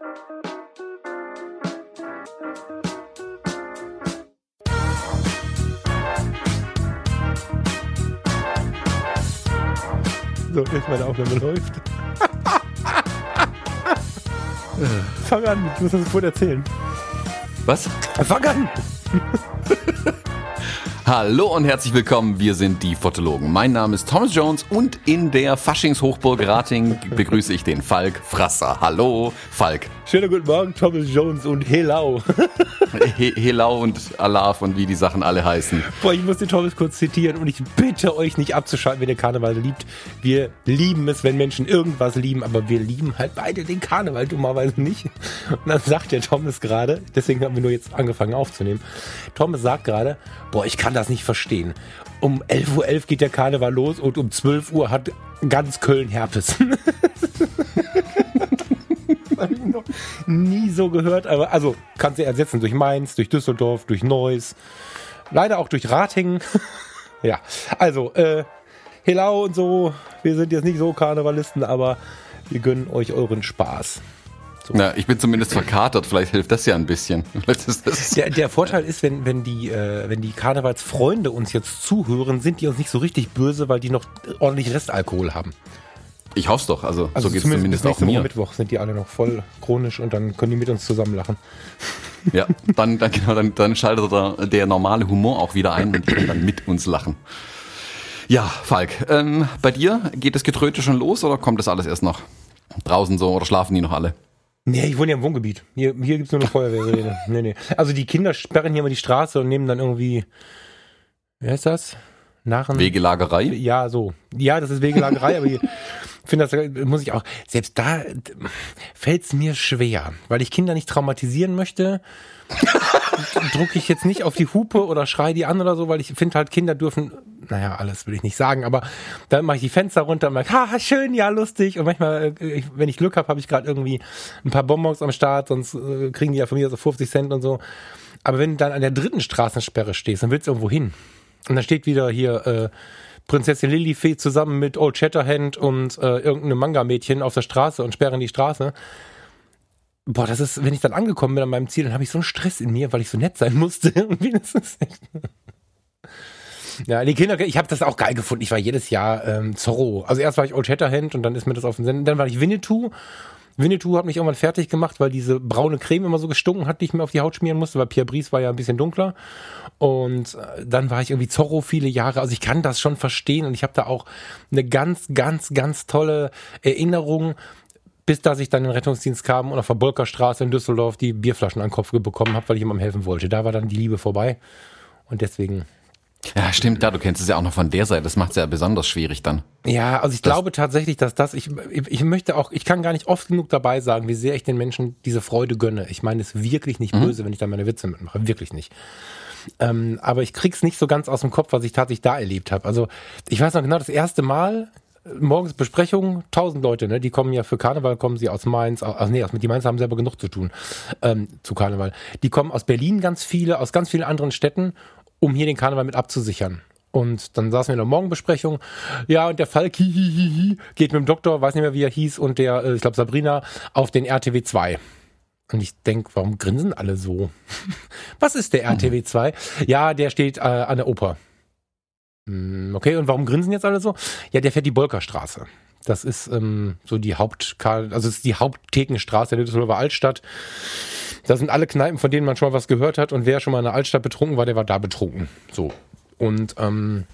So, jetzt meine Aufnahme läuft. Fang an, du musst das sofort erzählen. Was? Fang an! Hallo und herzlich willkommen, wir sind die Fotologen. Mein Name ist Thomas Jones und in der Faschingshochburg Rating begrüße ich den Falk Frasser. Hallo, Falk. Schönen guten Morgen, Thomas Jones und Helau. He Helau und Alaf und wie die Sachen alle heißen. Boah, ich muss den Thomas kurz zitieren und ich bitte euch nicht abzuschalten, wenn ihr Karneval liebt. Wir lieben es, wenn Menschen irgendwas lieben, aber wir lieben halt beide den Karneval dummerweise nicht. Und dann sagt der Thomas gerade, deswegen haben wir nur jetzt angefangen aufzunehmen. Thomas sagt gerade, boah, ich kann das nicht verstehen. Um 11.11 Uhr .11 geht der Karneval los und um 12 Uhr hat ganz Köln Herpes. habe ich noch nie so gehört. Aber also kannst du ersetzen durch Mainz, durch Düsseldorf, durch Neuss, leider auch durch Ratingen. ja, also äh, Helau und so. Wir sind jetzt nicht so Karnevalisten, aber wir gönnen euch euren Spaß. So. Na, ich bin zumindest verkatert, vielleicht hilft das ja ein bisschen. der, der, Vorteil ist, wenn, wenn, die, äh, wenn die Karnevalsfreunde uns jetzt zuhören, sind die uns nicht so richtig böse, weil die noch ordentlich Restalkohol haben. Ich hoffe es doch, also, also so geht es zumindest, zumindest auch mir. Mittwoch sind die alle noch voll chronisch und dann können die mit uns zusammen lachen. Ja, dann, dann, genau, dann, dann schaltet der, der normale Humor auch wieder ein und die können dann mit uns lachen. Ja, Falk, ähm, bei dir geht das Getröte schon los oder kommt das alles erst noch? Draußen so oder schlafen die noch alle? Nee, ich wohne ja im Wohngebiet. Hier, hier gibt es nur eine Feuerwehrrede. nee, nee. Also die Kinder sperren hier mal die Straße und nehmen dann irgendwie, wer ist das? Narren. Wegelagerei? Ja, so. Ja, das ist Wegelagerei, aber ich finde das, muss ich auch, selbst da fällt es mir schwer, weil ich Kinder nicht traumatisieren möchte. drucke ich jetzt nicht auf die Hupe oder schreie die an oder so, weil ich finde halt, Kinder dürfen, naja, alles will ich nicht sagen, aber dann mache ich die Fenster runter und merke, ha, schön, ja, lustig. Und manchmal, äh, wenn ich Glück habe, habe ich gerade irgendwie ein paar Bonbons am Start, sonst äh, kriegen die ja von mir so 50 Cent und so. Aber wenn du dann an der dritten Straßensperre stehst, dann willst du irgendwo hin. Und dann steht wieder hier äh, Prinzessin Lilifee zusammen mit Old Shatterhand und äh, irgendeinem Manga-Mädchen auf der Straße und sperren die Straße. Boah, das ist, wenn ich dann angekommen bin an meinem Ziel, dann habe ich so einen Stress in mir, weil ich so nett sein musste. Das ist echt. Ja, die Kinder, ich habe das auch geil gefunden. Ich war jedes Jahr ähm, Zorro. Also erst war ich Old Shatterhand und dann ist mir das auf den Senden. Dann war ich Winnetou Winnetou hat mich irgendwann fertig gemacht, weil diese braune Creme immer so gestunken hat, die ich mir auf die Haut schmieren musste, weil Pierre Brice war ja ein bisschen dunkler. Und äh, dann war ich irgendwie Zorro viele Jahre. Also ich kann das schon verstehen und ich habe da auch eine ganz, ganz, ganz tolle Erinnerung bis dass ich dann in den Rettungsdienst kam und auf der Bolkerstraße in Düsseldorf die Bierflaschen an den Kopf bekommen habe, weil ich jemandem helfen wollte. Da war dann die Liebe vorbei. Und deswegen ja, stimmt, ja, du kennst es ja auch noch von der Seite. Das macht es ja besonders schwierig dann. Ja, also ich das glaube tatsächlich, dass das, ich, ich möchte auch, ich kann gar nicht oft genug dabei sagen, wie sehr ich den Menschen diese Freude gönne. Ich meine es wirklich nicht mhm. böse, wenn ich da meine Witze mitmache. Wirklich nicht. Ähm, aber ich krieg's nicht so ganz aus dem Kopf, was ich tatsächlich da erlebt habe. Also ich weiß noch genau, das erste Mal, morgens Besprechung, tausend Leute, ne? Die kommen ja für Karneval, kommen sie aus Mainz, also nee, aus, die Mainz haben selber genug zu tun ähm, zu Karneval. Die kommen aus Berlin ganz viele, aus ganz vielen anderen Städten um hier den Karneval mit abzusichern. Und dann saßen wir in der Morgenbesprechung. Ja, und der Fall hihihihi, geht mit dem Doktor, weiß nicht mehr, wie er hieß, und der, äh, ich glaube, Sabrina, auf den RTW 2. Und ich denke, warum grinsen alle so? Was ist der RTW 2? Ja, der steht äh, an der Oper. Hm, okay, und warum grinsen jetzt alle so? Ja, der fährt die Bolkerstraße. Das ist ähm, so die Haupt, also ist die Hauptthekenstraße der Düsseldorfer Altstadt. Da sind alle Kneipen, von denen man schon mal was gehört hat. Und wer schon mal in der Altstadt betrunken war, der war da betrunken. So. Und ähm,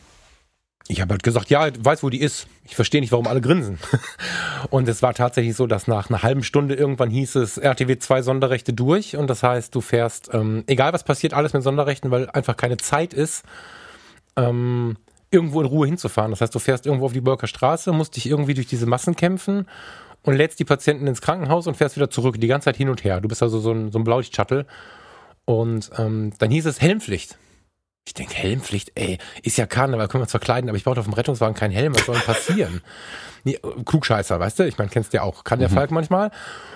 ich habe halt gesagt, ja, weiß, wo die ist. Ich verstehe nicht, warum alle grinsen. Und es war tatsächlich so, dass nach einer halben Stunde irgendwann hieß es RTW 2 Sonderrechte durch. Und das heißt, du fährst, ähm, egal was passiert, alles mit Sonderrechten, weil einfach keine Zeit ist. Ähm, irgendwo in Ruhe hinzufahren. Das heißt, du fährst irgendwo auf die Bölker Straße, musst dich irgendwie durch diese Massen kämpfen und lädst die Patienten ins Krankenhaus und fährst wieder zurück, die ganze Zeit hin und her. Du bist also so ein, so ein Blaulicht-Shuttle. Und ähm, dann hieß es Helmpflicht. Ich denke, Helmpflicht, ey, ist ja Karneval, können wir uns verkleiden, aber ich brauche auf dem Rettungswagen keinen Helm, was soll denn passieren? nee, Klugscheißer, weißt du? Ich meine, kennst du ja auch, kann der mhm. Falk manchmal.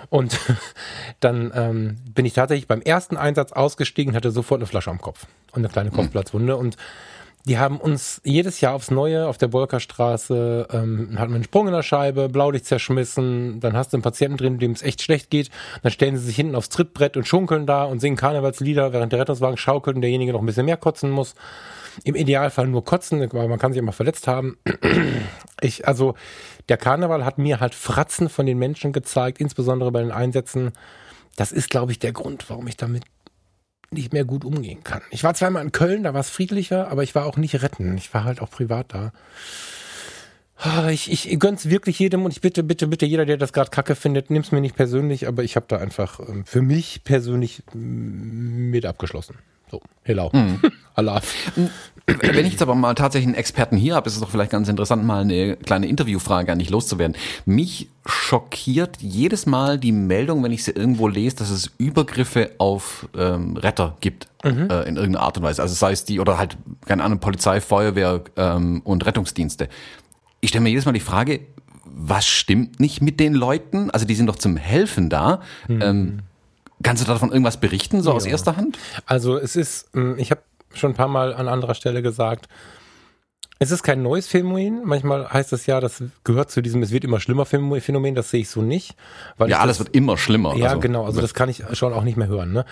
Und dann ähm, bin ich tatsächlich beim ersten Einsatz ausgestiegen, hatte sofort eine Flasche am Kopf und eine kleine mhm. Kopfplatzwunde. Und die haben uns jedes Jahr aufs Neue auf der Bolkerstraße, ähm, hatten wir einen Sprung in der Scheibe, Blaulicht zerschmissen, dann hast du einen Patienten drin, dem es echt schlecht geht, dann stellen sie sich hinten aufs Trittbrett und schunkeln da und singen Karnevalslieder, während der Rettungswagen schaukelt und derjenige noch ein bisschen mehr kotzen muss. Im Idealfall nur kotzen, weil man kann sich immer verletzt haben. Ich, also, der Karneval hat mir halt Fratzen von den Menschen gezeigt, insbesondere bei den Einsätzen. Das ist, glaube ich, der Grund, warum ich damit nicht mehr gut umgehen kann. Ich war zweimal in Köln, da war es friedlicher, aber ich war auch nicht retten. Ich war halt auch privat da. Ah, ich, ich gönn's wirklich jedem und ich bitte, bitte, bitte, jeder, der das gerade kacke findet, nimm's mir nicht persönlich, aber ich habe da einfach ähm, für mich persönlich mit abgeschlossen. So, hello. Mhm. Allah. Wenn ich jetzt aber mal tatsächlich einen Experten hier habe, ist es doch vielleicht ganz interessant, mal eine kleine Interviewfrage an dich loszuwerden. Mich schockiert jedes Mal die Meldung, wenn ich sie irgendwo lese, dass es Übergriffe auf ähm, Retter gibt mhm. äh, in irgendeiner Art und Weise. Also sei es die oder halt, keine Ahnung, Polizei, Feuerwehr ähm, und Rettungsdienste. Ich stelle mir jedes Mal die Frage, was stimmt nicht mit den Leuten? Also die sind doch zum Helfen da. Mhm. Ähm, Kannst du davon irgendwas berichten, so ja. aus erster Hand? Also es ist, hm, ich habe schon ein paar Mal an anderer Stelle gesagt, es ist kein neues Phänomen. Manchmal heißt es ja, das gehört zu diesem, es wird immer schlimmer Phänomen, das sehe ich so nicht. ja, alles das, wird immer schlimmer. Ja, also, genau, also das kann ich schon auch nicht mehr hören. Ne?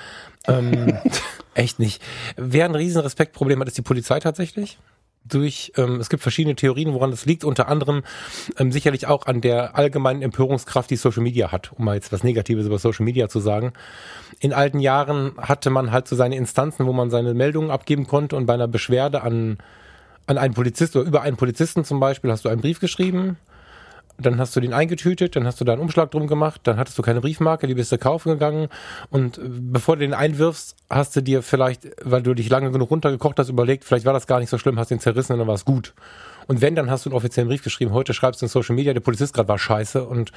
ähm, echt nicht. Wer ein riesen Respektproblem hat, ist die Polizei tatsächlich durch, ähm, es gibt verschiedene Theorien, woran das liegt, unter anderem ähm, sicherlich auch an der allgemeinen Empörungskraft, die Social Media hat, um mal jetzt was Negatives über Social Media zu sagen. In alten Jahren hatte man halt so seine Instanzen, wo man seine Meldungen abgeben konnte und bei einer Beschwerde an, an einen Polizist oder über einen Polizisten zum Beispiel hast du einen Brief geschrieben dann hast du den eingetütet, dann hast du da einen Umschlag drum gemacht, dann hattest du keine Briefmarke, die bist du kaufen gegangen und äh, bevor du den einwirfst, hast du dir vielleicht, weil du dich lange genug runtergekocht hast, überlegt, vielleicht war das gar nicht so schlimm, hast den zerrissen und dann war es gut. Und wenn, dann hast du einen offiziellen Brief geschrieben, heute schreibst du in Social Media, der Polizist gerade war scheiße und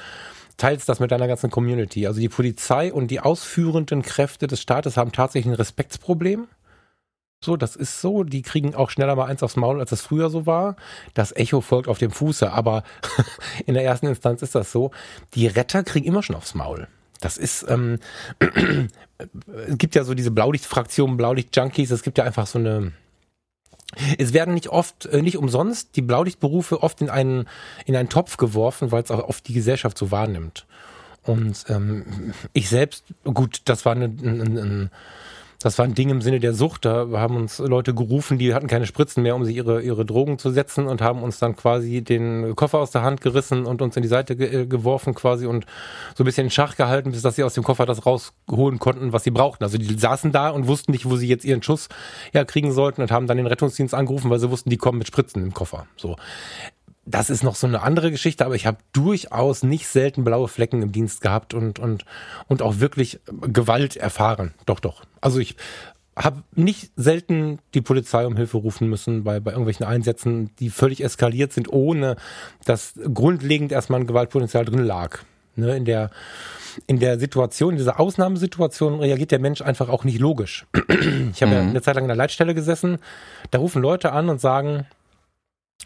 teilst das mit deiner ganzen Community. Also die Polizei und die ausführenden Kräfte des Staates haben tatsächlich ein Respektsproblem so, das ist so. Die kriegen auch schneller mal eins aufs Maul, als das früher so war. Das Echo folgt auf dem Fuße, aber in der ersten Instanz ist das so. Die Retter kriegen immer schon aufs Maul. Das ist, ähm, es gibt ja so diese Blaulicht-Fraktion, Blaulicht-Junkies, es gibt ja einfach so eine, es werden nicht oft, äh, nicht umsonst die Blaulichtberufe oft in einen, in einen Topf geworfen, weil es auch oft die Gesellschaft so wahrnimmt. Und ähm, ich selbst, gut, das war eine, ein, ein, das war ein Ding im Sinne der Sucht. Da haben uns Leute gerufen, die hatten keine Spritzen mehr, um sich ihre, ihre Drogen zu setzen und haben uns dann quasi den Koffer aus der Hand gerissen und uns in die Seite ge äh, geworfen quasi und so ein bisschen in Schach gehalten, bis dass sie aus dem Koffer das rausholen konnten, was sie brauchten. Also die saßen da und wussten nicht, wo sie jetzt ihren Schuss ja, kriegen sollten und haben dann den Rettungsdienst angerufen, weil sie wussten, die kommen mit Spritzen im Koffer. So das ist noch so eine andere Geschichte, aber ich habe durchaus nicht selten blaue Flecken im Dienst gehabt und, und, und auch wirklich Gewalt erfahren. Doch, doch. Also ich habe nicht selten die Polizei um Hilfe rufen müssen bei, bei irgendwelchen Einsätzen, die völlig eskaliert sind, ohne dass grundlegend erstmal ein Gewaltpotenzial drin lag. Ne, in der in der Situation, in dieser Ausnahmesituation reagiert der Mensch einfach auch nicht logisch. Ich habe mhm. ja eine Zeit lang in der Leitstelle gesessen, da rufen Leute an und sagen,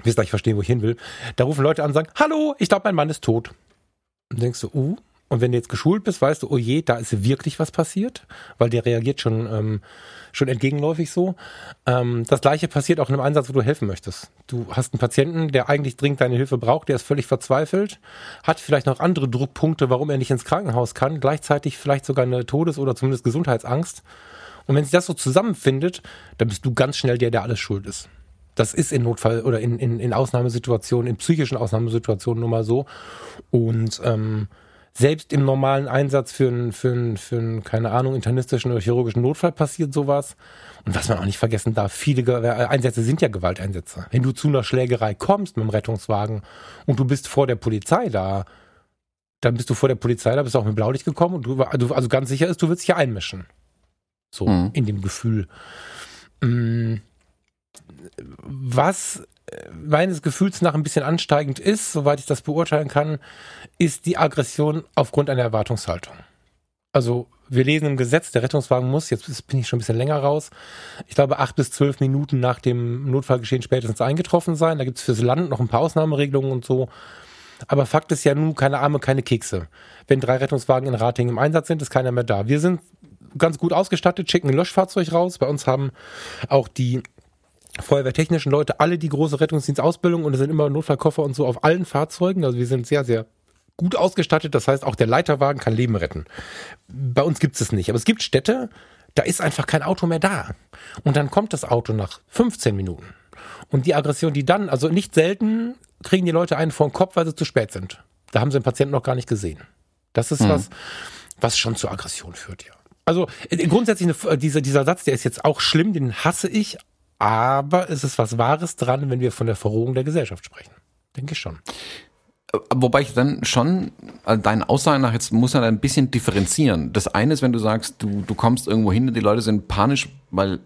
wirst gleich verstehen, wo ich hin will. Da rufen Leute an und sagen, hallo, ich glaube, mein Mann ist tot. Und denkst du, uh, und wenn du jetzt geschult bist, weißt du, oh je, da ist wirklich was passiert, weil der reagiert schon, ähm, schon entgegenläufig so. Ähm, das gleiche passiert auch in einem Einsatz, wo du helfen möchtest. Du hast einen Patienten, der eigentlich dringend deine Hilfe braucht, der ist völlig verzweifelt, hat vielleicht noch andere Druckpunkte, warum er nicht ins Krankenhaus kann, gleichzeitig vielleicht sogar eine Todes- oder zumindest Gesundheitsangst. Und wenn sich das so zusammenfindet, dann bist du ganz schnell der, der alles schuld ist. Das ist in Notfall oder in, in, in Ausnahmesituationen, in psychischen Ausnahmesituationen nun mal so. Und ähm, selbst im normalen Einsatz für einen, für einen, für einen, keine Ahnung, internistischen oder chirurgischen Notfall passiert sowas. Und was man auch nicht vergessen darf, viele äh, Einsätze sind ja Gewalteinsätze. Wenn du zu einer Schlägerei kommst mit dem Rettungswagen und du bist vor der Polizei da, dann bist du vor der Polizei da, bist auch mit Blaulicht gekommen und du, also ganz sicher ist, du willst dich einmischen. So, mhm. in dem Gefühl. Mhm was äh, meines Gefühls nach ein bisschen ansteigend ist, soweit ich das beurteilen kann, ist die Aggression aufgrund einer Erwartungshaltung. Also wir lesen im Gesetz, der Rettungswagen muss, jetzt bin ich schon ein bisschen länger raus, ich glaube acht bis zwölf Minuten nach dem Notfallgeschehen spätestens eingetroffen sein. Da gibt es fürs Land noch ein paar Ausnahmeregelungen und so. Aber Fakt ist ja nun, keine Arme, keine Kekse. Wenn drei Rettungswagen in Rating im Einsatz sind, ist keiner mehr da. Wir sind ganz gut ausgestattet, schicken ein Löschfahrzeug raus. Bei uns haben auch die feuerwehrtechnischen Leute, alle die große Rettungsdienstausbildung und es sind immer Notfallkoffer und so auf allen Fahrzeugen. Also wir sind sehr, sehr gut ausgestattet. Das heißt, auch der Leiterwagen kann Leben retten. Bei uns gibt es nicht. Aber es gibt Städte, da ist einfach kein Auto mehr da. Und dann kommt das Auto nach 15 Minuten. Und die Aggression, die dann, also nicht selten, kriegen die Leute einen vor den Kopf, weil sie zu spät sind. Da haben sie den Patienten noch gar nicht gesehen. Das ist mhm. was, was schon zu Aggression führt, ja. Also äh, grundsätzlich eine, dieser, dieser Satz, der ist jetzt auch schlimm, den hasse ich, aber es ist was Wahres dran, wenn wir von der Verrohung der Gesellschaft sprechen. Denke ich schon. Wobei ich dann schon, also deine Aussagen nach jetzt muss man ein bisschen differenzieren. Das eine ist, wenn du sagst, du, du kommst irgendwo hin und die Leute sind panisch, weil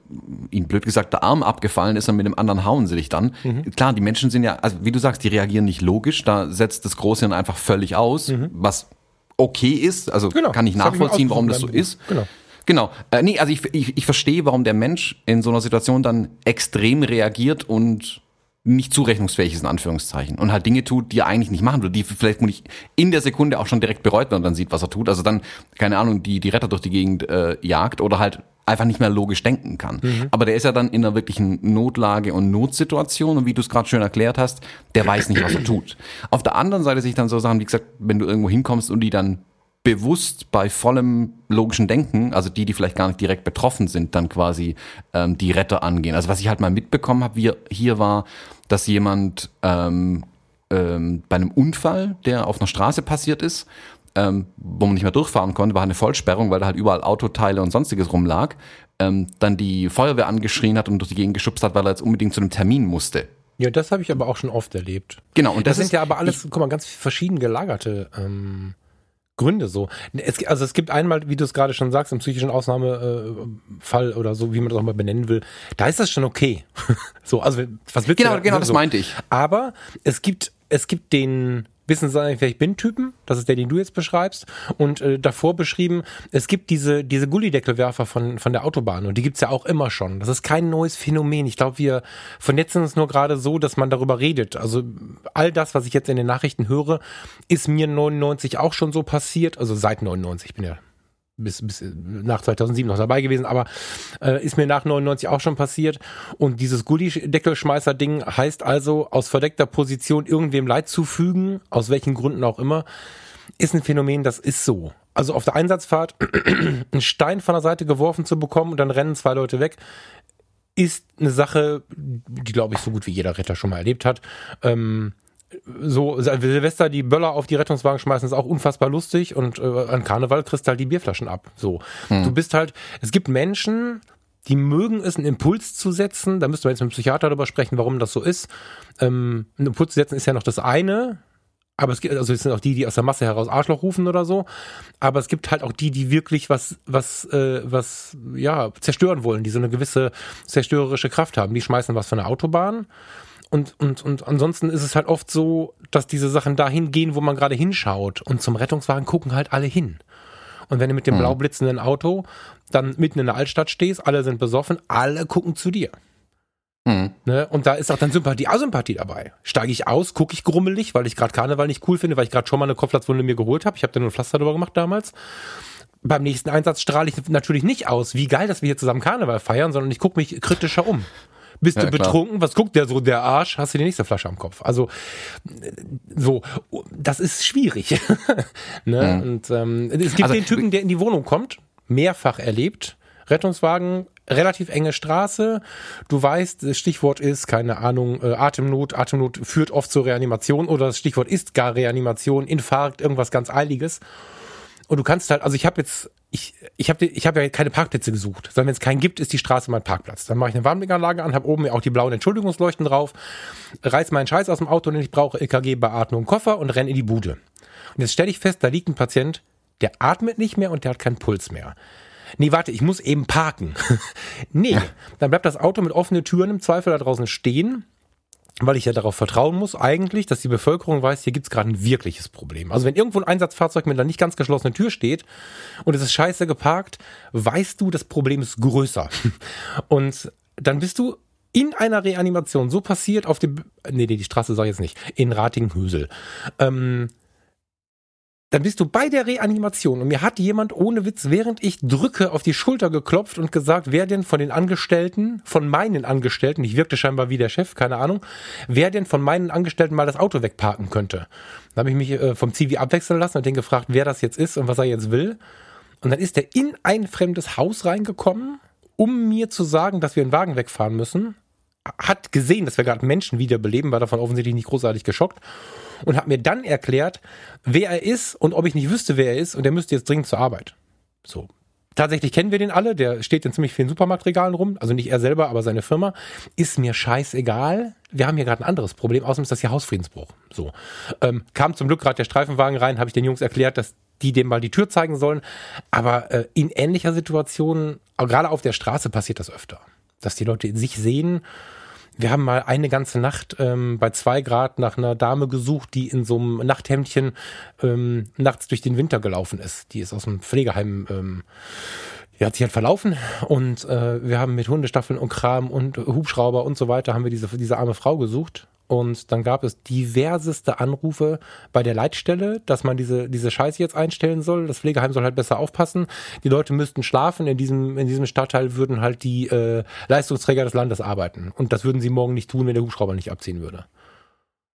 ihnen blöd gesagt der Arm abgefallen ist und mit dem anderen hauen sie dich dann. Mhm. Klar, die Menschen sind ja, also wie du sagst, die reagieren nicht logisch, da setzt das Große dann einfach völlig aus, mhm. was okay ist. Also genau, kann ich nachvollziehen, warum das so ist. Genau. Genau. Äh, nee, also ich, ich, ich verstehe, warum der Mensch in so einer Situation dann extrem reagiert und nicht zurechnungsfähig ist, in Anführungszeichen. Und halt Dinge tut, die er eigentlich nicht machen würde, die vielleicht nicht in der Sekunde auch schon direkt bereut, wenn man dann sieht, was er tut. Also dann, keine Ahnung, die, die Retter durch die Gegend äh, jagt oder halt einfach nicht mehr logisch denken kann. Mhm. Aber der ist ja dann in einer wirklichen Notlage und Notsituation und wie du es gerade schön erklärt hast, der weiß nicht, was er tut. Auf der anderen Seite sich dann so Sachen, wie gesagt, wenn du irgendwo hinkommst und die dann bewusst bei vollem logischen Denken, also die, die vielleicht gar nicht direkt betroffen sind, dann quasi ähm, die Retter angehen. Also was ich halt mal mitbekommen habe, wie hier war, dass jemand ähm, ähm, bei einem Unfall, der auf einer Straße passiert ist, ähm, wo man nicht mehr durchfahren konnte, war eine Vollsperrung, weil da halt überall Autoteile und sonstiges rumlag, ähm, dann die Feuerwehr angeschrien hat und durch die Gegend geschubst hat, weil er jetzt unbedingt zu einem Termin musste. Ja, das habe ich aber auch schon oft erlebt. Genau, und das, das sind ja aber alles, ich, guck mal, ganz verschieden gelagerte ähm, Gründe so. Es, also es gibt einmal, wie du es gerade schon sagst, im psychischen Ausnahmefall oder so, wie man das auch mal benennen will, da ist das schon okay. so, also was willst genau, du? Genau, das so. meinte ich. Aber es gibt, es gibt den Wissen Sie eigentlich, wer ich bin Typen? Das ist der, den du jetzt beschreibst. Und äh, davor beschrieben, es gibt diese, diese Gullideckelwerfer von, von der Autobahn und die gibt's ja auch immer schon. Das ist kein neues Phänomen. Ich glaube, wir vernetzen uns nur gerade so, dass man darüber redet. Also all das, was ich jetzt in den Nachrichten höre, ist mir 99 auch schon so passiert. Also seit 99, ich bin ja bis, bis nach 2007 noch dabei gewesen, aber äh, ist mir nach 99 auch schon passiert. Und dieses Gulli-Deckelschmeißer-Ding heißt also, aus verdeckter Position irgendwem Leid zufügen, aus welchen Gründen auch immer, ist ein Phänomen, das ist so. Also auf der Einsatzfahrt einen Stein von der Seite geworfen zu bekommen und dann rennen zwei Leute weg, ist eine Sache, die glaube ich so gut wie jeder Retter schon mal erlebt hat. Ähm, so Silvester die Böller auf die Rettungswagen schmeißen ist auch unfassbar lustig und äh, an Karneval kriegst du halt die Bierflaschen ab. So, hm. du bist halt. Es gibt Menschen, die mögen es, einen Impuls zu setzen. Da müsste man jetzt mit einem Psychiater darüber sprechen, warum das so ist. Ähm, einen Impuls zu setzen ist ja noch das eine. Aber es gibt, also es sind auch die, die aus der Masse heraus Arschloch rufen oder so. Aber es gibt halt auch die, die wirklich was, was, äh, was, ja, zerstören wollen, die so eine gewisse zerstörerische Kraft haben. Die schmeißen was von der Autobahn und, und, und ansonsten ist es halt oft so, dass diese Sachen dahin gehen, wo man gerade hinschaut. Und zum Rettungswagen gucken halt alle hin. Und wenn du mit dem mhm. blau blitzenden Auto dann mitten in der Altstadt stehst, alle sind besoffen, alle gucken zu dir. Mhm. Ne? Und da ist auch dann Sympathie, Asympathie dabei. Steige ich aus, gucke ich grummelig, weil ich gerade Karneval nicht cool finde, weil ich gerade schon mal eine Kopfplatzwunde mir geholt habe. Ich habe da nur ein Pflaster drüber gemacht damals. Beim nächsten Einsatz strahle ich natürlich nicht aus, wie geil, dass wir hier zusammen Karneval feiern, sondern ich gucke mich kritischer um. Bist ja, du betrunken? Klar. Was guckt der so, der Arsch? Hast du die nächste Flasche am Kopf? Also, so, das ist schwierig. ne? Mhm. Und ähm, es gibt also, den Typen, der in die Wohnung kommt, mehrfach erlebt. Rettungswagen, relativ enge Straße. Du weißt, das Stichwort ist, keine Ahnung, äh, Atemnot. Atemnot führt oft zur Reanimation oder das Stichwort ist gar Reanimation, Infarkt, irgendwas ganz Eiliges. Und du kannst halt, also ich habe jetzt ich, ich habe ich hab ja keine Parkplätze gesucht, sondern wenn es keinen gibt, ist die Straße mein Parkplatz. Dann mache ich eine Warnblinkanlage an, habe oben auch die blauen Entschuldigungsleuchten drauf, reiß meinen Scheiß aus dem Auto, den ich brauche, EKG, Beatmung, Koffer und renn in die Bude. Und jetzt stelle ich fest, da liegt ein Patient, der atmet nicht mehr und der hat keinen Puls mehr. Nee, warte, ich muss eben parken. nee, dann bleibt das Auto mit offenen Türen im Zweifel da draußen stehen weil ich ja darauf vertrauen muss, eigentlich, dass die Bevölkerung weiß, hier gibt's gerade ein wirkliches Problem. Also wenn irgendwo ein Einsatzfahrzeug mit einer nicht ganz geschlossenen Tür steht und es ist scheiße geparkt, weißt du, das Problem ist größer. Und dann bist du in einer Reanimation so passiert auf dem, nee, nee, die Straße sag ich jetzt nicht, in Ratinghösel. Ähm, dann bist du bei der Reanimation und mir hat jemand ohne Witz, während ich drücke, auf die Schulter geklopft und gesagt, wer denn von den Angestellten, von meinen Angestellten, ich wirkte scheinbar wie der Chef, keine Ahnung, wer denn von meinen Angestellten mal das Auto wegparken könnte. Dann habe ich mich äh, vom Zivi abwechseln lassen und den gefragt, wer das jetzt ist und was er jetzt will. Und dann ist er in ein fremdes Haus reingekommen, um mir zu sagen, dass wir einen Wagen wegfahren müssen. Hat gesehen, dass wir gerade Menschen wiederbeleben, war davon offensichtlich nicht großartig geschockt und hat mir dann erklärt, wer er ist und ob ich nicht wüsste, wer er ist und er müsste jetzt dringend zur Arbeit. So. Tatsächlich kennen wir den alle, der steht in ziemlich vielen Supermarktregalen rum, also nicht er selber, aber seine Firma. Ist mir scheißegal. Wir haben hier gerade ein anderes Problem, außerdem ist das hier Hausfriedensbruch. So. Ähm, kam zum Glück gerade der Streifenwagen rein, habe ich den Jungs erklärt, dass die dem mal die Tür zeigen sollen. Aber äh, in ähnlicher Situation, gerade auf der Straße passiert das öfter. Dass die Leute sich sehen wir haben mal eine ganze Nacht ähm, bei zwei Grad nach einer Dame gesucht, die in so einem Nachthemdchen ähm, nachts durch den Winter gelaufen ist. Die ist aus dem Pflegeheim, ähm, die hat sich halt verlaufen und äh, wir haben mit Hundestaffeln und Kram und Hubschrauber und so weiter haben wir diese, diese arme Frau gesucht und dann gab es diverseste Anrufe bei der Leitstelle, dass man diese, diese Scheiße jetzt einstellen soll. Das Pflegeheim soll halt besser aufpassen. Die Leute müssten schlafen. In diesem, in diesem Stadtteil würden halt die äh, Leistungsträger des Landes arbeiten. Und das würden sie morgen nicht tun, wenn der Hubschrauber nicht abziehen würde.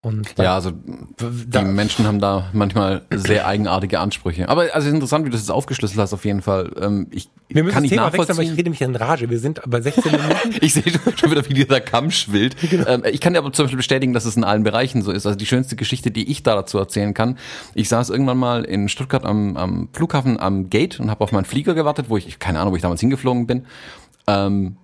Und ja, also die Menschen haben da manchmal sehr eigenartige Ansprüche. Aber also interessant, wie du das jetzt aufgeschlüsselt hast, auf jeden Fall. Ähm, ich Wir müssen kann das Thema wechseln, aber ich rede mich in Rage. Wir sind bei 16 Minuten. ich sehe schon wieder, wie dieser Kamm schwillt. Genau. Ähm, ich kann dir aber zum Beispiel bestätigen, dass es in allen Bereichen so ist. Also die schönste Geschichte, die ich da dazu erzählen kann. Ich saß irgendwann mal in Stuttgart am, am Flughafen am Gate und habe auf meinen Flieger gewartet, wo ich, keine Ahnung, wo ich damals hingeflogen bin. Ähm,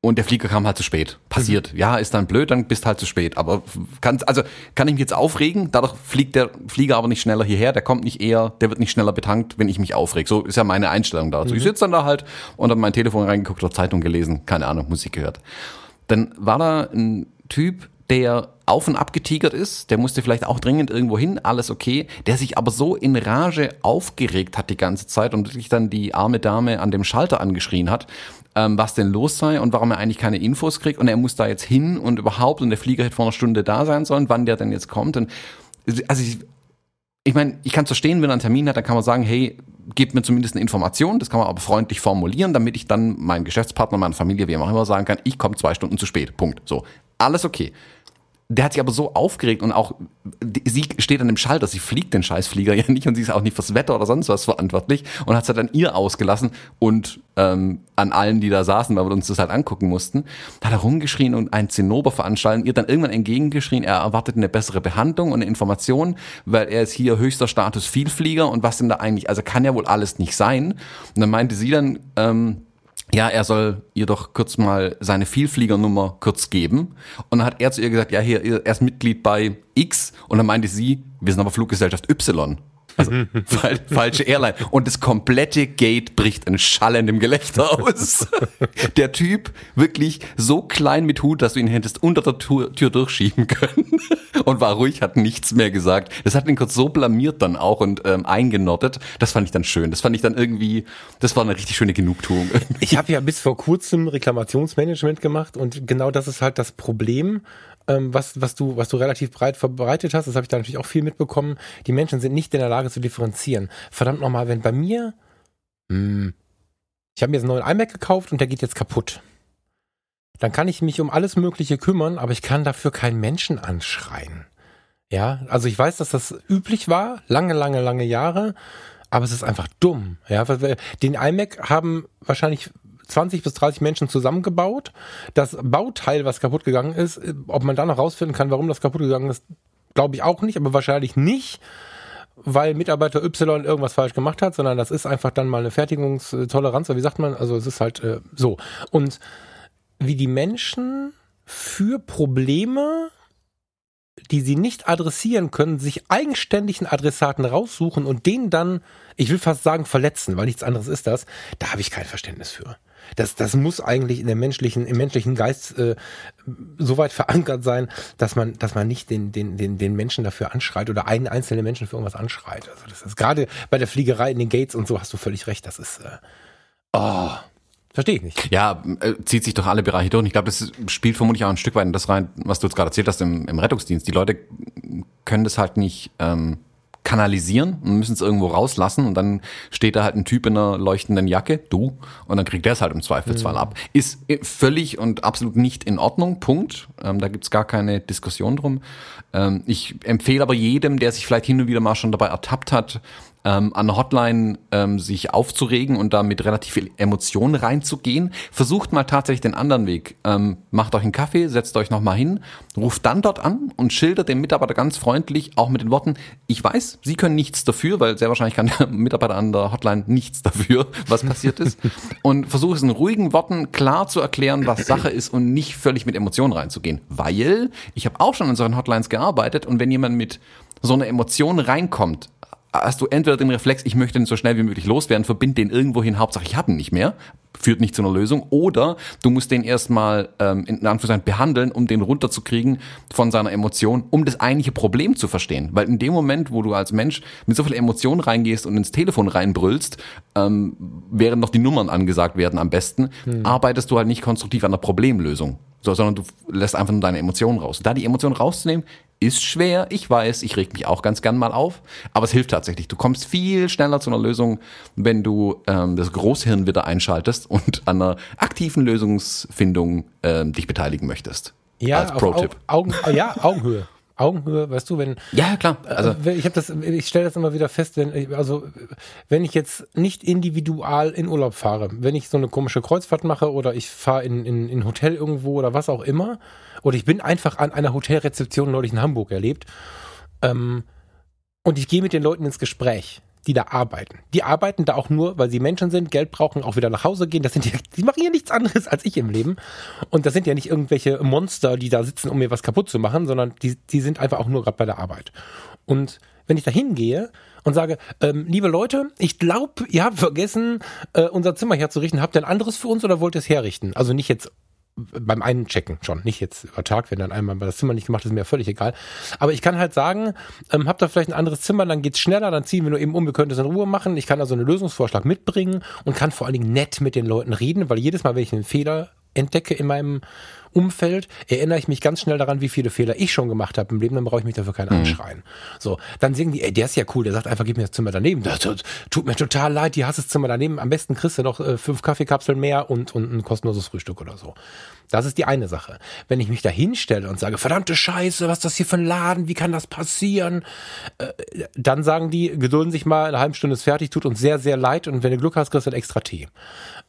und der Flieger kam halt zu spät. Passiert. Mhm. Ja, ist dann blöd, dann bist halt zu spät. Aber kann, also kann ich mich jetzt aufregen? Dadurch fliegt der Flieger aber nicht schneller hierher. Der kommt nicht eher, der wird nicht schneller betankt, wenn ich mich aufreg. So ist ja meine Einstellung dazu. Mhm. Ich sitze dann da halt und habe mein Telefon reingeguckt oder Zeitung gelesen, keine Ahnung, Musik gehört. Dann war da ein Typ, der auf und ab getigert ist, der musste vielleicht auch dringend irgendwo hin, alles okay, der sich aber so in Rage aufgeregt hat die ganze Zeit und wirklich dann die arme Dame an dem Schalter angeschrien hat, ähm, was denn los sei und warum er eigentlich keine Infos kriegt und er muss da jetzt hin und überhaupt und der Flieger hätte vor einer Stunde da sein sollen, wann der denn jetzt kommt. Und, also ich, ich meine, ich kann es verstehen, wenn er einen Termin hat, dann kann man sagen, hey, gebt mir zumindest eine Information, das kann man aber freundlich formulieren, damit ich dann meinen Geschäftspartner, meiner Familie, wie auch immer sagen kann, ich komme zwei Stunden zu spät. Punkt. So. Alles okay. Der hat sich aber so aufgeregt und auch, sie steht an dem Schalter, sie fliegt den Scheißflieger ja nicht und sie ist auch nicht fürs Wetter oder sonst was verantwortlich und hat es halt an ihr ausgelassen und ähm, an allen, die da saßen, weil wir uns das halt angucken mussten, hat er rumgeschrien und ein Zinnober veranstalten, ihr dann irgendwann entgegengeschrien, er erwartet eine bessere Behandlung und eine Information, weil er ist hier höchster Status Vielflieger und was denn da eigentlich, also kann ja wohl alles nicht sein. Und dann meinte sie dann, ähm, ja, er soll ihr doch kurz mal seine Vielfliegernummer kurz geben. Und dann hat er zu ihr gesagt, ja, hier, er ist Mitglied bei X. Und dann meinte sie, wir sind aber Fluggesellschaft Y. Also fal falsche Airline. Und das komplette Gate bricht in schallendem Gelächter aus. der Typ wirklich so klein mit Hut, dass du ihn hättest unter der Tür, Tür durchschieben können. und war ruhig, hat nichts mehr gesagt. Das hat ihn kurz so blamiert dann auch und ähm, eingenordet. Das fand ich dann schön. Das fand ich dann irgendwie, das war eine richtig schöne Genugtuung. Ich habe ja bis vor kurzem Reklamationsmanagement gemacht und genau das ist halt das Problem ähm, was, was, du, was du relativ breit verbreitet hast, das habe ich da natürlich auch viel mitbekommen, die Menschen sind nicht in der Lage zu differenzieren. Verdammt nochmal, wenn bei mir, mh, hm, ich habe mir jetzt einen neuen iMac gekauft und der geht jetzt kaputt. Dann kann ich mich um alles Mögliche kümmern, aber ich kann dafür keinen Menschen anschreien. Ja, also ich weiß, dass das üblich war, lange, lange, lange Jahre, aber es ist einfach dumm. Ja, den iMac haben wahrscheinlich 20 bis 30 Menschen zusammengebaut. Das Bauteil, was kaputt gegangen ist, äh, ob man da noch rausfinden kann, warum das kaputt gegangen ist, glaube ich auch nicht, aber wahrscheinlich nicht, weil Mitarbeiter Y irgendwas falsch gemacht hat, sondern das ist einfach dann mal eine Fertigungstoleranz, wie sagt man? Also es ist halt äh, so. Und wie die Menschen für Probleme die sie nicht adressieren können, sich eigenständig einen Adressaten raussuchen und den dann, ich will fast sagen, verletzen, weil nichts anderes ist das, da habe ich kein Verständnis für. Das, das muss eigentlich in der menschlichen, im menschlichen Geist äh, so weit verankert sein, dass man, dass man nicht den, den, den, den Menschen dafür anschreit oder einen einzelnen Menschen für irgendwas anschreit. Also das ist gerade bei der Fliegerei in den Gates und so hast du völlig recht. Das ist äh, oh, Verstehe ich nicht. Ja, äh, zieht sich doch alle Bereiche durch. Ich glaube, das spielt vermutlich auch ein Stück weit in das rein, was du jetzt gerade erzählt hast im, im Rettungsdienst. Die Leute können das halt nicht ähm, kanalisieren und müssen es irgendwo rauslassen und dann steht da halt ein Typ in einer leuchtenden Jacke, du, und dann kriegt der es halt im Zweifelsfall mhm. ab. Ist völlig und absolut nicht in Ordnung, Punkt. Ähm, da gibt's gar keine Diskussion drum. Ähm, ich empfehle aber jedem, der sich vielleicht hin und wieder mal schon dabei ertappt hat, ähm, an der Hotline ähm, sich aufzuregen und da mit relativ viel Emotionen reinzugehen. Versucht mal tatsächlich den anderen Weg. Ähm, macht euch einen Kaffee, setzt euch nochmal hin, ruft dann dort an und schildert dem Mitarbeiter ganz freundlich, auch mit den Worten, ich weiß, Sie können nichts dafür, weil sehr wahrscheinlich kann der Mitarbeiter an der Hotline nichts dafür, was passiert ist. Und versuche es in ruhigen Worten klar zu erklären, was Sache ist und nicht völlig mit Emotionen reinzugehen. Weil ich habe auch schon in solchen Hotlines gearbeitet und wenn jemand mit so einer Emotion reinkommt, hast du entweder den Reflex, ich möchte ihn so schnell wie möglich loswerden, verbind den irgendwo hin, Hauptsache ich habe ihn nicht mehr, führt nicht zu einer Lösung, oder du musst den erstmal ähm, in Anführungszeichen behandeln, um den runterzukriegen von seiner Emotion, um das eigentliche Problem zu verstehen. Weil in dem Moment, wo du als Mensch mit so viel Emotion reingehst und ins Telefon reinbrüllst, ähm, während noch die Nummern angesagt werden am besten, hm. arbeitest du halt nicht konstruktiv an der Problemlösung. So, sondern du lässt einfach nur deine Emotionen raus. Da die Emotionen rauszunehmen, ist schwer, ich weiß, ich reg mich auch ganz gern mal auf, aber es hilft tatsächlich. Du kommst viel schneller zu einer Lösung, wenn du ähm, das Großhirn wieder einschaltest und an einer aktiven Lösungsfindung ähm, dich beteiligen möchtest. Ja, als Pro-Tipp. Augen, ja, Augenhöhe. Augenhöhe, weißt du, wenn ja klar, also äh, ich habe das, ich stelle das immer wieder fest, wenn also wenn ich jetzt nicht individual in Urlaub fahre, wenn ich so eine komische Kreuzfahrt mache oder ich fahre in in in Hotel irgendwo oder was auch immer oder ich bin einfach an einer Hotelrezeption neulich in Hamburg erlebt ähm, und ich gehe mit den Leuten ins Gespräch die da arbeiten. Die arbeiten da auch nur, weil sie Menschen sind, Geld brauchen, auch wieder nach Hause gehen. Das sind die, die machen ja nichts anderes als ich im Leben. Und das sind ja nicht irgendwelche Monster, die da sitzen, um mir was kaputt zu machen, sondern die, die sind einfach auch nur gerade bei der Arbeit. Und wenn ich da hingehe und sage, ähm, liebe Leute, ich glaube, ihr habt vergessen, äh, unser Zimmer herzurichten. Habt ihr ein anderes für uns oder wollt ihr es herrichten? Also nicht jetzt beim Einchecken schon, nicht jetzt über Tag, wenn dann einmal das Zimmer nicht gemacht ist, mir völlig egal. Aber ich kann halt sagen, ähm, habt ihr vielleicht ein anderes Zimmer, dann geht's schneller, dann ziehen wir nur eben um, wir können das in Ruhe machen. Ich kann also einen Lösungsvorschlag mitbringen und kann vor allen Dingen nett mit den Leuten reden, weil jedes Mal, wenn ich einen Fehler entdecke in meinem Umfeld, erinnere ich mich ganz schnell daran, wie viele Fehler ich schon gemacht habe im Leben, dann brauche ich mich dafür keinen mhm. anschreien. So, dann singen die, ey, der ist ja cool, der sagt einfach, gib mir das Zimmer daneben. Das tut mir total leid, die hast das Zimmer daneben. Am besten kriegst du noch äh, fünf Kaffeekapseln mehr und, und ein kostenloses Frühstück oder so. Das ist die eine Sache. Wenn ich mich da hinstelle und sage, verdammte Scheiße, was ist das hier für ein Laden, wie kann das passieren? Äh, dann sagen die, gedulden sich mal, eine halbe Stunde ist fertig, tut uns sehr, sehr leid und wenn du Glück hast, kriegst du ein extra Tee.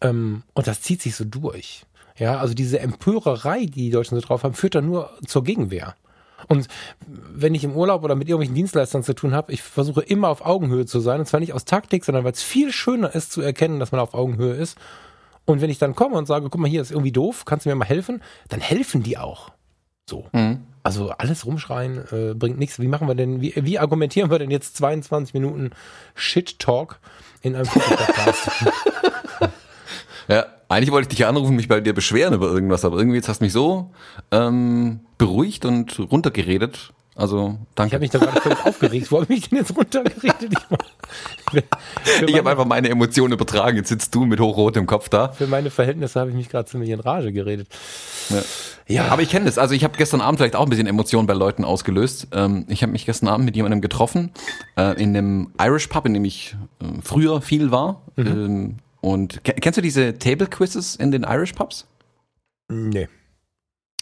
Ähm, und das zieht sich so durch. Ja, also diese Empörerei, die die Deutschen so drauf haben, führt dann nur zur Gegenwehr. Und wenn ich im Urlaub oder mit irgendwelchen Dienstleistern zu tun habe, ich versuche immer auf Augenhöhe zu sein. Und zwar nicht aus Taktik, sondern weil es viel schöner ist zu erkennen, dass man auf Augenhöhe ist. Und wenn ich dann komme und sage, guck mal, hier ist irgendwie doof, kannst du mir mal helfen, dann helfen die auch. So. Mhm. Also alles rumschreien äh, bringt nichts. Wie machen wir denn, wie, wie argumentieren wir denn jetzt 22 Minuten Shit-Talk in einem Podcast? ja, eigentlich wollte ich dich anrufen, mich bei dir beschweren über irgendwas, aber irgendwie jetzt hast du mich so ähm, beruhigt und runtergeredet. Also, danke. Ich habe mich da gerade völlig aufgeregt. Wo habe ich mich denn jetzt runtergeredet? Ich, ich habe einfach meine Emotionen übertragen. Jetzt sitzt du mit hochrotem Kopf da. Für meine Verhältnisse habe ich mich gerade ziemlich in Rage geredet. Ja. ja. Aber ich kenne das. Also ich habe gestern Abend vielleicht auch ein bisschen Emotionen bei Leuten ausgelöst. Ähm, ich habe mich gestern Abend mit jemandem getroffen äh, in dem Irish Pub, in dem ich äh, früher viel war. Mhm. Und kennst du diese Table Quizzes in den Irish Pubs? Nee.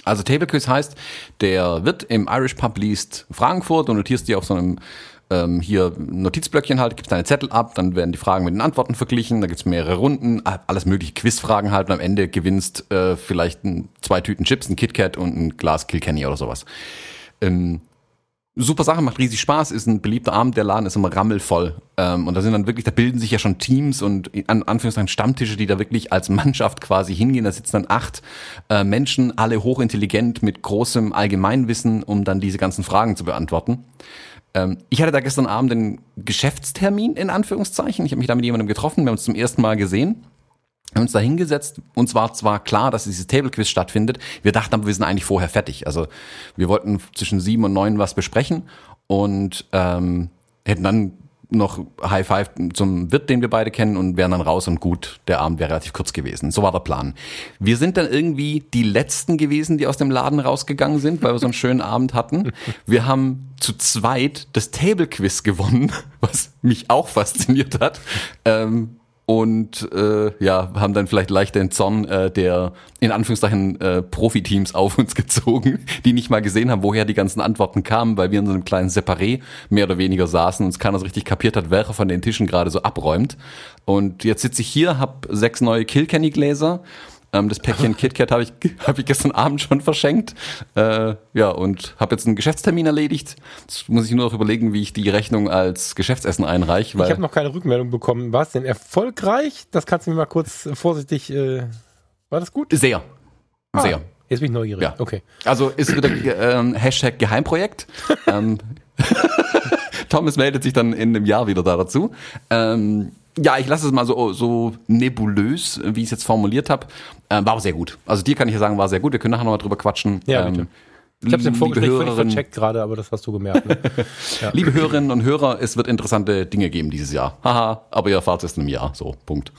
Also Table Quiz heißt, der Wirt im Irish Pub liest Fragen vor, du notierst die auf so einem ähm, hier Notizblöckchen halt, gibst deine Zettel ab, dann werden die Fragen mit den Antworten verglichen, da gibt's mehrere Runden, alles mögliche Quizfragen halt und am Ende gewinnst äh, vielleicht ein, zwei Tüten Chips, ein KitKat und ein Glas Kilkenny oder sowas. Ähm, super Sache, macht riesig Spaß, ist ein beliebter Abend, der Laden ist immer rammelvoll. Ähm, und da sind dann wirklich, da bilden sich ja schon Teams und an Anführungszeichen Stammtische, die da wirklich als Mannschaft quasi hingehen. Da sitzen dann acht äh, Menschen, alle hochintelligent mit großem Allgemeinwissen, um dann diese ganzen Fragen zu beantworten. Ähm, ich hatte da gestern Abend einen Geschäftstermin in Anführungszeichen. Ich habe mich da mit jemandem getroffen, wir haben uns zum ersten Mal gesehen haben uns da hingesetzt. Uns war zwar klar, dass dieses Table Quiz stattfindet. Wir dachten aber, wir sind eigentlich vorher fertig. Also wir wollten zwischen sieben und neun was besprechen und ähm, hätten dann noch High Five zum Wirt, den wir beide kennen und wären dann raus und gut, der Abend wäre relativ kurz gewesen. So war der Plan. Wir sind dann irgendwie die Letzten gewesen, die aus dem Laden rausgegangen sind, weil wir so einen schönen Abend hatten. Wir haben zu zweit das Table Quiz gewonnen, was mich auch fasziniert hat. Ähm, und äh, ja, haben dann vielleicht leicht den Zorn äh, der in Anführungszeichen äh, Profiteams auf uns gezogen, die nicht mal gesehen haben, woher die ganzen Antworten kamen, weil wir in so einem kleinen Separé mehr oder weniger saßen und es keiner so richtig kapiert hat, welcher von den Tischen gerade so abräumt. Und jetzt sitze ich hier, hab sechs neue Kilkenny-Gläser ähm, das Päckchen KitKat habe ich, hab ich gestern Abend schon verschenkt. Äh, ja, und habe jetzt einen Geschäftstermin erledigt. Jetzt muss ich nur noch überlegen, wie ich die Rechnung als Geschäftsessen einreiche. ich habe noch keine Rückmeldung bekommen. War es denn erfolgreich? Das kannst du mir mal kurz vorsichtig. Äh, war das gut? Sehr. Ah, Sehr. Jetzt bin ich neugierig. Ja. Okay. Also ist wieder ähm, Hashtag Geheimprojekt. ähm, Thomas meldet sich dann in einem Jahr wieder da dazu. Ähm, ja, ich lasse es mal so, so nebulös, wie ich es jetzt formuliert habe. Ähm, war sehr gut. Also dir kann ich ja sagen, war sehr gut. Wir können nachher nochmal drüber quatschen. Ja, bitte. Ähm, Ich habe es im Vorgespräch völlig vercheckt gerade, aber das hast du gemerkt. Ne? Ja. Liebe Hörerinnen und Hörer, es wird interessante Dinge geben dieses Jahr. Haha, aber ihr erfahrt es in einem Jahr. So, Punkt.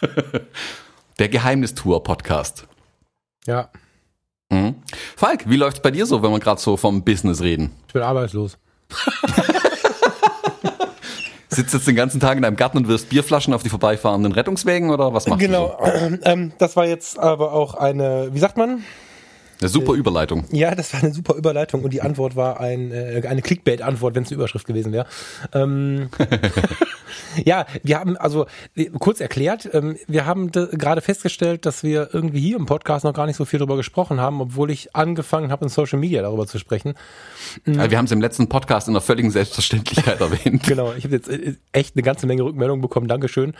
Der Geheimnistour-Podcast. ja, Mhm. Falk, wie läuft's bei dir so, wenn wir gerade so vom Business reden? ich bin arbeitslos. Sitzt jetzt den ganzen Tag in deinem Garten und wirst Bierflaschen auf die vorbeifahrenden Rettungswägen oder was machst Genau. Ähm, das war jetzt aber auch eine, wie sagt man? Eine super Überleitung. Ja, das war eine super Überleitung und die Antwort war ein, äh, eine Clickbait-Antwort, wenn es eine Überschrift gewesen wäre. Ähm, ja, wir haben, also äh, kurz erklärt, ähm, wir haben de- gerade festgestellt, dass wir irgendwie hier im Podcast noch gar nicht so viel darüber gesprochen haben, obwohl ich angefangen habe, in Social Media darüber zu sprechen. Also wir haben es im letzten Podcast in der völligen Selbstverständlichkeit erwähnt. Genau, ich habe jetzt äh, echt eine ganze Menge Rückmeldungen bekommen, Dankeschön,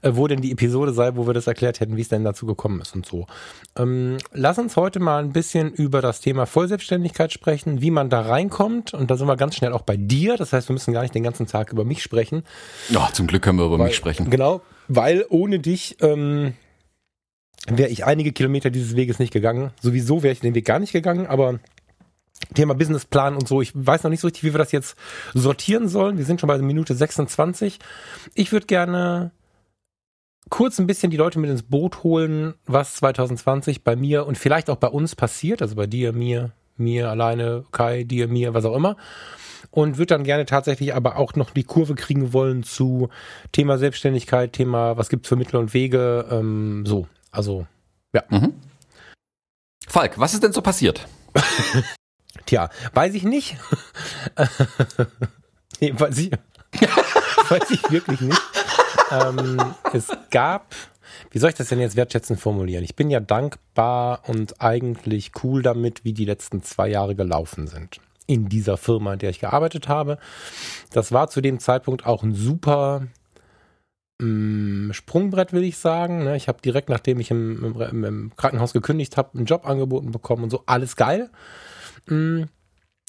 äh, wo denn die Episode sei, wo wir das erklärt hätten, wie es denn dazu gekommen ist und so. Ähm, lass uns heute mal ein bisschen über das Thema Vollselbstständigkeit sprechen, wie man da reinkommt und da sind wir ganz schnell auch bei dir, das heißt, wir müssen gar nicht den ganzen Tag über mich sprechen. Ja, zum Glück können wir über Weil, mich sprechen. Genau, weil ohne dich ähm, wäre ich einige Kilometer dieses Weges nicht gegangen. Sowieso wäre ich den Weg gar nicht gegangen, aber Thema Businessplan und so, ich weiß noch nicht so richtig, wie wir das jetzt sortieren sollen. Wir sind schon bei Minute 26. Ich würde gerne kurz ein bisschen die Leute mit ins Boot holen, was 2020 bei mir und vielleicht auch bei uns passiert, also bei dir, mir, mir alleine, Kai, dir, mir, was auch immer und würde dann gerne tatsächlich aber auch noch die Kurve kriegen wollen zu Thema Selbstständigkeit, Thema, was gibt's für Mittel und Wege, ähm, so. Also, Falk, was ist denn so passiert? tja, weiß ich nicht. nee, weiß ich, weiß ich wirklich nicht. Ähm, es gab, wie soll ich das denn jetzt wertschätzend formulieren? Ich bin ja dankbar und eigentlich cool damit, wie die letzten zwei Jahre gelaufen sind. In dieser Firma, in der ich gearbeitet habe. Das war zu dem Zeitpunkt auch ein super mm, Sprungbrett, will ich sagen. ne? Ich habe direkt, nachdem ich im, im, im Krankenhaus gekündigt habe, einen Job angeboten bekommen und so. Alles geil. Mm,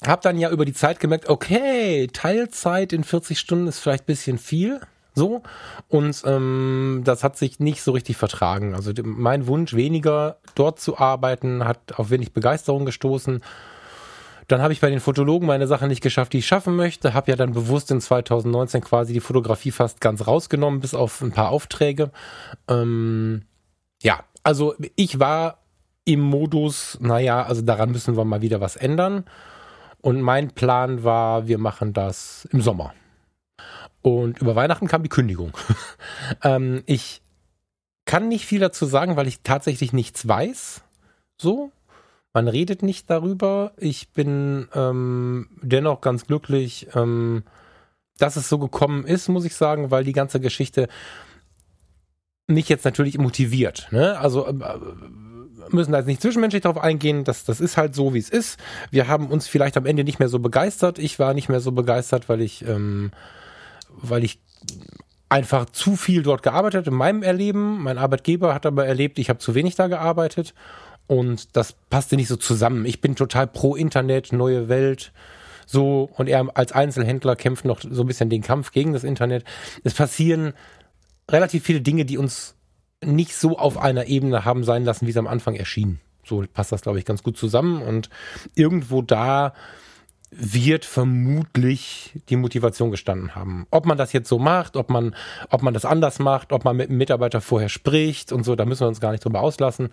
Hab dann ja über die Zeit gemerkt, okay, Teilzeit in 40 Stunden ist vielleicht ein bisschen viel. So. Und ähm, das hat sich nicht so richtig vertragen. Also mein Wunsch, weniger dort zu arbeiten, hat auf wenig Begeisterung gestoßen. Dann habe ich bei den Fotologen meine Sache nicht geschafft, die ich schaffen möchte. Habe ja dann bewusst in 2019 quasi die Fotografie fast ganz rausgenommen, bis auf ein paar Aufträge. Ähm, ja, also ich war im Modus, naja, also daran müssen wir mal wieder was ändern. Und mein Plan war, wir machen das im Sommer. Und über Weihnachten kam die Kündigung. ähm, ich kann nicht viel dazu sagen, weil ich tatsächlich nichts weiß. So. Man redet nicht darüber. Ich bin ähm, dennoch ganz glücklich, ähm, dass es so gekommen ist, muss ich sagen, weil die ganze Geschichte mich jetzt natürlich motiviert. Ne? Also äh, müssen da jetzt nicht zwischenmenschlich darauf eingehen, das, das ist halt so, wie es ist. Wir haben uns vielleicht am Ende nicht mehr so begeistert. Ich war nicht mehr so begeistert, weil ich, ähm, weil ich einfach zu viel dort gearbeitet habe in meinem Erleben. Mein Arbeitgeber hat aber erlebt, ich habe zu wenig da gearbeitet und das passte nicht so zusammen. Ich bin total pro Internet, neue Welt. So, und er als Einzelhändler kämpft noch so ein bisschen den Kampf gegen das Internet. Es passieren relativ viele Dinge, die uns nicht so auf einer Ebene haben sein lassen, wie es am Anfang erschien. So passt das, glaube ich, ganz gut zusammen. Und irgendwo da wird vermutlich die Motivation gestanden haben. Ob man das jetzt so macht, ob man, ob man das anders macht, ob man mit einem Mitarbeiter vorher spricht und so, da müssen wir uns gar nicht drüber auslassen.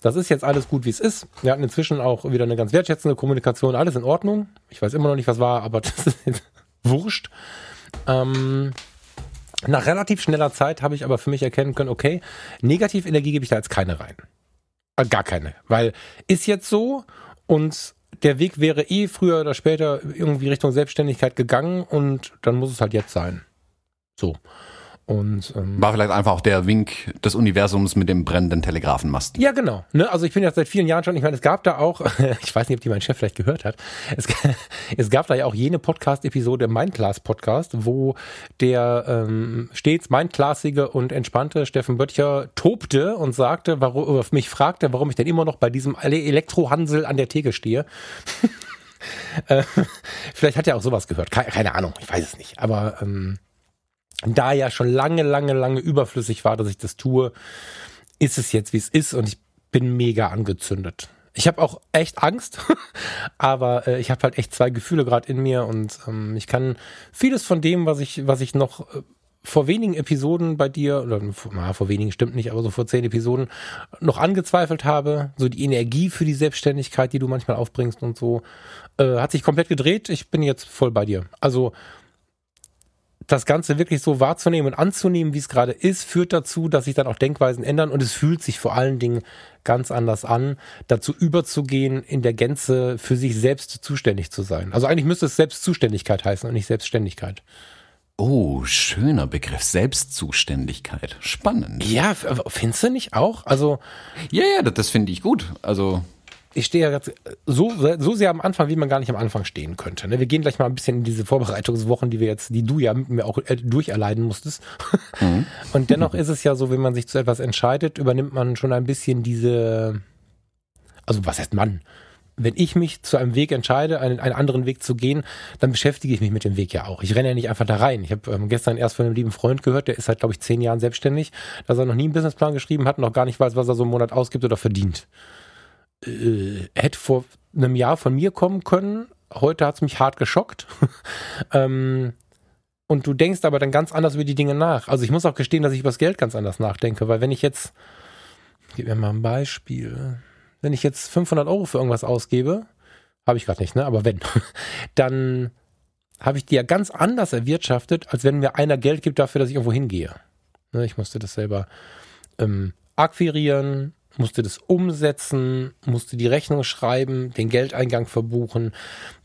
Das ist jetzt alles gut, wie es ist. Wir hatten inzwischen auch wieder eine ganz wertschätzende Kommunikation, alles in Ordnung. Ich weiß immer noch nicht, was war, aber das ist jetzt wurscht. Ähm, nach relativ schneller Zeit habe ich aber für mich erkennen können, okay, Negativenergie gebe ich da jetzt keine rein. Äh, gar keine. Weil ist jetzt so und der Weg wäre eh früher oder später irgendwie Richtung Selbstständigkeit gegangen und dann muss es halt jetzt sein. So. Und, ähm, War vielleicht einfach auch der Wink des Universums mit dem brennenden Telegrafenmast. Ja, genau. Ne? Also ich bin ja seit vielen Jahren schon, ich meine, es gab da auch, ich weiß nicht, ob die mein Chef vielleicht gehört hat, es, es gab da ja auch jene Podcast-Episode, Mindclass Podcast, wo der ähm, stets mindclassige und entspannte Steffen Böttcher tobte und sagte, warum, mich fragte, warum ich denn immer noch bei diesem Elektrohansel an der Theke stehe. äh, vielleicht hat er auch sowas gehört. Keine, keine Ahnung, ich weiß es nicht. Aber ähm, da ja schon lange, lange, lange überflüssig war, dass ich das tue, ist es jetzt, wie es ist und ich bin mega angezündet. Ich habe auch echt Angst, aber äh, ich habe halt echt zwei Gefühle gerade in mir und ähm, ich kann vieles von dem, was ich, was ich noch äh, vor wenigen Episoden bei dir, oder na, vor wenigen stimmt nicht, aber so vor zehn Episoden noch angezweifelt habe, so die Energie für die Selbstständigkeit, die du manchmal aufbringst und so, äh, hat sich komplett gedreht. Ich bin jetzt voll bei dir. Also das Ganze wirklich so wahrzunehmen und anzunehmen, wie es gerade ist, führt dazu, dass sich dann auch Denkweisen ändern und es fühlt sich vor allen Dingen ganz anders an, dazu überzugehen, in der Gänze für sich selbst zuständig zu sein. Also eigentlich müsste es Selbstzuständigkeit heißen und nicht Selbstständigkeit. Oh, schöner Begriff, Selbstzuständigkeit. Spannend. Ja, findest du nicht auch? Also. Ja, ja, das, das finde ich gut. Also ich stehe ja so, so sehr am Anfang, wie man gar nicht am Anfang stehen könnte. Ne? Wir gehen gleich mal ein bisschen in diese Vorbereitungswochen, die wir jetzt, die du ja mit mir auch äh, durcherleiden musstest. Mhm. Und dennoch ist es ja so, wenn man sich zu etwas entscheidet, übernimmt man schon ein bisschen diese, also was heißt Mann? Wenn ich mich zu einem Weg entscheide, einen, einen anderen Weg zu gehen, dann beschäftige ich mich mit dem Weg ja auch. Ich renne ja nicht einfach da rein. Ich habe ähm, gestern erst von einem lieben Freund gehört, der ist halt, glaube ich, zehn Jahren selbstständig, dass er noch nie einen Businessplan geschrieben hat und noch gar nicht weiß, was er so einen Monat ausgibt oder verdient äh, hätte vor einem Jahr von mir kommen können. Heute hat es mich hart geschockt. ähm, und du denkst aber dann ganz anders über die Dinge nach. Also ich muss auch gestehen, dass ich über das Geld ganz anders nachdenke, weil wenn ich jetzt, gib mir mal ein Beispiel, wenn ich jetzt 500 Euro für irgendwas ausgebe, habe ich gerade nicht, ne? Aber wenn, dann habe ich die ja ganz anders erwirtschaftet, als wenn mir einer Geld gibt dafür, dass ich irgendwo hingehe. Ne? Ich musste das selber ähm, akquirieren, musste das umsetzen, musste die Rechnung schreiben, den Geldeingang verbuchen.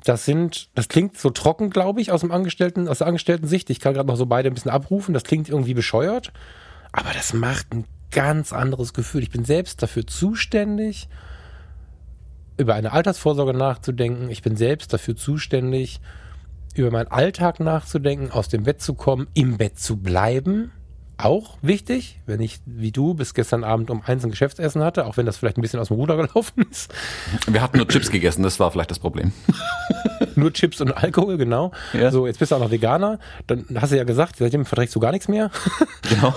Das sind, das klingt so trocken, glaube ich, aus dem Angestellten, aus der Angestellten-Sicht. Ich kann gerade noch so beide ein bisschen abrufen. Das klingt irgendwie bescheuert, aber das macht ein ganz anderes Gefühl. Ich bin selbst dafür zuständig, über eine Altersvorsorge nachzudenken. Ich bin selbst dafür zuständig, über meinen Alltag nachzudenken, aus dem Bett zu kommen, im Bett zu bleiben auch wichtig, wenn ich wie du bis gestern Abend um eins ein Geschäftsessen hatte, auch wenn das vielleicht ein bisschen aus dem Ruder gelaufen ist. Wir hatten nur Chips gegessen, das war vielleicht das Problem. nur Chips und Alkohol, genau. Ja. So, jetzt bist du auch noch Veganer, dann hast du ja gesagt, seitdem verträgst du gar nichts mehr. Genau.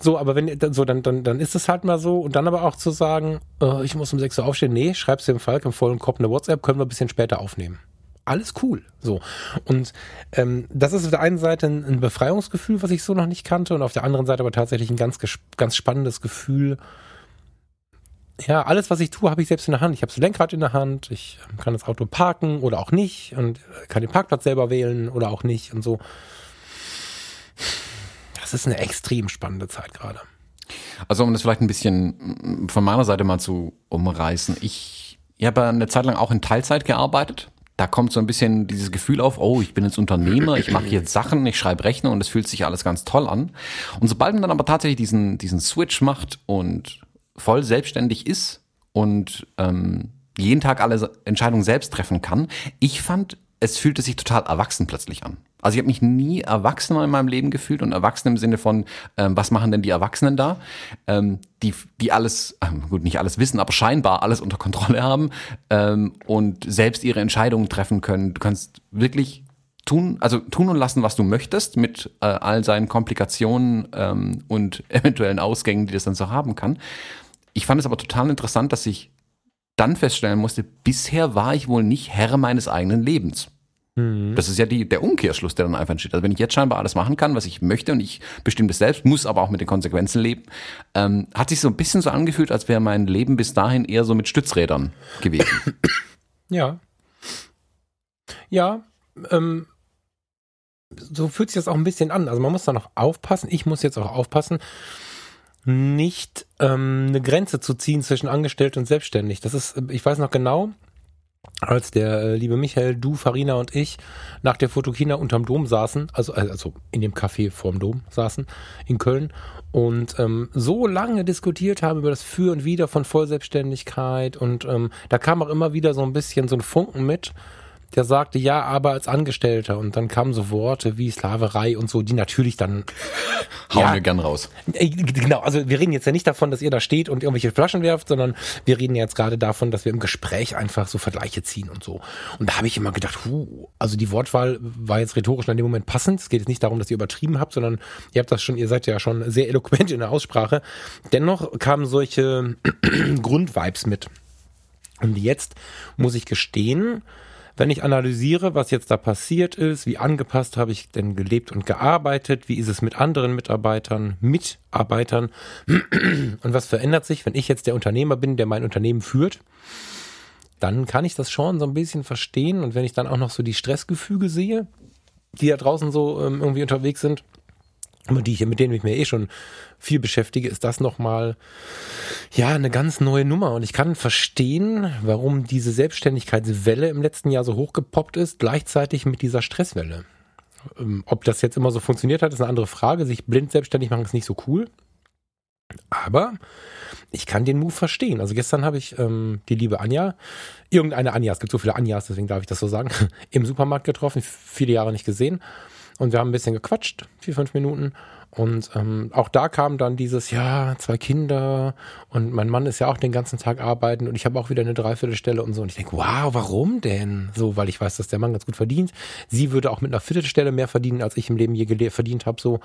so, aber wenn so, dann, dann, dann ist es halt mal so und dann aber auch zu sagen, äh, ich muss um sechs Uhr aufstehen, nee, schreibst dem Falk im vollen Kopf eine WhatsApp, können wir ein bisschen später aufnehmen alles cool. So. Und ähm, das ist auf der einen Seite ein, ein, Befreiungsgefühl, was ich so noch nicht kannte, und auf der anderen Seite aber tatsächlich ein ganz, ganz spannendes Gefühl. Ja, alles, was ich tue, habe ich selbst in der Hand. Ich habe das Lenkrad in der Hand, ich ähm, kann das Auto parken oder auch nicht und äh, kann den Parkplatz selber wählen oder auch nicht und so. Das ist eine extrem spannende Zeit gerade. Also um das vielleicht ein bisschen von meiner Seite mal zu umreißen. Ich, ich habe eine Zeit lang auch in Teilzeit gearbeitet da kommt so ein bisschen dieses Gefühl auf, oh, ich bin jetzt Unternehmer, ich mache jetzt Sachen, ich schreibe Rechner und es fühlt sich alles ganz toll an. Und sobald man dann aber tatsächlich diesen, diesen Switch macht und voll selbstständig ist und ähm, jeden Tag alle Entscheidungen selbst treffen kann, ich fand, es fühlte sich total erwachsen plötzlich an. Also ich habe mich nie erwachsen in meinem Leben gefühlt und erwachsen im Sinne von, ähm, was machen denn die Erwachsenen da, ähm, die, die alles, ähm, gut, nicht alles wissen, aber scheinbar alles unter Kontrolle haben ähm, und selbst ihre Entscheidungen treffen können. Du kannst wirklich tun, also tun und lassen, was du möchtest, mit äh, all seinen Komplikationen ähm, und eventuellen Ausgängen, die das dann so haben kann. Ich fand es aber total interessant, dass ich dann feststellen musste, bisher war ich wohl nicht Herr meines eigenen Lebens. Mhm. Das ist ja die, der Umkehrschluss, der dann einfach entsteht. Also wenn ich jetzt scheinbar alles machen kann, was ich möchte und ich bestimme das selbst, muss aber auch mit den Konsequenzen leben, ähm, hat sich so ein bisschen so angefühlt, als wäre mein Leben bis dahin eher so mit Stützrädern gewesen. Ja. Ja, ähm, so fühlt sich das auch ein bisschen an. Also man muss da noch aufpassen. Ich muss jetzt auch aufpassen, nicht ähm, eine Grenze zu ziehen zwischen Angestellt und Selbstständig. Das ist, ich weiß noch genau, als der äh, liebe Michael, du, Farina und ich nach der Fotokina unterm Dom saßen, also, äh, also in dem Café vorm Dom saßen in Köln und ähm, so lange diskutiert haben über das Für und Wider von Vollselbstständigkeit und ähm, da kam auch immer wieder so ein bisschen so ein Funken mit der sagte, ja, aber als Angestellter. Und dann kamen so Worte wie Sklaverei und so, die natürlich dann. Hauen ja, wir gern raus. Genau, also wir reden jetzt ja nicht davon, dass ihr da steht und irgendwelche Flaschen werft, sondern wir reden jetzt gerade davon, dass wir im Gespräch einfach so Vergleiche ziehen und so. Und da habe ich immer gedacht, huh, also die Wortwahl war jetzt rhetorisch in dem Moment passend. Es geht jetzt nicht darum, dass ihr übertrieben habt, sondern ihr habt das schon, ihr seid ja schon sehr eloquent in der Aussprache. Dennoch kamen solche Grundvibes mit. Und jetzt muss ich gestehen, wenn ich analysiere, was jetzt da passiert ist, wie angepasst habe ich denn gelebt und gearbeitet, wie ist es mit anderen Mitarbeitern, Mitarbeitern? Und was verändert sich, wenn ich jetzt der Unternehmer bin, der mein Unternehmen führt, dann kann ich das schon so ein bisschen verstehen. Und wenn ich dann auch noch so die Stressgefüge sehe, die da draußen so ähm, irgendwie unterwegs sind, die ich, mit denen ich mir eh schon viel beschäftige, ist das nochmal, ja, eine ganz neue Nummer. Und ich kann verstehen, warum diese Selbstständigkeitswelle im letzten Jahr so hochgepoppt ist, gleichzeitig mit dieser Stresswelle. Ähm, ob das jetzt immer so funktioniert hat, ist eine andere Frage. Sich blind selbstständig machen ist nicht so cool. Aber ich kann den Move verstehen. Also gestern habe ich ähm, die liebe Anja, irgendeine Anja, es gibt so viele Anjas, deswegen darf ich das so sagen, im Supermarkt getroffen, viele Jahre nicht gesehen. Und wir haben ein bisschen gequatscht, vier, fünf Minuten. Und ähm, auch da kam dann dieses, ja, zwei Kinder und mein Mann ist ja auch den ganzen Tag arbeiten und ich habe auch wieder eine Dreiviertelstelle und so. Und ich denke, wow, warum denn? So, weil ich weiß, dass der Mann ganz gut verdient. Sie würde auch mit einer Viertelstelle mehr verdienen, als ich im Leben je verdient habe. So,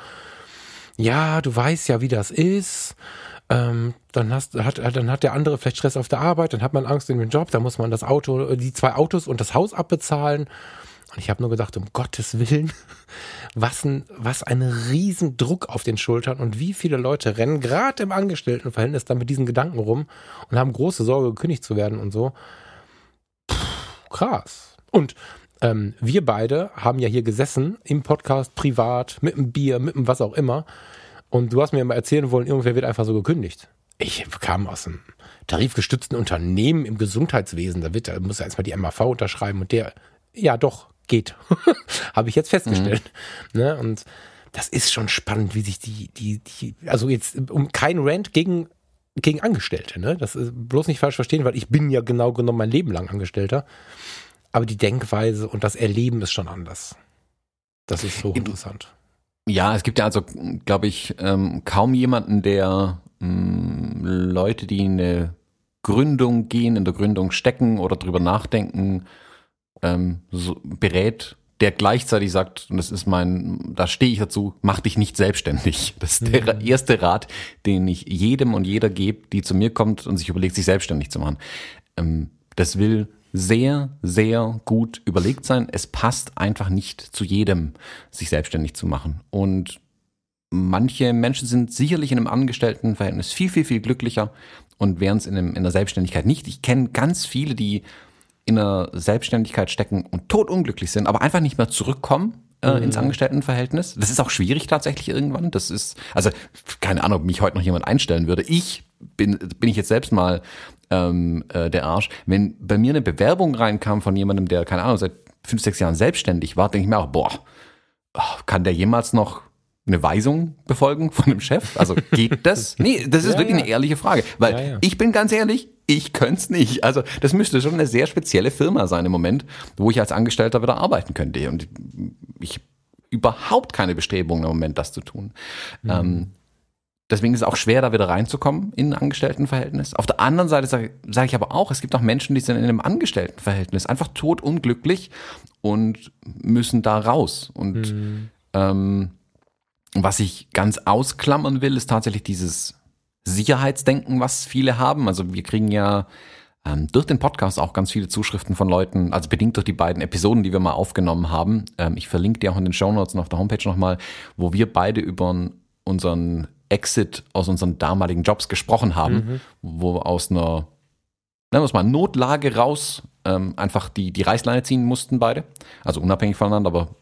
ja, du weißt ja, wie das ist. Ähm, dann, hast, hat, dann hat der andere vielleicht Stress auf der Arbeit, dann hat man Angst in dem Job, dann muss man das Auto, die zwei Autos und das Haus abbezahlen. Und ich habe nur gedacht, um Gottes Willen, was ein, was ein Riesendruck auf den Schultern und wie viele Leute rennen gerade im Angestelltenverhältnis dann mit diesen Gedanken rum und haben große Sorge, gekündigt zu werden und so. Puh, krass. Und ähm, wir beide haben ja hier gesessen im Podcast, privat, mit einem Bier, mit einem was auch immer. Und du hast mir mal erzählen wollen, irgendwer wird einfach so gekündigt. Ich kam aus einem tarifgestützten Unternehmen im Gesundheitswesen. Da wird, da muss er erstmal die MAV unterschreiben und der, ja doch, geht. Habe ich jetzt festgestellt. Mhm. Ne? Und das ist schon spannend, wie sich die, die, die, also jetzt um kein Rant gegen, gegen Angestellte, ne? Das ist bloß nicht falsch verstehen, weil ich bin ja genau genommen mein Leben lang Angestellter. Aber die Denkweise und das Erleben ist schon anders. Das ist so interessant. Ja, es gibt ja also, glaube ich, ähm, kaum jemanden, der ähm, Leute, die in eine Gründung gehen, in der Gründung stecken oder drüber nachdenken, ähm, so berät, der gleichzeitig sagt, und das ist mein, da stehe ich dazu, mach dich nicht selbstständig. Das ist der mhm. erste Rat, den ich jedem und jeder gebe, die zu mir kommt und sich überlegt, sich selbstständig zu machen. Ähm, das will sehr, sehr gut überlegt sein. Es passt einfach nicht zu jedem, sich selbstständig zu machen. Und manche Menschen sind sicherlich in einem Angestelltenverhältnis viel, viel, viel glücklicher und wären es in, in der Selbstständigkeit nicht. Ich kenne ganz viele, die in einer Selbstständigkeit stecken und totunglücklich sind, aber einfach nicht mehr zurückkommen äh, mhm. ins Angestelltenverhältnis. Das ist auch schwierig tatsächlich irgendwann. Das ist, also keine Ahnung, ob mich heute noch jemand einstellen würde. Ich bin, bin ich jetzt selbst mal ähm, äh, der Arsch. Wenn bei mir eine Bewerbung reinkam von jemandem, der, keine Ahnung, seit fünf, sechs Jahren selbstständig war, denke ich mir auch, boah, oh, kann der jemals noch eine Weisung befolgen von dem Chef? Also geht das? Nee, das ist ja, wirklich ja. eine ehrliche Frage. Weil ja, ich bin ganz ehrlich, ich könnte es nicht. Also das müsste schon eine sehr spezielle Firma sein im Moment, wo ich als Angestellter wieder arbeiten könnte. Und ich überhaupt keine Bestrebungen im Moment, das zu tun. Mhm. Ähm, deswegen ist es auch schwer, da wieder reinzukommen in ein Angestelltenverhältnis. Auf der anderen Seite sage sag ich aber auch, es gibt auch Menschen, die sind in einem Angestelltenverhältnis einfach totunglücklich und müssen da raus. Und mhm. ähm, was ich ganz ausklammern will, ist tatsächlich dieses Sicherheitsdenken, was viele haben. Also wir kriegen ja ähm, durch den Podcast auch ganz viele Zuschriften von Leuten, also bedingt durch die beiden Episoden, die wir mal aufgenommen haben. Ähm, ich verlinke dir auch in den Show Notes und auf der Homepage nochmal, wo wir beide über unseren Exit aus unseren damaligen Jobs gesprochen haben, mhm. wo wir aus einer, nennen wir es mal, Notlage raus ähm, einfach die, die Reißleine ziehen mussten beide. Also unabhängig voneinander, aber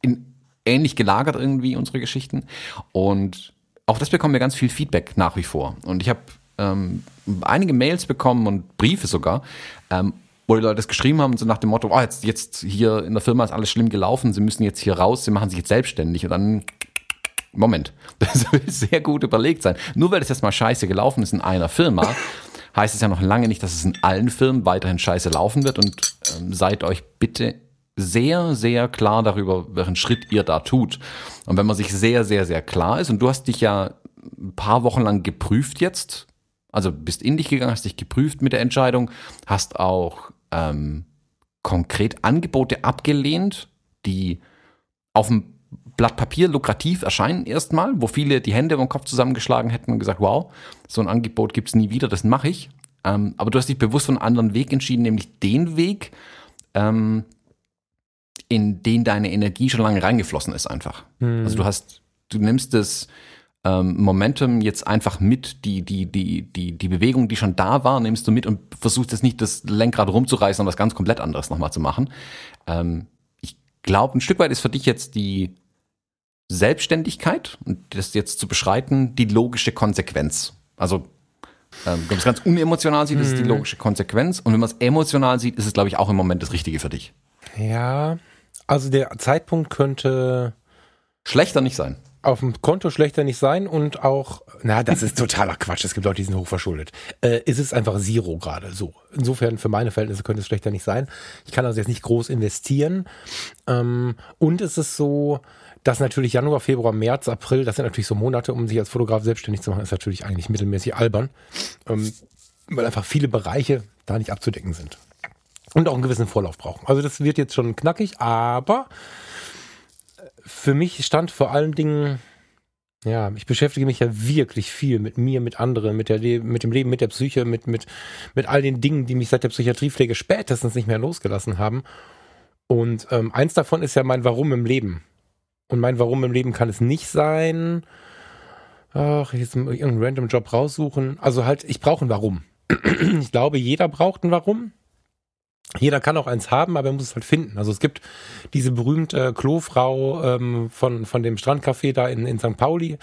in, ähnlich gelagert irgendwie unsere Geschichten. Und auch das bekommen wir ganz viel Feedback nach wie vor. Und ich habe ähm, einige Mails bekommen und Briefe sogar, ähm, wo die Leute das geschrieben haben, so nach dem Motto, oh, jetzt, jetzt hier in der Firma ist alles schlimm gelaufen, sie müssen jetzt hier raus, sie machen sich jetzt selbstständig und dann Moment, das will sehr gut überlegt sein. Nur weil das jetzt mal scheiße gelaufen ist in einer Firma, heißt es ja noch lange nicht, dass es in allen Firmen weiterhin scheiße laufen wird und ähm, seid euch bitte sehr, sehr klar darüber, welchen Schritt ihr da tut. Und wenn man sich sehr, sehr, sehr klar ist, und du hast dich ja ein paar Wochen lang geprüft jetzt, also bist in dich gegangen, hast dich geprüft mit der Entscheidung, hast auch ähm, konkret Angebote abgelehnt, die auf dem Blatt Papier lukrativ erscheinen erstmal, wo viele die Hände über den Kopf zusammengeschlagen hätten und gesagt, wow, so ein Angebot gibt's nie wieder, das mache ich. Ähm, aber du hast dich bewusst für einen anderen Weg entschieden, nämlich den Weg, ähm, in den deine Energie schon lange reingeflossen ist einfach. Mhm. Also du hast, du nimmst das ähm, Momentum jetzt einfach mit, die, die, die, die, die Bewegung, die schon da war, nimmst du mit und versuchst jetzt nicht das Lenkrad rumzureißen und was ganz komplett anderes nochmal zu machen. Ähm, ich glaube, ein Stück weit ist für dich jetzt die Selbstständigkeit und das jetzt zu beschreiten, die logische Konsequenz. Also ähm, wenn man es ganz unemotional sieht, ist es die mhm. logische Konsequenz. Und wenn man es emotional sieht, ist es, glaube ich, auch im Moment das Richtige für dich. Ja, also der Zeitpunkt könnte schlechter nicht sein. Auf dem Konto schlechter nicht sein und auch, na, das ist totaler Quatsch. Es gibt Leute, die sind hochverschuldet. Äh, ist es einfach Zero gerade so. Insofern für meine Verhältnisse könnte es schlechter nicht sein. Ich kann also jetzt nicht groß investieren. Ähm, und es ist so, dass natürlich Januar, Februar, März, April, das sind natürlich so Monate, um sich als Fotograf selbstständig zu machen, ist natürlich eigentlich mittelmäßig albern. Ähm, weil einfach viele Bereiche da nicht abzudecken sind und auch einen gewissen Vorlauf brauchen. Also das wird jetzt schon knackig, aber für mich stand vor allen Dingen, ja, ich beschäftige mich ja wirklich viel mit mir, mit anderen, mit, der, mit dem Leben, mit der Psyche, mit, mit, mit all den Dingen, die mich seit der Psychiatriepflege spätestens nicht mehr losgelassen haben. Und ähm, eins davon ist ja mein Warum im Leben. Und mein Warum im Leben kann es nicht sein, ach, jetzt irgendeinen random Job raussuchen. Also halt, ich brauche ein Warum. Ich glaube, jeder braucht ein Warum. Jeder kann auch eins haben, aber er muss es halt finden. Also es gibt diese berühmte äh, Klofrau ähm, von, von dem Strandcafé da in, in St. Pauli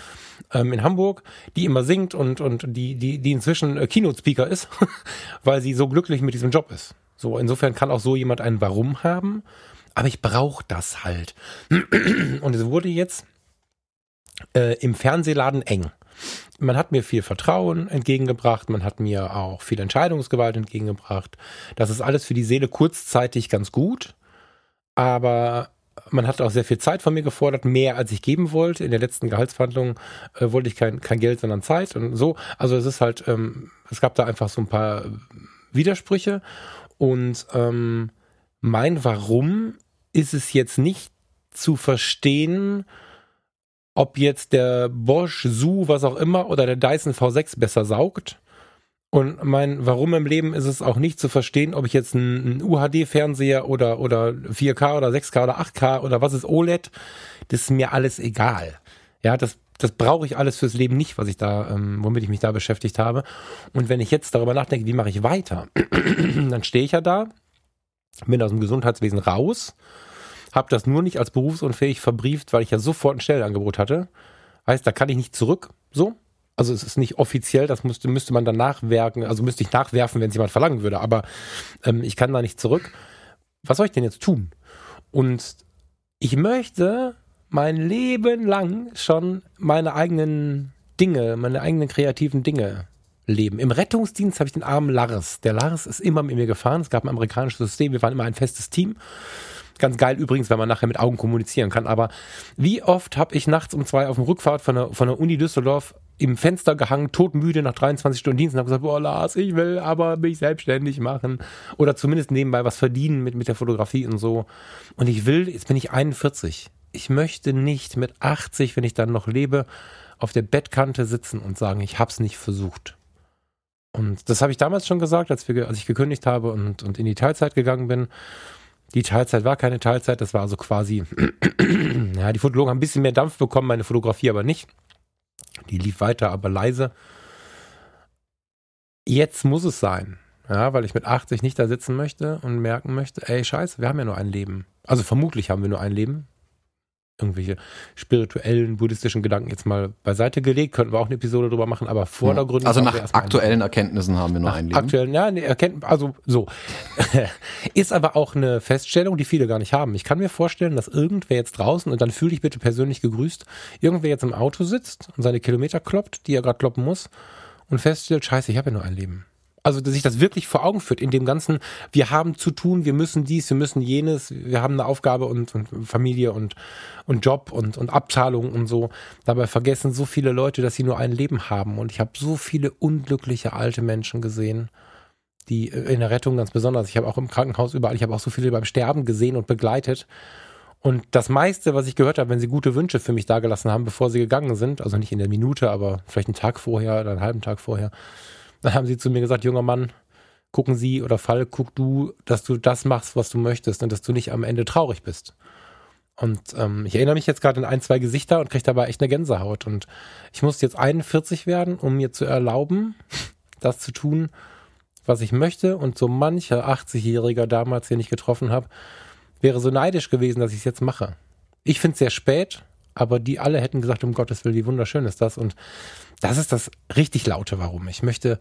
ähm, in Hamburg, die immer singt und, und die, die, die inzwischen äh, Keynote-Speaker ist, weil sie so glücklich mit diesem Job ist. So, insofern kann auch so jemand ein Warum haben, aber ich brauche das halt. Und es wurde jetzt äh, im Fernsehladen eng man hat mir viel Vertrauen entgegengebracht, man hat mir auch viel Entscheidungsgewalt entgegengebracht. Das ist alles für die Seele kurzzeitig ganz gut, aber man hat auch sehr viel Zeit von mir gefordert, mehr als ich geben wollte. In der letzten Gehaltsverhandlung äh, wollte ich kein, kein Geld, sondern Zeit und so. Also es ist halt, ähm, es gab da einfach so ein paar Widersprüche und ähm, mein Warum ist es jetzt nicht zu verstehen, ob jetzt der Bosch, Su, was auch immer oder der Dyson V6 besser saugt. Und mein Warum im Leben ist es auch nicht zu verstehen, ob ich jetzt einen, UHD-Fernseher oder, oder 4K oder 6K oder 8K oder was ist OLED, das ist mir alles egal. Ja, das, das brauche ich alles fürs Leben nicht, was ich da, ähm, womit ich mich da beschäftigt habe. Und wenn ich jetzt darüber nachdenke, wie mache ich weiter, dann stehe ich ja da, bin aus dem Gesundheitswesen raus habe das nur nicht als berufsunfähig verbrieft, weil ich ja sofort ein Stellenangebot hatte. Heißt, da kann ich nicht zurück, so. Also es ist nicht offiziell, das müsste, müsste man dann nachwerken, also müsste ich nachwerfen, wenn es jemand verlangen würde, aber ähm, ich kann da nicht zurück. Was soll ich denn jetzt tun? Und ich möchte mein Leben lang schon meine eigenen Dinge, meine eigenen kreativen Dinge leben. Im Rettungsdienst habe ich den armen Lars. Der Lars ist immer mit mir gefahren. Es gab ein amerikanisches System, wir waren immer ein festes Team. Ganz geil übrigens, wenn man nachher mit Augen kommunizieren kann. Aber wie oft habe ich nachts um zwei auf dem Rückfahrt von der, von der Uni Düsseldorf im Fenster gehangen, totmüde nach 23 Stunden Dienst und habe gesagt, boah Lars, ich will aber mich selbstständig machen oder zumindest nebenbei was verdienen mit, mit der Fotografie und so. Und ich will, jetzt bin ich 41. Ich möchte nicht mit 80, wenn ich dann noch lebe, auf der Bettkante sitzen und sagen, ich hab's nicht versucht. Und das habe ich damals schon gesagt, als, wir, als ich gekündigt habe und, und in die Teilzeit gegangen bin. Die Teilzeit war keine Teilzeit, das war also quasi, ja, die Fotologen haben ein bisschen mehr Dampf bekommen, meine Fotografie aber nicht. Die lief weiter, aber leise. Jetzt muss es sein. Ja, weil ich mit 80 nicht da sitzen möchte und merken möchte, ey, scheiße, wir haben ja nur ein Leben. Also vermutlich haben wir nur ein Leben irgendwelche spirituellen, buddhistischen Gedanken jetzt mal beiseite gelegt. Könnten wir auch eine Episode drüber machen, aber vordergründig. Also nach aktuellen Erkenntnissen haben wir nur ein Leben. Aktuellen, ja, nee, erkennt, also so. ist aber auch eine Feststellung, die viele gar nicht haben. Ich kann mir vorstellen, dass irgendwer jetzt draußen, und dann fühle ich bitte persönlich gegrüßt, irgendwer jetzt im Auto sitzt und seine Kilometer kloppt, die er gerade kloppen muss, und feststellt, scheiße, ich habe ja nur ein Leben also dass sich das wirklich vor Augen führt in dem ganzen, wir haben zu tun, wir müssen dies, wir müssen jenes, wir haben eine Aufgabe und, und Familie und, und Job und, und Abzahlung und so. Dabei vergessen so viele Leute, dass sie nur ein Leben haben. Und ich habe so viele unglückliche alte Menschen gesehen, die äh, in der Rettung ganz besonders. Ich habe auch im Krankenhaus überall, ich habe auch so viele beim Sterben gesehen und begleitet. Und das meiste, was ich gehört habe, wenn sie gute Wünsche für mich dagelassen haben, bevor sie gegangen sind, also nicht in der Minute, aber vielleicht einen Tag vorher oder einen halben Tag vorher, dann haben sie zu mir gesagt, junger Mann, gucken Sie oder Fall, guck du, dass du das machst, was du möchtest und dass du nicht am Ende traurig bist. Und ähm, ich erinnere mich jetzt gerade an ein, zwei Gesichter und kriege dabei echt eine Gänsehaut. Und ich musste jetzt 41 werden, um mir zu erlauben, das zu tun, was ich möchte. Und so mancher 80-Jähriger damals, den ich getroffen habe, wäre so neidisch gewesen, dass ich es jetzt mache. Ich finde es sehr spät, aber die alle hätten gesagt, um Gottes Willen, wie wunderschön ist das. Und das ist das richtig laute Warum. Ich möchte,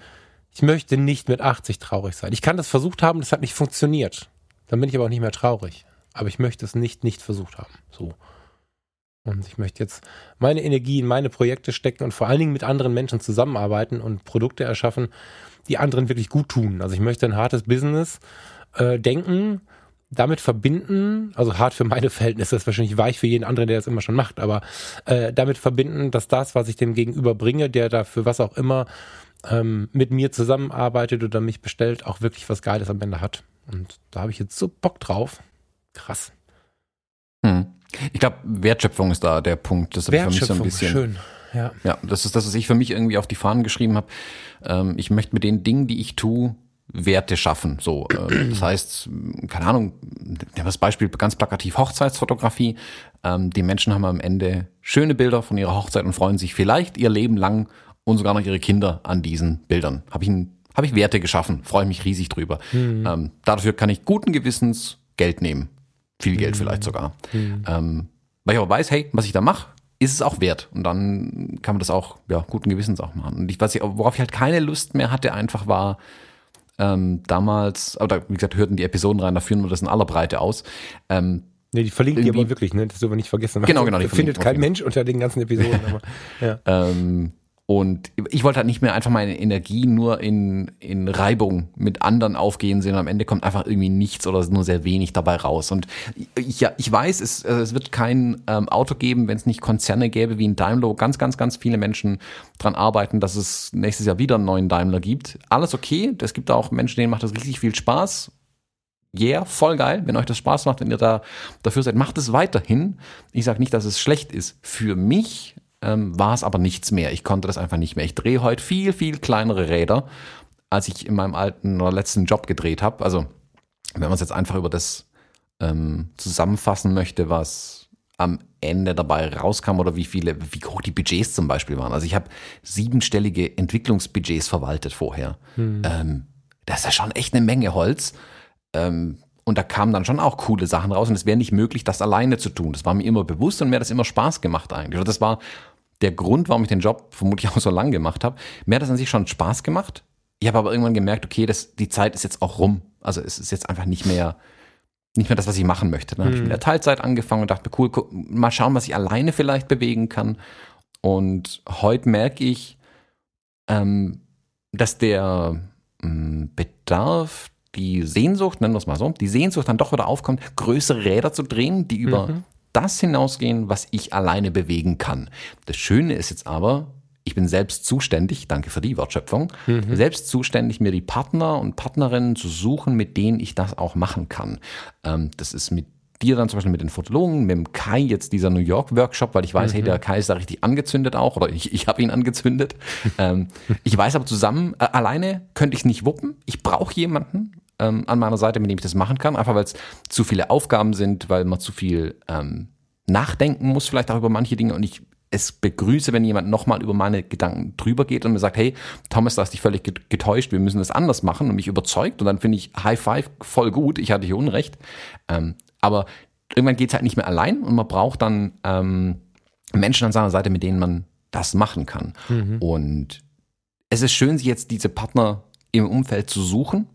ich möchte nicht mit 80 traurig sein. Ich kann das versucht haben, das hat nicht funktioniert. Dann bin ich aber auch nicht mehr traurig. Aber ich möchte es nicht, nicht versucht haben. So. Und ich möchte jetzt meine Energie in meine Projekte stecken und vor allen Dingen mit anderen Menschen zusammenarbeiten und Produkte erschaffen, die anderen wirklich gut tun. Also ich möchte ein hartes Business äh, denken, damit verbinden, also hart für meine Verhältnisse, ist wahrscheinlich weich für jeden anderen, der das immer schon macht, aber äh, damit verbinden, dass das, was ich dem Gegenüber bringe, der dafür was auch immer ähm, mit mir zusammenarbeitet oder mich bestellt, auch wirklich was Geiles am Ende hat. Und da habe ich jetzt so Bock drauf. Krass. Hm. Ich glaube, Wertschöpfung ist da der Punkt. Das habe ich für mich so ein bisschen. Schön. Ja. ja, das ist das, was ich für mich irgendwie auf die Fahnen geschrieben habe. Ähm, ich möchte mit den Dingen, die ich tue, Werte schaffen. So, äh, das heißt, keine Ahnung, das Beispiel ganz plakativ Hochzeitsfotografie. Ähm, die Menschen haben am Ende schöne Bilder von ihrer Hochzeit und freuen sich vielleicht ihr Leben lang und sogar noch ihre Kinder an diesen Bildern. Habe ich, hab ich Werte geschaffen, freue mich riesig drüber. Mhm. Ähm, dafür kann ich guten Gewissens Geld nehmen. Viel Geld mhm. vielleicht sogar. Mhm. Ähm, weil ich aber weiß, hey, was ich da mache, ist es auch wert. Und dann kann man das auch, ja, guten Gewissens auch machen. Und ich, was ich, worauf ich halt keine Lust mehr hatte, einfach war, ähm, damals, oder wie gesagt, hörten die Episoden rein, da führen wir das in aller Breite aus. Ähm, Nee, die verlinken die aber wirklich, ne? Das soll man nicht vergessen. Genau, genau. Die findet kein Mensch unter den ganzen Episoden. aber, ja. ähm, und ich wollte halt nicht mehr einfach meine Energie nur in, in Reibung mit anderen aufgehen sehen. Und am Ende kommt einfach irgendwie nichts oder nur sehr wenig dabei raus. Und ich, ja, ich weiß, es, es wird kein ähm, Auto geben, wenn es nicht Konzerne gäbe wie ein Daimler, wo ganz, ganz, ganz viele Menschen dran arbeiten, dass es nächstes Jahr wieder einen neuen Daimler gibt. Alles okay. Es gibt auch Menschen, denen macht das richtig viel Spaß. Yeah, voll geil. Wenn euch das Spaß macht, wenn ihr da dafür seid, macht es weiterhin. Ich sage nicht, dass es schlecht ist. Für mich ähm, war es aber nichts mehr. Ich konnte das einfach nicht mehr. Ich drehe heute viel, viel kleinere Räder, als ich in meinem alten oder letzten Job gedreht habe. Also, wenn man es jetzt einfach über das ähm, zusammenfassen möchte, was am Ende dabei rauskam oder wie viele, wie hoch die Budgets zum Beispiel waren. Also ich habe siebenstellige Entwicklungsbudgets verwaltet vorher. Hm. Ähm, das ist ja schon echt eine Menge Holz. Ähm, und da kamen dann schon auch coole Sachen raus und es wäre nicht möglich, das alleine zu tun. Das war mir immer bewusst und mir hat das immer Spaß gemacht eigentlich. Das war der Grund, warum ich den Job vermutlich auch so lang gemacht habe. Mir hat das an sich schon Spaß gemacht. Ich habe aber irgendwann gemerkt, okay, das, die Zeit ist jetzt auch rum. Also es ist jetzt einfach nicht mehr, nicht mehr das, was ich machen möchte. Dann habe ich mit der. Teilzeit angefangen und dachte cool, guck, mal schauen, was ich alleine vielleicht bewegen kann. Und heute merke ich, ähm, dass der ähm, Bedarf, die Sehnsucht, nennen wir es mal so, die Sehnsucht dann doch wieder aufkommt, größere Räder zu drehen, die über mhm das hinausgehen, was ich alleine bewegen kann. Das Schöne ist jetzt aber, ich bin selbst zuständig, danke für die Wortschöpfung, mhm. selbst zuständig, mir die Partner und Partnerinnen zu suchen, mit denen ich das auch machen kann. Ähm, das ist mit dir dann zum Beispiel mit den Fotologen, mit dem Kai jetzt dieser New York Workshop, weil ich weiß, mhm. hey, der Kai ist da richtig angezündet auch oder ich, ich habe ihn angezündet. ähm, ich weiß aber zusammen, äh, alleine könnte ich es nicht wuppen. Ich brauche jemanden ähm, an meiner Seite, mit dem ich das machen kann, einfach weil es zu viele Aufgaben sind, weil man zu viel ähm, nachdenken muss, vielleicht auch über manche Dinge und ich es begrüße, wenn jemand nochmal über meine Gedanken drüber geht und mir sagt, hey, Thomas, du hast dich völlig getäuscht, wir müssen das anders machen und mich überzeugt und dann finde ich High Five voll gut, ich hatte hier Unrecht. Ähm, aber irgendwann geht es halt nicht mehr allein und man braucht dann ähm, Menschen an seiner Seite, mit denen man das machen kann. Mhm. Und es ist schön, sich jetzt diese Partner im Umfeld zu suchen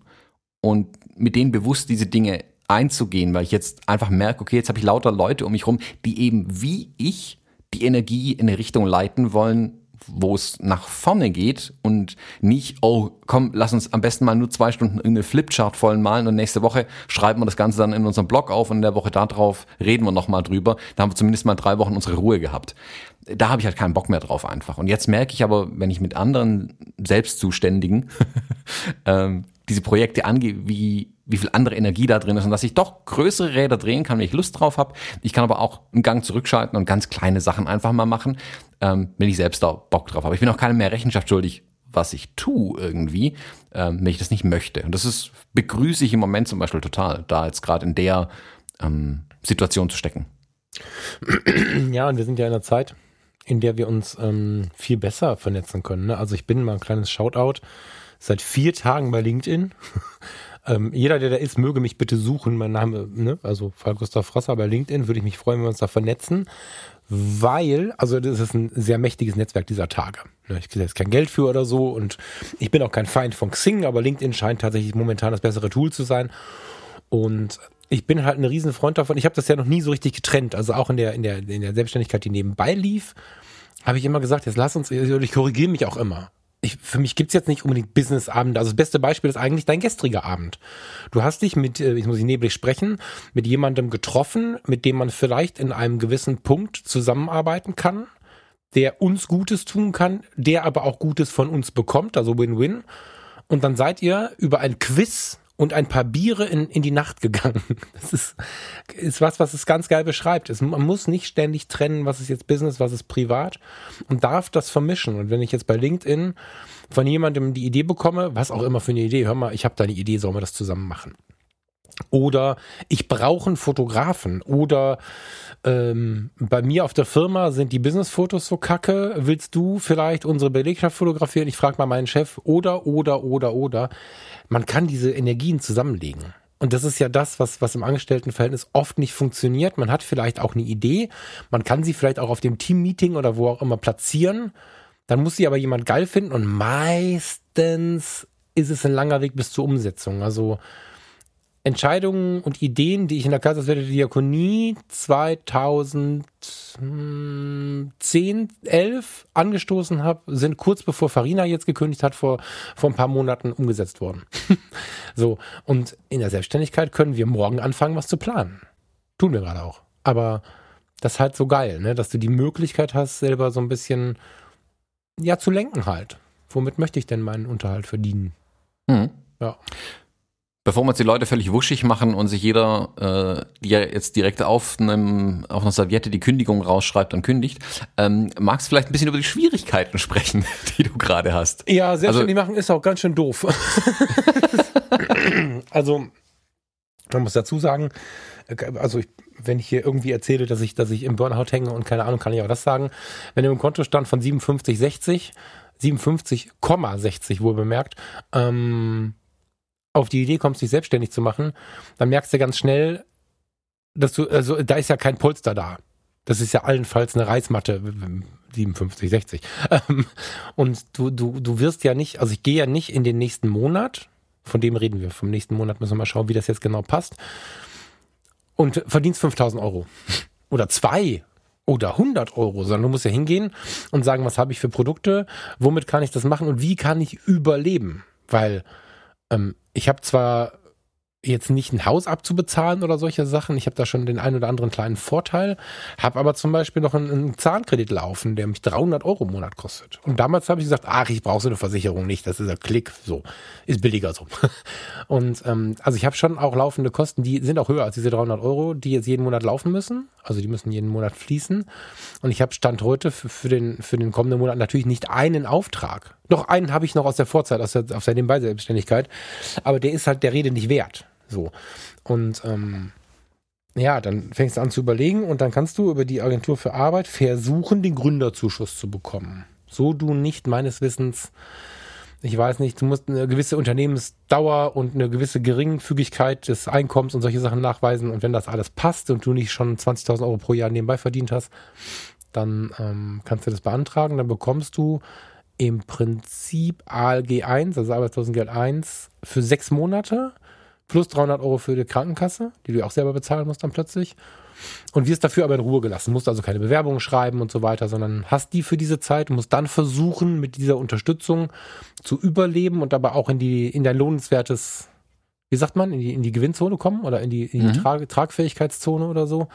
und mit denen bewusst diese Dinge einzugehen, weil ich jetzt einfach merke, okay, jetzt habe ich lauter Leute um mich rum, die eben wie ich die Energie in eine Richtung leiten wollen, wo es nach vorne geht und nicht, oh, komm, lass uns am besten mal nur zwei Stunden irgendeine Flipchart vollen malen und nächste Woche schreiben wir das Ganze dann in unserem Blog auf und in der Woche darauf reden wir nochmal drüber. Da haben wir zumindest mal drei Wochen unsere Ruhe gehabt. Da habe ich halt keinen Bock mehr drauf einfach. Und jetzt merke ich aber, wenn ich mit anderen Selbstzuständigen ähm, diese Projekte angehe, wie, wie viel andere Energie da drin ist und dass ich doch größere Räder drehen kann, wenn ich Lust drauf habe. Ich kann aber auch einen Gang zurückschalten und ganz kleine Sachen einfach mal machen, ähm, wenn ich selbst da Bock drauf habe. Ich bin auch keine mehr Rechenschaft schuldig, was ich tue irgendwie, ähm, wenn ich das nicht möchte. Und das ist, begrüße ich im Moment zum Beispiel total, da jetzt gerade in der ähm, Situation zu stecken. Ja, und wir sind ja in einer Zeit, in der wir uns ähm, viel besser vernetzen können. Ne? Also ich bin mal ein kleines Shoutout seit vier Tagen bei LinkedIn. ähm, jeder, der da ist, möge mich bitte suchen. Mein Name, ne? also Fall Gustav Frasser bei LinkedIn, würde ich mich freuen, wenn wir uns da vernetzen. Weil, also das ist ein sehr mächtiges Netzwerk dieser Tage. Ne, ich kriege jetzt kein Geld für oder so und ich bin auch kein Feind von Xing, aber LinkedIn scheint tatsächlich momentan das bessere Tool zu sein. Und ich bin halt ein riesen Freund davon. Ich habe das ja noch nie so richtig getrennt. Also auch in der, in der, in der Selbstständigkeit, die nebenbei lief, habe ich immer gesagt, jetzt lass uns, ich korrigiere mich auch immer ich, für mich gibt's jetzt nicht unbedingt Businessabende. Also das beste Beispiel ist eigentlich dein gestriger Abend. Du hast dich mit, äh, ich muss ich neblig sprechen, mit jemandem getroffen, mit dem man vielleicht in einem gewissen Punkt zusammenarbeiten kann, der uns Gutes tun kann, der aber auch Gutes von uns bekommt, also Win-Win. Und dann seid ihr über ein Quiz und ein paar Biere in, in die Nacht gegangen. Das ist, ist was, was es ganz geil beschreibt. Es, man muss nicht ständig trennen, was ist jetzt Business, was ist privat und darf das vermischen. Und wenn ich jetzt bei LinkedIn von jemandem die Idee bekomme, was auch immer für eine Idee, hör mal, ich habe da eine Idee, sollen wir das zusammen machen? Oder ich brauche einen Fotografen. Oder ähm, bei mir auf der Firma sind die Businessfotos so kacke. Willst du vielleicht unsere Belegschaft fotografieren? Ich frage mal meinen Chef. Oder, oder, oder, oder man kann diese Energien zusammenlegen. Und das ist ja das, was, was im Angestelltenverhältnis oft nicht funktioniert. Man hat vielleicht auch eine Idee, man kann sie vielleicht auch auf dem Teammeeting oder wo auch immer platzieren. Dann muss sie aber jemand geil finden und meistens ist es ein langer Weg bis zur Umsetzung. Also Entscheidungen und Ideen, die ich in der Kaiserswerther Diakonie 2010, 11 angestoßen habe, sind kurz bevor Farina jetzt gekündigt hat, vor, vor ein paar Monaten umgesetzt worden. so, und in der Selbstständigkeit können wir morgen anfangen, was zu planen. Tun wir gerade auch. Aber das ist halt so geil, ne? dass du die Möglichkeit hast, selber so ein bisschen ja zu lenken halt. Womit möchte ich denn meinen Unterhalt verdienen? Mhm. Ja. Bevor wir jetzt die Leute völlig wuschig machen und sich jeder äh, die jetzt direkt auf, einem, auf einer Serviette die Kündigung rausschreibt und kündigt, ähm, magst du vielleicht ein bisschen über die Schwierigkeiten sprechen, die du gerade hast? Ja, selbstständig also, machen ist auch ganz schön doof. also, man muss dazu sagen, also ich, wenn ich hier irgendwie erzähle, dass ich, dass ich im Burnout hänge und keine Ahnung, kann ich auch das sagen. Wenn du im Kontostand von 57,60, 57,60 wohl bemerkt, ähm, auf die Idee kommst, dich selbstständig zu machen, dann merkst du ganz schnell, dass du, also da ist ja kein Polster da. Das ist ja allenfalls eine Reißmatte, 57, 60. Ähm, und du, du, du wirst ja nicht, also ich gehe ja nicht in den nächsten Monat, von dem reden wir, vom nächsten Monat müssen wir mal schauen, wie das jetzt genau passt, und verdienst 5000 Euro. Oder zwei oder 100 Euro, sondern du musst ja hingehen und sagen, was habe ich für Produkte, womit kann ich das machen und wie kann ich überleben? Weil ähm, ich habe zwar jetzt nicht ein Haus abzubezahlen oder solche Sachen. Ich habe da schon den einen oder anderen kleinen Vorteil, habe aber zum Beispiel noch einen, Zahnkredit laufen, der mich 300 Euro im Monat kostet. Und damals habe ich gesagt, ach, ich brauche so eine Versicherung nicht, das ist ein Klick, so, ist billiger so. Und ähm, also ich habe schon auch laufende Kosten, die sind auch höher als diese 300 Euro, die jetzt jeden Monat laufen müssen. Also die müssen jeden Monat fließen. Und ich habe Stand heute für, für, den, für den kommenden Monat natürlich nicht einen Auftrag. Noch einen habe ich noch aus der Vorzeit, aus der, aus der Nebenbei-Selbstständigkeit. Aber der ist halt der Rede nicht wert. So. Und ähm, ja, dann fängst du an zu überlegen und dann kannst du über die Agentur für Arbeit versuchen, den Gründerzuschuss zu bekommen. So du nicht meines Wissens, ich weiß nicht, du musst eine gewisse Unternehmensdauer und eine gewisse Geringfügigkeit des Einkommens und solche Sachen nachweisen. Und wenn das alles passt und du nicht schon 20.000 Euro pro Jahr nebenbei verdient hast, dann ähm, kannst du das beantragen. Dann bekommst du im Prinzip ALG 1, also Arbeitslosengeld 1, für sechs Monate plus 300 Euro für die Krankenkasse, die du auch selber bezahlen musst dann plötzlich. Und wirst dafür aber in Ruhe gelassen. Musst also keine Bewerbungen schreiben und so weiter, sondern hast die für diese Zeit, musst dann versuchen, mit dieser Unterstützung zu überleben und dabei auch in die, in dein lohnenswertes, wie sagt man, in die, in die Gewinnzone kommen oder in die, in die mhm. Trag, Tragfähigkeitszone oder so.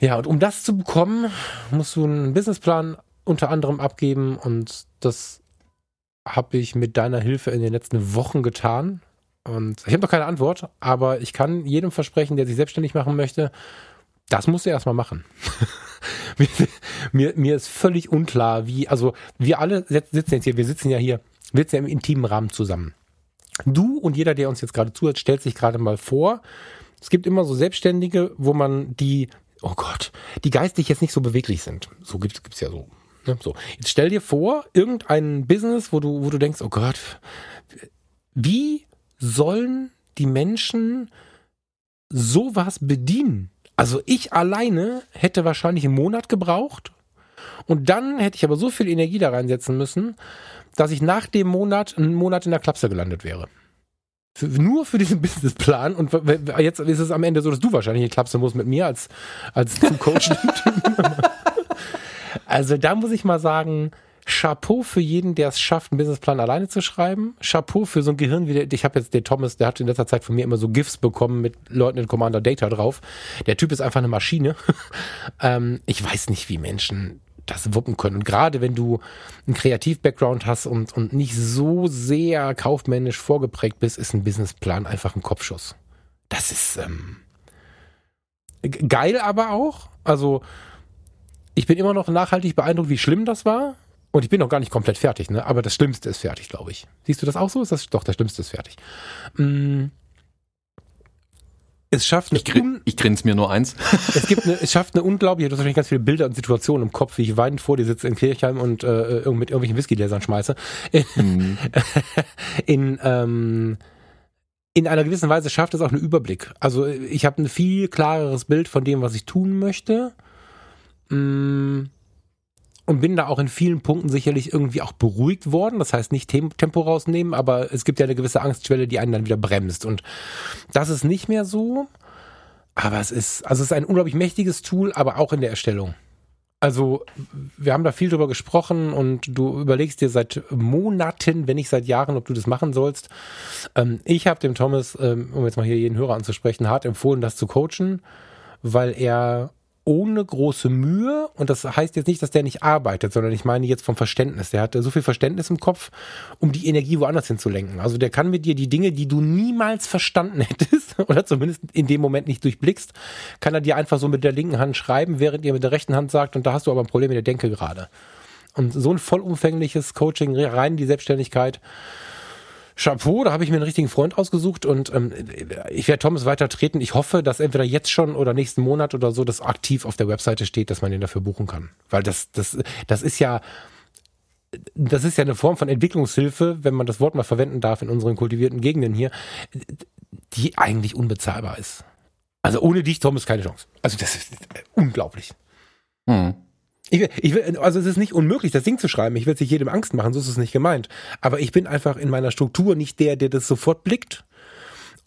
Ja, und um das zu bekommen, musst du einen Businessplan unter anderem abgeben und das habe ich mit deiner Hilfe in den letzten Wochen getan. Und ich habe noch keine Antwort, aber ich kann jedem versprechen, der sich selbstständig machen möchte, das muss er erstmal machen. mir, mir, mir, ist völlig unklar, wie, also wir alle sitzen jetzt hier, wir sitzen ja hier, wir sitzen ja im intimen Rahmen zusammen. Du und jeder, der uns jetzt gerade zuhört, stellt sich gerade mal vor, es gibt immer so Selbstständige, wo man die, oh Gott, die geistig jetzt nicht so beweglich sind. So gibt es ja so. Ne? so. Jetzt stell dir vor, irgendein Business, wo du, wo du denkst, oh Gott, wie sollen die Menschen sowas bedienen? Also ich alleine hätte wahrscheinlich einen Monat gebraucht und dann hätte ich aber so viel Energie da reinsetzen müssen, dass ich nach dem Monat einen Monat in der Klapse gelandet wäre. Für, nur für diesen Businessplan und jetzt ist es am Ende so, dass du wahrscheinlich in die Klapse musst mit mir als, als Coach. also da muss ich mal sagen, Chapeau für jeden, der es schafft, einen Businessplan alleine zu schreiben. Chapeau für so ein Gehirn wie der, ich habe jetzt den Thomas, der hat in letzter Zeit von mir immer so GIFs bekommen mit Leuten in Commander Data drauf. Der Typ ist einfach eine Maschine. ähm, ich weiß nicht, wie Menschen das wuppen können. Und gerade wenn du einen Kreativ-Background hast und, und nicht so sehr kaufmännisch vorgeprägt bist, ist ein Businessplan einfach ein Kopfschuss. Das ist ähm, geil aber auch. Also ich bin immer noch nachhaltig beeindruckt, wie schlimm das war. Und ich bin noch gar nicht komplett fertig, ne? Aber das Schlimmste ist fertig, glaube ich. Siehst du das auch so? Ist das doch das Schlimmste ist fertig. Mm. Es schafft eine ich, grin, ich grins mir nur eins. es gibt eine, es schafft eine unglaubliche, du hast wahrscheinlich ganz viele Bilder und Situationen im Kopf, wie ich weinend vor dir sitze in Kirchheim und äh, mit irgendwelchen Whiskygläsern schmeiße. Mhm. in ähm, in einer gewissen Weise schafft es auch einen Überblick. Also ich habe ein viel klareres Bild von dem, was ich tun möchte. Mm und bin da auch in vielen Punkten sicherlich irgendwie auch beruhigt worden. Das heißt nicht Tempo rausnehmen, aber es gibt ja eine gewisse Angstschwelle, die einen dann wieder bremst. Und das ist nicht mehr so. Aber es ist, also es ist ein unglaublich mächtiges Tool, aber auch in der Erstellung. Also, wir haben da viel drüber gesprochen und du überlegst dir seit Monaten, wenn nicht seit Jahren, ob du das machen sollst. Ähm, ich habe dem Thomas, ähm, um jetzt mal hier jeden Hörer anzusprechen, hart empfohlen, das zu coachen, weil er ohne große Mühe. Und das heißt jetzt nicht, dass der nicht arbeitet, sondern ich meine jetzt vom Verständnis. Der hat so viel Verständnis im Kopf, um die Energie woanders hinzulenken. Also der kann mit dir die Dinge, die du niemals verstanden hättest, oder zumindest in dem Moment nicht durchblickst, kann er dir einfach so mit der linken Hand schreiben, während ihr mit der rechten Hand sagt, und da hast du aber ein Problem mit der Denke gerade. Und so ein vollumfängliches Coaching rein in die Selbstständigkeit, Chapeau, da habe ich mir einen richtigen Freund ausgesucht und ähm, ich werde Thomas weiter treten. Ich hoffe, dass entweder jetzt schon oder nächsten Monat oder so das aktiv auf der Webseite steht, dass man den dafür buchen kann. Weil das, das, das ist ja, das ist ja eine Form von Entwicklungshilfe, wenn man das Wort mal verwenden darf in unseren kultivierten Gegenden hier, die eigentlich unbezahlbar ist. Also ohne dich, Thomas, keine Chance. Also das ist unglaublich. Hm. Ich will, ich will, also es ist nicht unmöglich, das Ding zu schreiben. Ich will es nicht jedem Angst machen, so ist es nicht gemeint. Aber ich bin einfach in meiner Struktur nicht der, der das sofort blickt.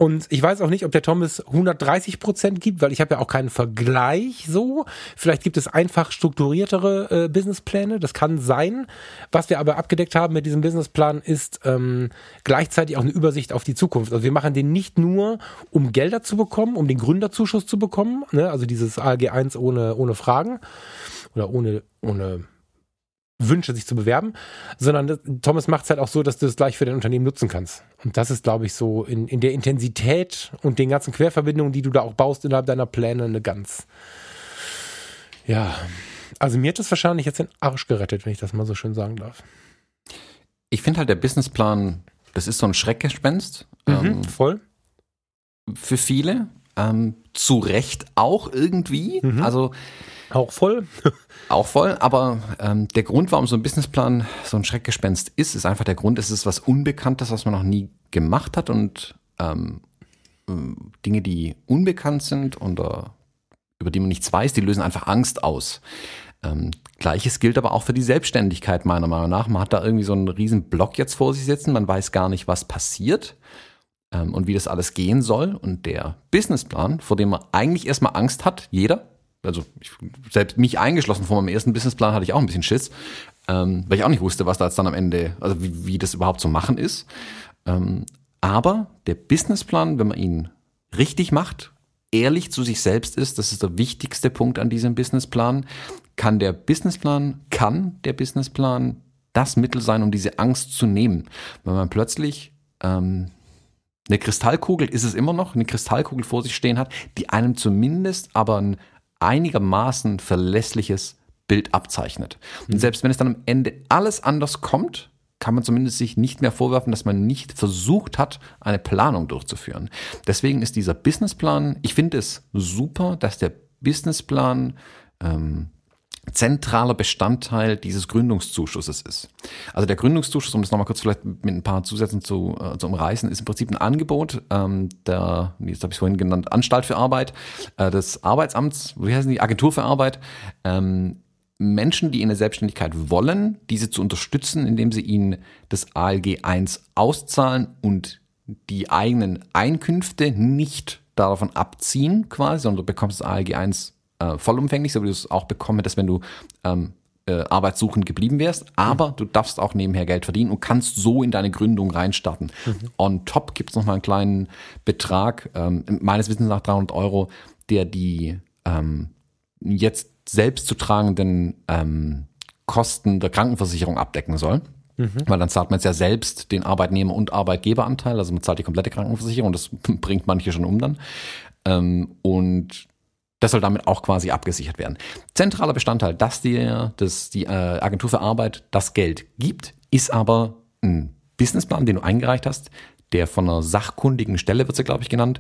Und ich weiß auch nicht, ob der Thomas 130 Prozent gibt, weil ich habe ja auch keinen Vergleich so. Vielleicht gibt es einfach strukturiertere äh, Businesspläne. Das kann sein. Was wir aber abgedeckt haben mit diesem Businessplan ist ähm, gleichzeitig auch eine Übersicht auf die Zukunft. Also wir machen den nicht nur, um Gelder zu bekommen, um den Gründerzuschuss zu bekommen, ne? also dieses ALG 1 ohne, ohne Fragen oder ohne, ohne Wünsche, sich zu bewerben, sondern das, Thomas macht es halt auch so, dass du es gleich für dein Unternehmen nutzen kannst. Und das ist, glaube ich, so in, in der Intensität und den ganzen Querverbindungen, die du da auch baust innerhalb deiner Pläne, eine ganz, ja, also mir hat das wahrscheinlich jetzt den Arsch gerettet, wenn ich das mal so schön sagen darf. Ich finde halt der Businessplan, das ist so ein Schreckgespenst. Mhm, ähm, voll. Für viele. Ähm, zu Recht auch irgendwie. Mhm. Also auch voll. auch voll, aber ähm, der Grund, warum so ein Businessplan so ein Schreckgespenst ist, ist einfach der Grund, es ist was Unbekanntes, was man noch nie gemacht hat und ähm, äh, Dinge, die unbekannt sind oder über die man nichts weiß, die lösen einfach Angst aus. Ähm, Gleiches gilt aber auch für die Selbstständigkeit meiner Meinung nach. Man hat da irgendwie so einen riesen Block jetzt vor sich sitzen, man weiß gar nicht, was passiert ähm, und wie das alles gehen soll. Und der Businessplan, vor dem man eigentlich erstmal Angst hat, jeder, also ich, selbst mich eingeschlossen von meinem ersten Businessplan hatte ich auch ein bisschen Schiss, ähm, weil ich auch nicht wusste, was da jetzt dann am Ende, also wie, wie das überhaupt zu machen ist. Ähm, aber der Businessplan, wenn man ihn richtig macht, ehrlich zu sich selbst ist, das ist der wichtigste Punkt an diesem Businessplan, kann der Businessplan, kann der Businessplan das Mittel sein, um diese Angst zu nehmen. Wenn man plötzlich ähm, eine Kristallkugel ist es immer noch, eine Kristallkugel vor sich stehen hat, die einem zumindest aber ein einigermaßen verlässliches Bild abzeichnet. Und mhm. selbst wenn es dann am Ende alles anders kommt, kann man zumindest sich nicht mehr vorwerfen, dass man nicht versucht hat, eine Planung durchzuführen. Deswegen ist dieser Businessplan, ich finde es super, dass der Businessplan ähm, zentraler Bestandteil dieses Gründungszuschusses ist. Also der Gründungszuschuss, um das nochmal kurz vielleicht mit ein paar Zusätzen zu, äh, zu umreißen, ist im Prinzip ein Angebot ähm, der, jetzt habe ich vorhin genannt, Anstalt für Arbeit, äh, des Arbeitsamts, wie heißen die, Agentur für Arbeit, ähm, Menschen, die in der Selbstständigkeit wollen, diese zu unterstützen, indem sie ihnen das ALG 1 auszahlen und die eigenen Einkünfte nicht davon abziehen quasi, sondern du bekommst das ALG 1 äh, vollumfänglich, so wie du es auch bekommen hättest, wenn du ähm, äh, arbeitssuchend geblieben wärst, aber mhm. du darfst auch nebenher Geld verdienen und kannst so in deine Gründung reinstarten. Mhm. On top gibt es nochmal einen kleinen Betrag, ähm, meines Wissens nach 300 Euro, der die ähm, jetzt selbst zu tragenden ähm, Kosten der Krankenversicherung abdecken soll. Mhm. Weil dann zahlt man jetzt ja selbst den Arbeitnehmer- und Arbeitgeberanteil, also man zahlt die komplette Krankenversicherung, das bringt manche schon um dann. Ähm, und das soll damit auch quasi abgesichert werden. Zentraler Bestandteil, dass dir dass die äh, Agentur für Arbeit das Geld gibt, ist aber ein Businessplan, den du eingereicht hast, der von einer sachkundigen Stelle wird sie, glaube ich, genannt,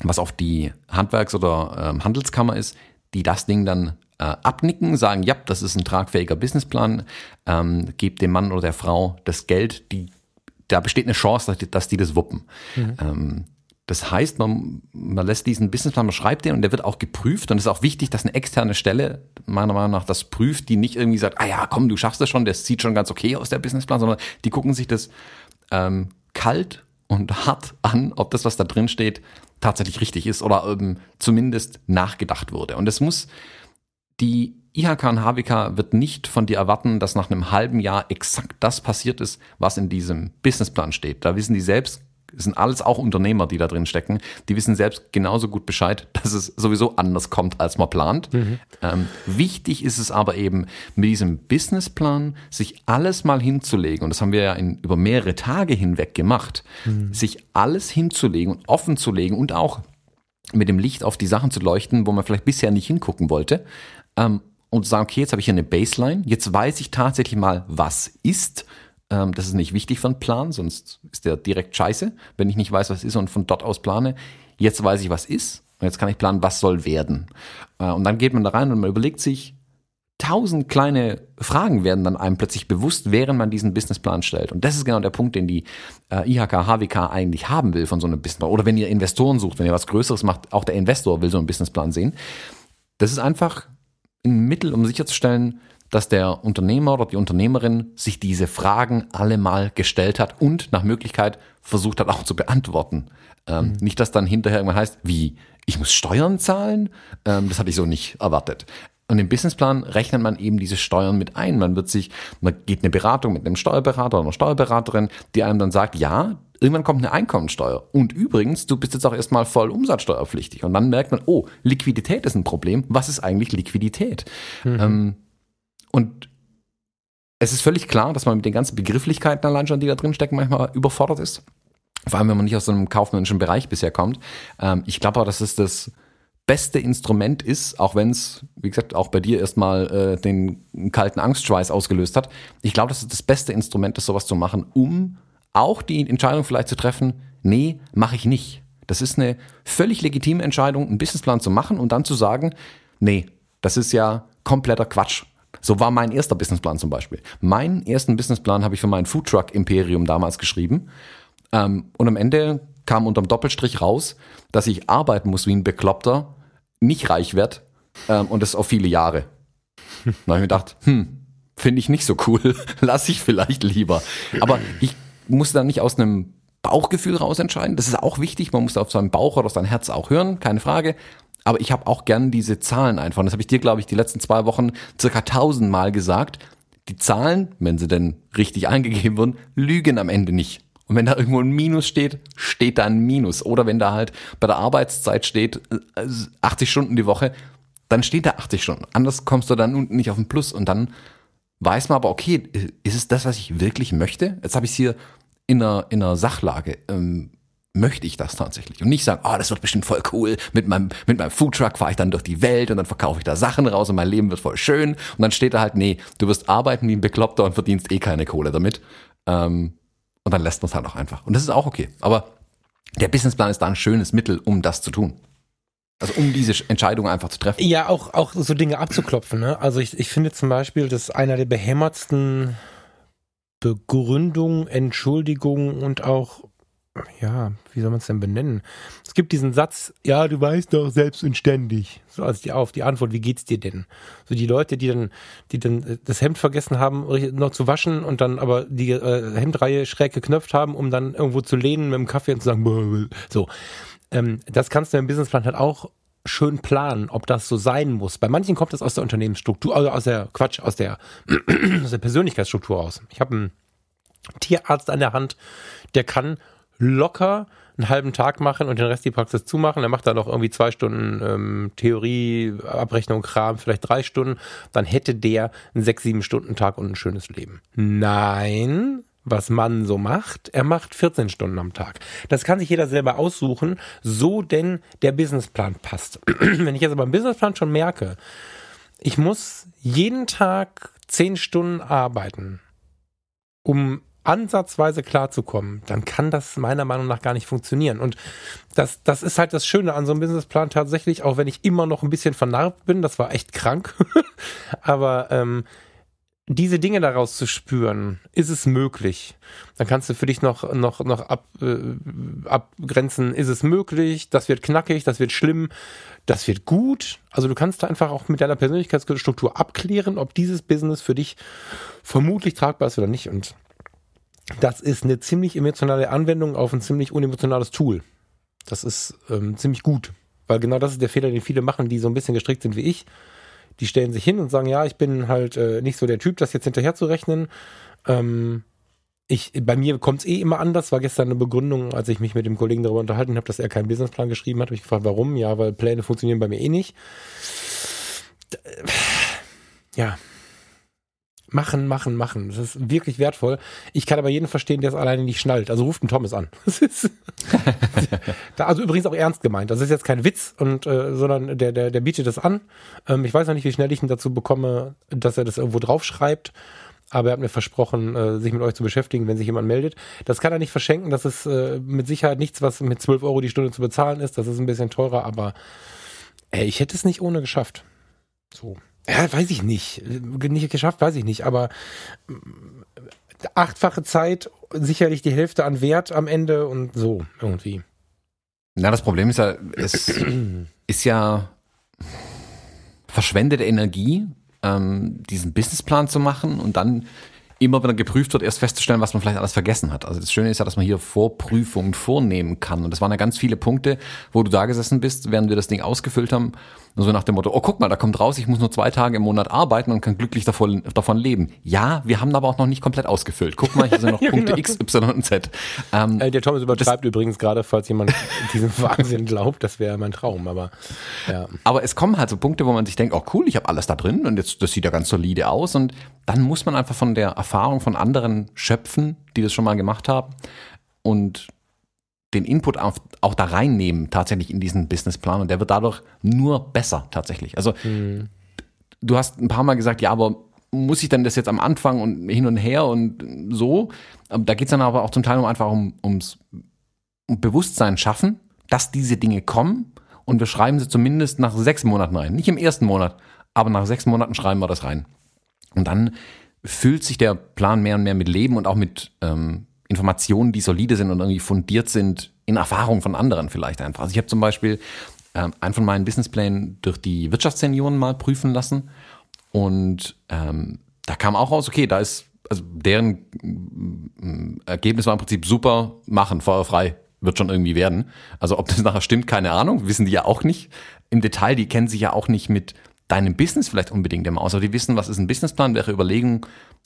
was auf die Handwerks- oder ähm, Handelskammer ist, die das Ding dann äh, abnicken, sagen, ja, das ist ein tragfähiger Businessplan, ähm, gebt dem Mann oder der Frau das Geld, die, da besteht eine Chance, dass die, dass die das wuppen. Mhm. Ähm, das heißt, man, man lässt diesen Businessplan, man schreibt den und der wird auch geprüft. Und es ist auch wichtig, dass eine externe Stelle, meiner Meinung nach, das prüft, die nicht irgendwie sagt, ah ja, komm, du schaffst das schon, das sieht schon ganz okay aus, der Businessplan, sondern die gucken sich das ähm, kalt und hart an, ob das, was da drin steht, tatsächlich richtig ist oder ähm, zumindest nachgedacht wurde. Und es muss, die IHK und HWK wird nicht von dir erwarten, dass nach einem halben Jahr exakt das passiert ist, was in diesem Businessplan steht. Da wissen die selbst das sind alles auch Unternehmer, die da drin stecken. Die wissen selbst genauso gut Bescheid, dass es sowieso anders kommt, als man plant. Mhm. Ähm, wichtig ist es aber eben, mit diesem Businessplan sich alles mal hinzulegen, und das haben wir ja in, über mehrere Tage hinweg gemacht, mhm. sich alles hinzulegen und offen zu legen und auch mit dem Licht auf die Sachen zu leuchten, wo man vielleicht bisher nicht hingucken wollte. Ähm, und zu sagen, okay, jetzt habe ich hier eine Baseline, jetzt weiß ich tatsächlich mal, was ist ähm, das ist nicht wichtig für einen Plan, sonst ist der direkt scheiße, wenn ich nicht weiß, was ist und von dort aus plane. Jetzt weiß ich, was ist und jetzt kann ich planen, was soll werden. Äh, und dann geht man da rein und man überlegt sich, tausend kleine Fragen werden dann einem plötzlich bewusst, während man diesen Businessplan stellt. Und das ist genau der Punkt, den die äh, IHK, HWK eigentlich haben will von so einem Businessplan. Oder wenn ihr Investoren sucht, wenn ihr was Größeres macht, auch der Investor will so einen Businessplan sehen. Das ist einfach ein Mittel, um sicherzustellen, dass der Unternehmer oder die Unternehmerin sich diese Fragen alle mal gestellt hat und nach Möglichkeit versucht hat auch zu beantworten. Ähm, mhm. Nicht, dass dann hinterher irgendwann heißt, wie, ich muss Steuern zahlen? Ähm, das hatte ich so nicht erwartet. Und im Businessplan rechnet man eben diese Steuern mit ein. Man wird sich, man geht eine Beratung mit einem Steuerberater oder einer Steuerberaterin, die einem dann sagt, ja, irgendwann kommt eine Einkommensteuer. Und übrigens, du bist jetzt auch erstmal voll umsatzsteuerpflichtig. Und dann merkt man, oh, Liquidität ist ein Problem. Was ist eigentlich Liquidität? Mhm. Ähm, und es ist völlig klar, dass man mit den ganzen Begrifflichkeiten allein schon, die da drin stecken, manchmal überfordert ist. Vor allem, wenn man nicht aus so einem kaufmännischen Bereich bisher kommt. Ähm, ich glaube aber, dass es das beste Instrument ist, auch wenn es, wie gesagt, auch bei dir erstmal äh, den kalten Angstschweiß ausgelöst hat. Ich glaube, dass es das beste Instrument ist, sowas zu machen, um auch die Entscheidung vielleicht zu treffen, nee, mache ich nicht. Das ist eine völlig legitime Entscheidung, einen Businessplan zu machen und dann zu sagen, nee, das ist ja kompletter Quatsch. So war mein erster Businessplan zum Beispiel. Meinen ersten Businessplan habe ich für mein Foodtruck Imperium damals geschrieben. Ähm, und am Ende kam unterm Doppelstrich raus, dass ich arbeiten muss wie ein Bekloppter, nicht reich werde ähm, und das auf viele Jahre. Dann habe ich mir gedacht, hm, finde ich nicht so cool, lass ich vielleicht lieber. Aber ich muss da nicht aus einem Bauchgefühl raus entscheiden. Das ist auch wichtig. Man muss auf seinen Bauch oder auf sein Herz auch hören, keine Frage. Aber ich habe auch gern diese Zahlen einfach. Das habe ich dir, glaube ich, die letzten zwei Wochen circa tausendmal gesagt. Die Zahlen, wenn sie denn richtig eingegeben wurden, lügen am Ende nicht. Und wenn da irgendwo ein Minus steht, steht da ein Minus. Oder wenn da halt bei der Arbeitszeit steht 80 äh, Stunden die Woche, dann steht da 80 Stunden. Anders kommst du dann unten nicht auf den Plus. Und dann weiß man aber, okay, ist es das, was ich wirklich möchte? Jetzt habe ich es hier in einer, in einer Sachlage. Ähm, möchte ich das tatsächlich? Und nicht sagen, oh, das wird bestimmt voll cool. Mit meinem, mit meinem Foodtruck fahre ich dann durch die Welt und dann verkaufe ich da Sachen raus und mein Leben wird voll schön. Und dann steht da halt, nee, du wirst arbeiten wie ein Bekloppter und verdienst eh keine Kohle damit. Ähm, und dann lässt man es halt auch einfach. Und das ist auch okay. Aber der Businessplan ist da ein schönes Mittel, um das zu tun. Also um diese Entscheidung einfach zu treffen. Ja, auch, auch so Dinge abzuklopfen. Ne? Also ich, ich finde zum Beispiel, dass einer der behämmertsten Begründungen, Entschuldigungen und auch ja, wie soll man es denn benennen? Es gibt diesen Satz, ja, du weißt doch selbst und ständig. So als die auf die Antwort, wie geht's dir denn? So die Leute, die dann, die dann das Hemd vergessen haben, noch zu waschen und dann aber die äh, Hemdreihe schräg geknöpft haben, um dann irgendwo zu lehnen mit dem Kaffee und zu sagen, so. Ähm, das kannst du im Businessplan halt auch schön planen, ob das so sein muss. Bei manchen kommt das aus der Unternehmensstruktur, also aus der Quatsch, aus der, aus der Persönlichkeitsstruktur aus. Ich habe einen Tierarzt an der Hand, der kann locker einen halben Tag machen und den Rest die Praxis zumachen. Er macht dann noch irgendwie zwei Stunden ähm, Theorie, Abrechnung, Kram, vielleicht drei Stunden. Dann hätte der einen sechs, sieben Stunden Tag und ein schönes Leben. Nein, was man so macht, er macht 14 Stunden am Tag. Das kann sich jeder selber aussuchen, so denn der Businessplan passt. Wenn ich jetzt aber im Businessplan schon merke, ich muss jeden Tag 10 Stunden arbeiten, um ansatzweise klarzukommen, dann kann das meiner Meinung nach gar nicht funktionieren. Und das, das ist halt das Schöne an so einem Businessplan tatsächlich, auch wenn ich immer noch ein bisschen vernarbt bin, das war echt krank. Aber ähm, diese Dinge daraus zu spüren, ist es möglich. Dann kannst du für dich noch, noch, noch ab, äh, abgrenzen, ist es möglich, das wird knackig, das wird schlimm, das wird gut. Also du kannst da einfach auch mit deiner Persönlichkeitsstruktur abklären, ob dieses Business für dich vermutlich tragbar ist oder nicht. Und das ist eine ziemlich emotionale Anwendung auf ein ziemlich unemotionales Tool. Das ist ähm, ziemlich gut, weil genau das ist der Fehler, den viele machen, die so ein bisschen gestrickt sind wie ich. Die stellen sich hin und sagen, ja, ich bin halt äh, nicht so der Typ, das jetzt hinterher zu rechnen. Ähm, ich, bei mir kommt es eh immer anders. War gestern eine Begründung, als ich mich mit dem Kollegen darüber unterhalten habe, dass er keinen Businessplan geschrieben hat. Habe ich gefragt, warum? Ja, weil Pläne funktionieren bei mir eh nicht. Ja, Machen, machen, machen. Das ist wirklich wertvoll. Ich kann aber jeden verstehen, der es alleine nicht schnallt. Also ruft einen Thomas an. da, also übrigens auch ernst gemeint. Das ist jetzt kein Witz, und, äh, sondern der, der, der bietet das an. Ähm, ich weiß noch nicht, wie schnell ich ihn dazu bekomme, dass er das irgendwo draufschreibt. Aber er hat mir versprochen, äh, sich mit euch zu beschäftigen, wenn sich jemand meldet. Das kann er nicht verschenken. Das ist äh, mit Sicherheit nichts, was mit 12 Euro die Stunde zu bezahlen ist. Das ist ein bisschen teurer, aber ey, ich hätte es nicht ohne geschafft. So. Ja, weiß ich nicht. Nicht geschafft, weiß ich nicht. Aber äh, achtfache Zeit, sicherlich die Hälfte an Wert am Ende und so irgendwie. Na, das Problem ist ja, es ist ja verschwendete Energie, ähm, diesen Businessplan zu machen und dann immer, wenn er geprüft wird, erst festzustellen, was man vielleicht alles vergessen hat. Also das Schöne ist ja, dass man hier Vorprüfungen vornehmen kann. Und das waren ja ganz viele Punkte, wo du da gesessen bist, während wir das Ding ausgefüllt haben. So nach dem Motto, oh guck mal, da kommt raus, ich muss nur zwei Tage im Monat arbeiten und kann glücklich davon, davon leben. Ja, wir haben aber auch noch nicht komplett ausgefüllt. Guck mal, hier sind noch ja, Punkte genau. X, Y und Z. Ähm, äh, der Thomas übertreibt übrigens gerade, falls jemand diesem Wahnsinn glaubt, das wäre mein Traum, aber ja. Aber es kommen halt so Punkte, wo man sich denkt, oh cool, ich habe alles da drin und jetzt das sieht ja ganz solide aus und dann muss man einfach von der Erfahrung von anderen schöpfen, die das schon mal gemacht haben und den Input auch, auch da reinnehmen, tatsächlich in diesen Businessplan. Und der wird dadurch nur besser, tatsächlich. Also, mhm. du hast ein paar Mal gesagt, ja, aber muss ich denn das jetzt am Anfang und hin und her und so? Da geht es dann aber auch zum Teil um einfach um, ums um Bewusstsein schaffen, dass diese Dinge kommen und wir schreiben sie zumindest nach sechs Monaten rein. Nicht im ersten Monat, aber nach sechs Monaten schreiben wir das rein. Und dann füllt sich der Plan mehr und mehr mit Leben und auch mit ähm, Informationen, die solide sind und irgendwie fundiert sind in Erfahrung von anderen vielleicht einfach. Also ich habe zum Beispiel ähm, einen von meinen Businessplänen durch die Wirtschaftssenioren mal prüfen lassen und ähm, da kam auch raus, okay, da ist, also deren äh, Ergebnis war im Prinzip super, machen, feuerfrei, wird schon irgendwie werden. Also ob das nachher stimmt, keine Ahnung, wissen die ja auch nicht. Im Detail, die kennen sich ja auch nicht mit deinem Business vielleicht unbedingt immer aus, aber die wissen, was ist ein Businessplan, welche Überlegungen,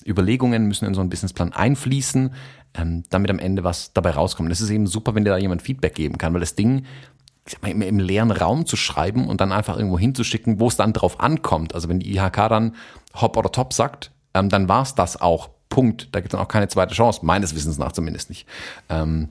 Überlegungen müssen in so einen Businessplan einfließen, ähm, damit am Ende was dabei rauskommt. Das ist eben super, wenn dir da jemand Feedback geben kann, weil das Ding ich sag mal, im, im leeren Raum zu schreiben und dann einfach irgendwo hinzuschicken, wo es dann drauf ankommt. Also wenn die IHK dann Hop oder Top sagt, ähm, dann war es das auch. Punkt. Da gibt es dann auch keine zweite Chance, meines Wissens nach zumindest nicht. Ähm,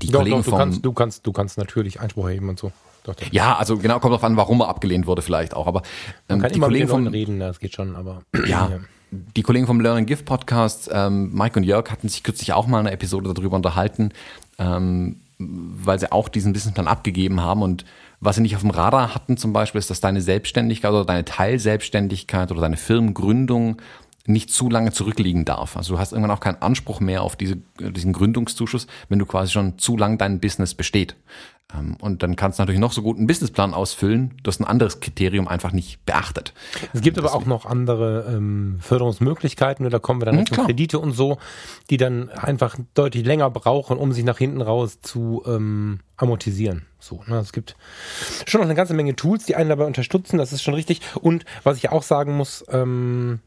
die doch, Kollegen doch, du, vom, kannst, du, kannst, du kannst natürlich Einspruch erheben und so. Doch, doch. Ja, also genau, kommt drauf an, warum er abgelehnt wurde vielleicht auch. Aber ähm, Man kann die immer Kollegen von reden, das geht schon, aber ja. ja die Kollegen vom Learn and Give Podcast, ähm, Mike und Jörg, hatten sich kürzlich auch mal eine Episode darüber unterhalten, ähm, weil sie auch diesen Businessplan abgegeben haben und was sie nicht auf dem Radar hatten zum Beispiel, ist, dass deine Selbstständigkeit oder deine Teilselbstständigkeit oder deine Firmengründung nicht zu lange zurückliegen darf. Also du hast irgendwann auch keinen Anspruch mehr auf diese, diesen Gründungszuschuss, wenn du quasi schon zu lang dein Business besteht. Ähm, und dann kannst du natürlich noch so gut einen Businessplan ausfüllen, du hast ein anderes Kriterium einfach nicht beachtet. Es gibt aber auch noch andere ähm, Förderungsmöglichkeiten, da kommen wir dann mhm, zu Kredite und so, die dann einfach deutlich länger brauchen, um sich nach hinten raus zu ähm, amortisieren. So, ne? Es gibt schon noch eine ganze Menge Tools, die einen dabei unterstützen, das ist schon richtig. Und was ich auch sagen muss, ähm,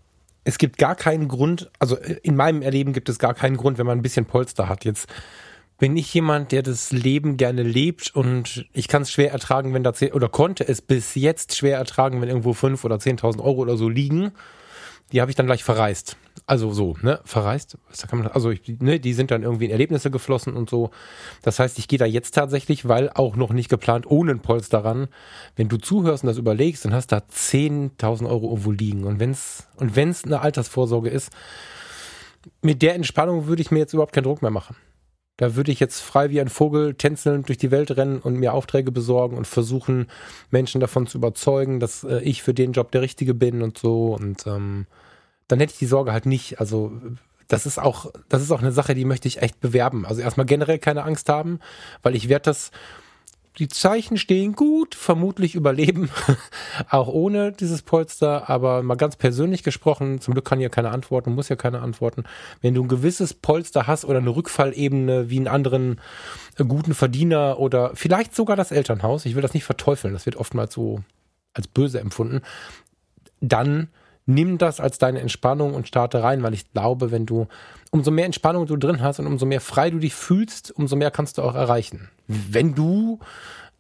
es gibt gar keinen Grund, also äh, in meinem Erleben gibt es gar keinen Grund, wenn man ein bisschen Polster hat. Jetzt bin ich jemand, der das Leben gerne lebt und ich kann es schwer ertragen, wenn da zehn, oder konnte es bis jetzt schwer ertragen, wenn irgendwo fünf oder zehntausend Euro oder so liegen. Die habe ich dann gleich verreist. Also so, ne, verreist. Also ich, ne, die sind dann irgendwie in Erlebnisse geflossen und so. Das heißt, ich gehe da jetzt tatsächlich, weil auch noch nicht geplant, ohne ein Polster ran. Wenn du zuhörst und das überlegst, dann hast da 10.000 Euro irgendwo liegen. Und wenn's, und wenn's eine Altersvorsorge ist, mit der Entspannung würde ich mir jetzt überhaupt keinen Druck mehr machen. Da würde ich jetzt frei wie ein Vogel tänzelnd durch die Welt rennen und mir Aufträge besorgen und versuchen, Menschen davon zu überzeugen, dass äh, ich für den Job der Richtige bin und so. Und ähm, dann hätte ich die Sorge halt nicht. Also das ist auch, das ist auch eine Sache, die möchte ich echt bewerben. Also erstmal generell keine Angst haben, weil ich werde das, die Zeichen stehen gut, vermutlich überleben, auch ohne dieses Polster, aber mal ganz persönlich gesprochen, zum Glück kann ja keine antworten, muss ja keine antworten. Wenn du ein gewisses Polster hast oder eine Rückfallebene wie einen anderen guten Verdiener oder vielleicht sogar das Elternhaus, ich will das nicht verteufeln, das wird oftmals so als böse empfunden, dann nimm das als deine Entspannung und starte rein, weil ich glaube, wenn du, umso mehr Entspannung du drin hast und umso mehr frei du dich fühlst, umso mehr kannst du auch erreichen. Wenn du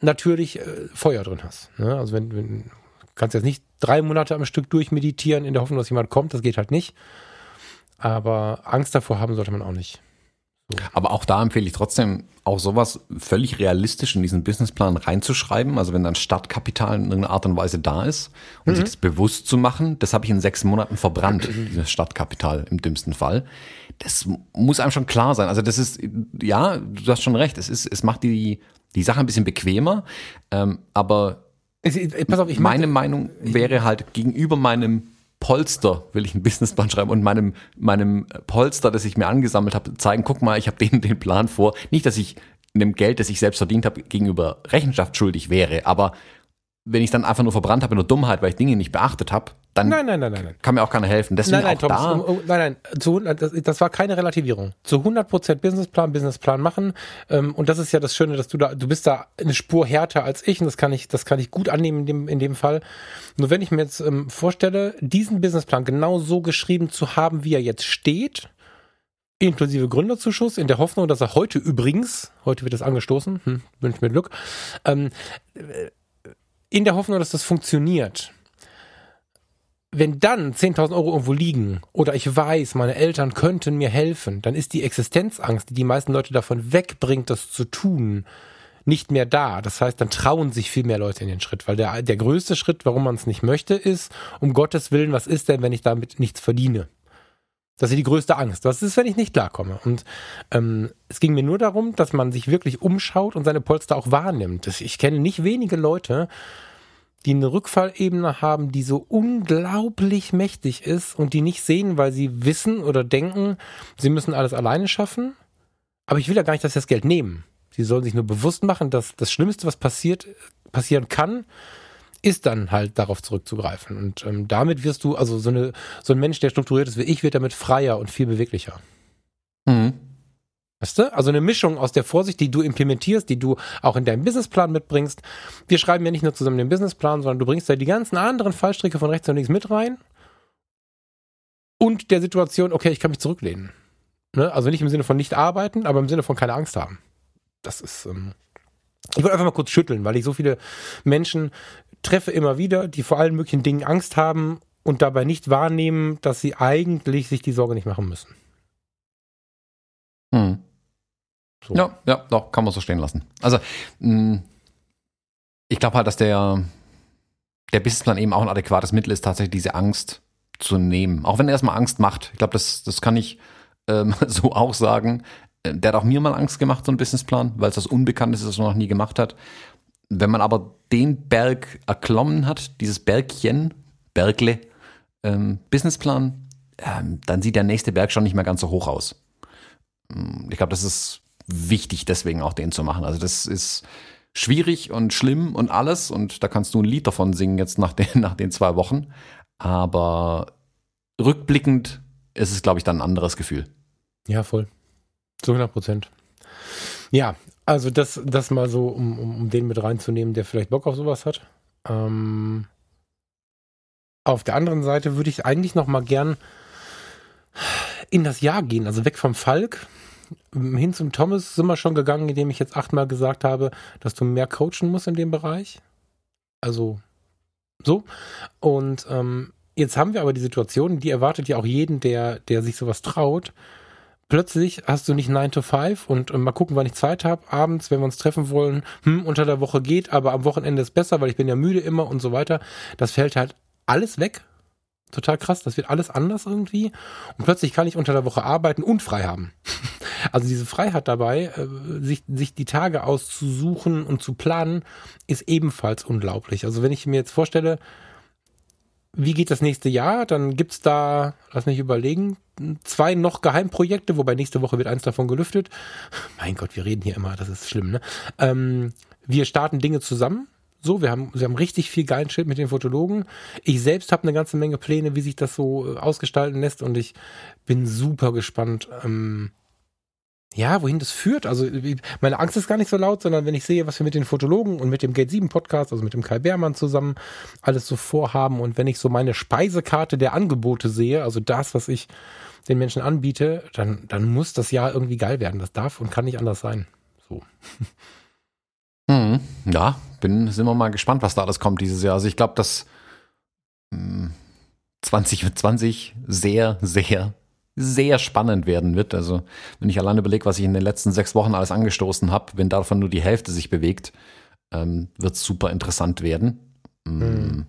natürlich äh, Feuer drin hast. Ne? Also wenn, wenn kannst jetzt nicht drei Monate am Stück durchmeditieren in der Hoffnung, dass jemand kommt, das geht halt nicht. Aber Angst davor haben sollte man auch nicht. Aber auch da empfehle ich trotzdem, auch sowas völlig realistisch in diesen Businessplan reinzuschreiben. Also wenn dann Startkapital in irgendeiner Art und Weise da ist und mhm. sich das bewusst zu machen, das habe ich in sechs Monaten verbrannt, dieses Startkapital im dümmsten Fall. Das muss einem schon klar sein. Also das ist, ja, du hast schon recht, es ist, es macht die, die Sache ein bisschen bequemer, ähm, aber Pass auf, ich meine Meinung wäre halt gegenüber meinem Polster will ich einen Businessplan schreiben und meinem, meinem Polster, das ich mir angesammelt habe, zeigen, guck mal, ich habe den, den Plan vor. Nicht, dass ich einem Geld, das ich selbst verdient habe, gegenüber Rechenschaft schuldig wäre, aber wenn ich dann einfach nur verbrannt habe in der Dummheit, weil ich Dinge nicht beachtet habe, dann Nein, nein, nein, kann mir auch keiner helfen. Deswegen Nein, nein, auch Thomas, da. um, um, nein, nein, zu, 100 das, das war keine Relativierung. Zu 100% Businessplan, Businessplan machen. Ähm, und das ist ja das Schöne, dass du da, du bist da eine Spur härter als ich und das kann ich, das kann ich gut annehmen in dem, in dem Fall. Nur wenn ich mir jetzt ähm, vorstelle, diesen Businessplan genau so geschrieben zu haben, wie er jetzt steht, inklusive Gründerzuschuss, in der Hoffnung, dass er heute übrigens, heute wird das angestoßen, hm, wünsche mir Glück, ähm, in der Hoffnung, dass das funktioniert. Wenn dann 10.000 Euro irgendwo liegen oder ich weiß, meine Eltern könnten mir helfen, dann ist die Existenzangst, die die meisten Leute davon wegbringt, das zu tun, nicht mehr da. Das heißt, dann trauen sich viel mehr Leute in den Schritt, weil der, der größte Schritt, warum man es nicht möchte, ist, um Gottes Willen, was ist denn, wenn ich damit nichts verdiene? Das ist die größte Angst. Was ist, wenn ich nicht klarkomme? Und ähm, es ging mir nur darum, dass man sich wirklich umschaut und seine Polster auch wahrnimmt. Ich kenne nicht wenige Leute, die eine Rückfallebene haben, die so unglaublich mächtig ist und die nicht sehen, weil sie wissen oder denken, sie müssen alles alleine schaffen. Aber ich will ja gar nicht, dass sie das Geld nehmen. Sie sollen sich nur bewusst machen, dass das Schlimmste, was passiert, passieren kann, ist dann halt darauf zurückzugreifen. Und ähm, damit wirst du, also so, eine, so ein Mensch, der strukturiert ist wie ich, wird damit freier und viel beweglicher. Mhm. Weißt du? Also eine Mischung aus der Vorsicht, die du implementierst, die du auch in deinem Businessplan mitbringst. Wir schreiben ja nicht nur zusammen den Businessplan, sondern du bringst da die ganzen anderen Fallstricke von rechts und links mit rein. Und der Situation, okay, ich kann mich zurücklehnen. Ne? Also nicht im Sinne von nicht arbeiten, aber im Sinne von keine Angst haben. Das ist. Ähm ich wollte einfach mal kurz schütteln, weil ich so viele Menschen treffe immer wieder, die vor allen möglichen Dingen Angst haben und dabei nicht wahrnehmen, dass sie eigentlich sich die Sorge nicht machen müssen. Mhm. So. Ja, ja, doch, kann man so stehen lassen. Also, mh, ich glaube halt, dass der, der Businessplan eben auch ein adäquates Mittel ist, tatsächlich diese Angst zu nehmen. Auch wenn er erstmal Angst macht. Ich glaube, das, das kann ich ähm, so auch sagen. Äh, Der hat auch mir mal Angst gemacht, so ein Businessplan, weil es das Unbekannte ist, das man noch nie gemacht hat. Wenn man aber den Berg erklommen hat, dieses Bergchen, Bergle, ähm, Businessplan, ähm, dann sieht der nächste Berg schon nicht mehr ganz so hoch aus. Mm, Ich glaube, das ist wichtig, deswegen auch den zu machen. Also das ist schwierig und schlimm und alles und da kannst du ein Lied davon singen jetzt nach den, nach den zwei Wochen. Aber rückblickend ist es, glaube ich, dann ein anderes Gefühl. Ja, voll. Zu 100 Prozent. Ja, also das, das mal so, um, um, um den mit reinzunehmen, der vielleicht Bock auf sowas hat. Ähm, auf der anderen Seite würde ich eigentlich noch mal gern in das Jahr gehen, also weg vom Falk. Hin zum Thomas sind wir schon gegangen, indem ich jetzt achtmal gesagt habe, dass du mehr coachen musst in dem Bereich. Also so. Und ähm, jetzt haben wir aber die Situation, die erwartet ja auch jeden, der, der sich sowas traut. Plötzlich hast du nicht 9 to 5 und äh, mal gucken, wann ich Zeit habe. Abends, wenn wir uns treffen wollen, hm, unter der Woche geht, aber am Wochenende ist besser, weil ich bin ja müde immer und so weiter. Das fällt halt alles weg. Total krass, das wird alles anders irgendwie. Und plötzlich kann ich unter der Woche arbeiten und frei haben. Also diese Freiheit dabei, äh, sich, sich die Tage auszusuchen und zu planen, ist ebenfalls unglaublich. Also wenn ich mir jetzt vorstelle, wie geht das nächste Jahr? Dann gibt's da, lass mich überlegen, zwei noch Geheimprojekte, wobei nächste Woche wird eins davon gelüftet. Mein Gott, wir reden hier immer, das ist schlimm, ne? Ähm, wir starten Dinge zusammen. So, wir haben, wir haben richtig viel geilen Shit mit den Fotologen. Ich selbst habe eine ganze Menge Pläne, wie sich das so äh, ausgestalten lässt und ich bin super gespannt, ähm, ja, wohin das führt. Also meine Angst ist gar nicht so laut, sondern wenn ich sehe, was wir mit den Fotologen und mit dem Gate 7 Podcast, also mit dem Kai Beermann zusammen alles so vorhaben und wenn ich so meine Speisekarte der Angebote sehe, also das, was ich den Menschen anbiete, dann, dann muss das Jahr irgendwie geil werden. Das darf und kann nicht anders sein. So. Mhm. Ja, bin, sind wir mal gespannt, was da alles kommt dieses Jahr. Also ich glaube, dass mh, 2020 sehr, sehr, sehr spannend werden wird. Also wenn ich allein überlege, was ich in den letzten sechs Wochen alles angestoßen habe, wenn davon nur die Hälfte sich bewegt, ähm, wird es super interessant werden. Mhm.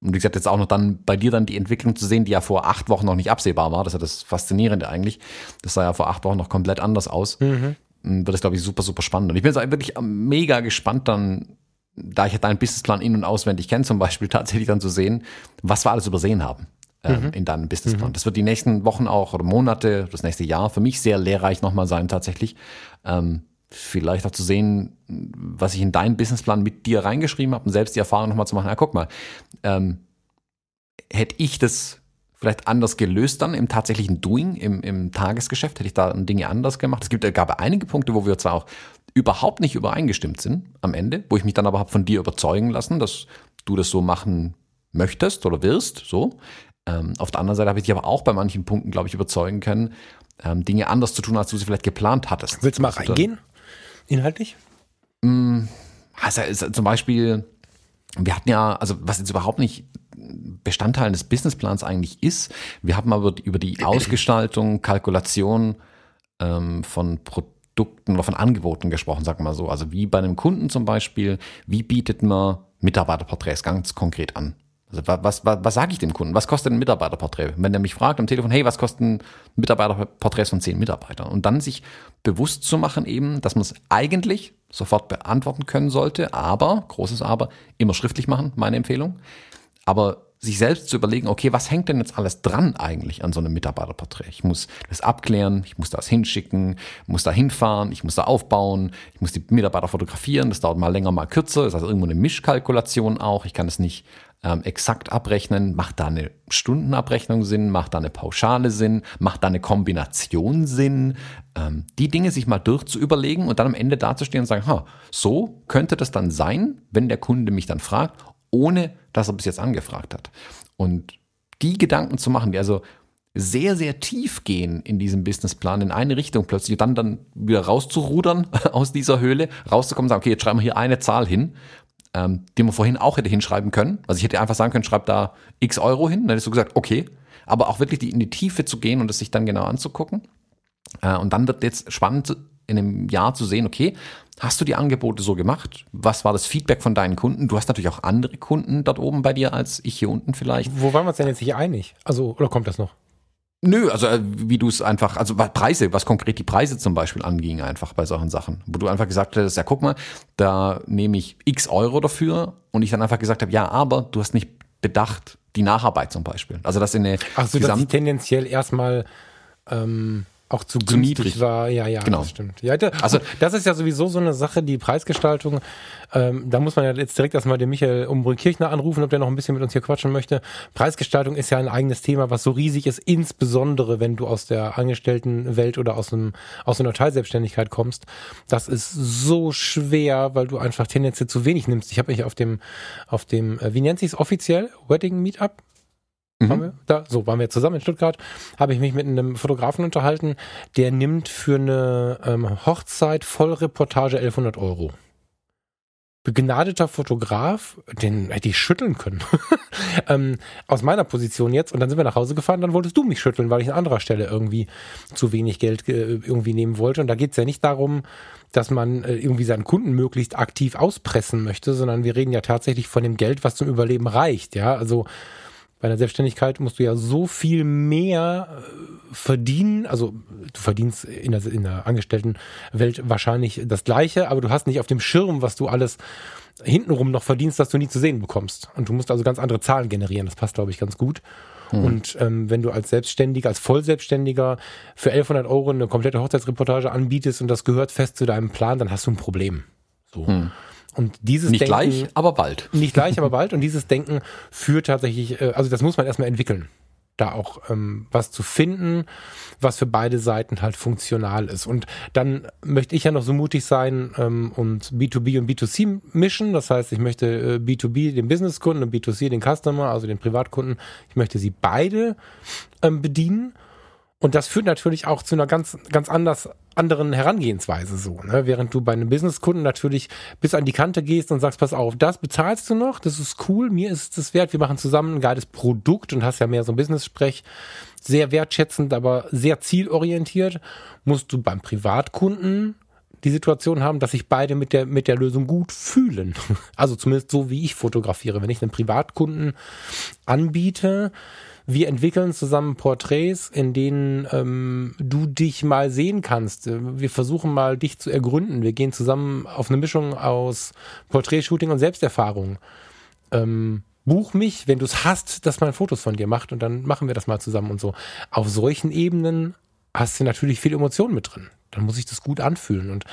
Und wie gesagt, jetzt auch noch dann bei dir dann die Entwicklung zu sehen, die ja vor acht Wochen noch nicht absehbar war. Das ist ja das Faszinierende eigentlich. Das sah ja vor acht Wochen noch komplett anders aus. Mhm. Wird das, glaube ich, super, super spannend. Und ich bin jetzt wirklich mega gespannt dann, da ich deinen Businessplan in- und auswendig kenne, zum Beispiel tatsächlich dann zu sehen, was wir alles übersehen haben ähm, Mhm. in deinem Businessplan. Das wird die nächsten Wochen auch oder Monate, das nächste Jahr für mich sehr lehrreich nochmal sein tatsächlich. Ähm, vielleicht auch zu sehen, was ich in deinen Businessplan mit dir reingeschrieben habe und selbst die Erfahrung nochmal zu machen, ja, guck mal, ähm, hätte ich das vielleicht anders gelöst dann im tatsächlichen Doing, im, im Tagesgeschäft, hätte ich da Dinge anders gemacht. Es gibt, es gab einige Punkte, wo wir zwar auch überhaupt nicht übereingestimmt sind am Ende, wo ich mich dann aber habe von dir überzeugen lassen, dass du das so machen möchtest oder wirst, so. Ähm, auf der anderen Seite habe ich dich aber auch bei manchen Punkten, glaube ich, überzeugen können, ähm, Dinge anders zu tun, als du sie vielleicht geplant hattest. Willst du mal also reingehen? Inhaltlich? Mm, also, also zum Beispiel, wir hatten ja, also was jetzt überhaupt nicht Bestandteil des Businessplans eigentlich ist, wir haben aber über die Ausgestaltung, Kalkulation ähm, von Produkten oder von Angeboten gesprochen, sagen wir mal so. Also wie bei einem Kunden zum Beispiel, wie bietet man Mitarbeiterporträts ganz konkret an? Also was, was, was sage ich dem Kunden? Was kostet ein Mitarbeiterporträt? Wenn der mich fragt am Telefon, hey, was kosten Mitarbeiterporträts von zehn Mitarbeitern? Und dann sich bewusst zu machen eben, dass man es eigentlich sofort beantworten können sollte, aber, großes Aber, immer schriftlich machen, meine Empfehlung. Aber sich selbst zu überlegen, okay, was hängt denn jetzt alles dran eigentlich an so einem Mitarbeiterporträt? Ich muss das abklären, ich muss das hinschicken, muss da hinfahren, ich muss da aufbauen, ich muss die Mitarbeiter fotografieren, das dauert mal länger, mal kürzer, ist also irgendwo eine Mischkalkulation auch, ich kann es nicht ähm, exakt abrechnen, macht da eine Stundenabrechnung Sinn, macht da eine Pauschale Sinn, macht da eine Kombination Sinn, ähm, die Dinge sich mal durchzuüberlegen und dann am Ende dazustehen und sagen, ha, so könnte das dann sein, wenn der Kunde mich dann fragt ohne dass er bis jetzt angefragt hat. Und die Gedanken zu machen, die also sehr, sehr tief gehen in diesem Businessplan, in eine Richtung plötzlich, dann dann wieder rauszurudern aus dieser Höhle, rauszukommen und sagen, okay, jetzt schreiben wir hier eine Zahl hin, ähm, die man vorhin auch hätte hinschreiben können. Also ich hätte einfach sagen können, schreib da x Euro hin, dann hättest du gesagt, okay, aber auch wirklich in die Tiefe zu gehen und es sich dann genau anzugucken. Äh, und dann wird jetzt spannend in einem Jahr zu sehen, okay, hast du die Angebote so gemacht? Was war das Feedback von deinen Kunden? Du hast natürlich auch andere Kunden dort oben bei dir als ich hier unten vielleicht. Wo waren wir uns denn jetzt nicht einig? Also, oder kommt das noch? Nö, also äh, wie du es einfach, also Preise, was konkret die Preise zum Beispiel anging, einfach bei solchen Sachen. Wo du einfach gesagt hättest, ja guck mal, da nehme ich x Euro dafür und ich dann einfach gesagt habe, ja, aber du hast nicht bedacht, die Nacharbeit zum Beispiel. Also das in eine Ach so, dass ich tendenziell erstmal ähm, auch zu, zu niedrig war. Ja, ja, genau. das stimmt. Ja, da, also das ist ja sowieso so eine Sache, die Preisgestaltung. Ähm, da muss man ja jetzt direkt erstmal den Michael Umbrück-Kirchner anrufen, ob der noch ein bisschen mit uns hier quatschen möchte. Preisgestaltung ist ja ein eigenes Thema, was so riesig ist, insbesondere wenn du aus der Angestelltenwelt oder aus einem aus einer Teilselbstständigkeit kommst. Das ist so schwer, weil du einfach tendenziell zu wenig nimmst. Ich habe mich auf dem auf dem äh, wie nennt sich es offiziell Wedding Meetup Mhm. Da, so waren wir zusammen in Stuttgart, habe ich mich mit einem Fotografen unterhalten, der nimmt für eine ähm, Hochzeit Vollreportage 1100 Euro. Begnadeter Fotograf, den hätte ich schütteln können. ähm, aus meiner Position jetzt. Und dann sind wir nach Hause gefahren, dann wolltest du mich schütteln, weil ich an anderer Stelle irgendwie zu wenig Geld äh, irgendwie nehmen wollte. Und da geht es ja nicht darum, dass man äh, irgendwie seinen Kunden möglichst aktiv auspressen möchte, sondern wir reden ja tatsächlich von dem Geld, was zum Überleben reicht. Ja, also bei einer Selbstständigkeit musst du ja so viel mehr äh, verdienen. Also du verdienst in der, in der Angestelltenwelt wahrscheinlich das Gleiche, aber du hast nicht auf dem Schirm, was du alles hintenrum noch verdienst, dass du nie zu sehen bekommst. Und du musst also ganz andere Zahlen generieren. Das passt, glaube ich, ganz gut. Hm. Und ähm, wenn du als Selbstständiger, als Vollselbstständiger für 1100 Euro eine komplette Hochzeitsreportage anbietest und das gehört fest zu deinem Plan, dann hast du ein Problem. So. Hm. Und dieses nicht Denken, gleich, aber bald. Nicht gleich, aber bald. Und dieses Denken führt tatsächlich, äh, also das muss man erstmal entwickeln, da auch ähm, was zu finden, was für beide Seiten halt funktional ist. Und dann möchte ich ja noch so mutig sein ähm, und B2B und B2C mischen. Das heißt, ich möchte äh, B2B den Businesskunden und B2C den Customer, also den Privatkunden, ich möchte sie beide ähm, bedienen und das führt natürlich auch zu einer ganz, ganz anders, anderen Herangehensweise so. Ne? Während du bei einem Businesskunden natürlich bis an die Kante gehst und sagst, pass auf, das bezahlst du noch, das ist cool, mir ist es wert, wir machen zusammen ein geiles Produkt und hast ja mehr so ein Business-Sprech, sehr wertschätzend, aber sehr zielorientiert, musst du beim Privatkunden die Situation haben, dass sich beide mit der, mit der Lösung gut fühlen. Also zumindest so, wie ich fotografiere. Wenn ich einen Privatkunden anbiete, wir entwickeln zusammen Porträts, in denen ähm, du dich mal sehen kannst. Wir versuchen mal dich zu ergründen. Wir gehen zusammen auf eine Mischung aus Porträtshooting und Selbsterfahrung. Ähm, buch mich, wenn du es hast, dass man Fotos von dir macht und dann machen wir das mal zusammen und so. Auf solchen Ebenen hast du natürlich viel Emotion mit drin. Dann muss ich das gut anfühlen und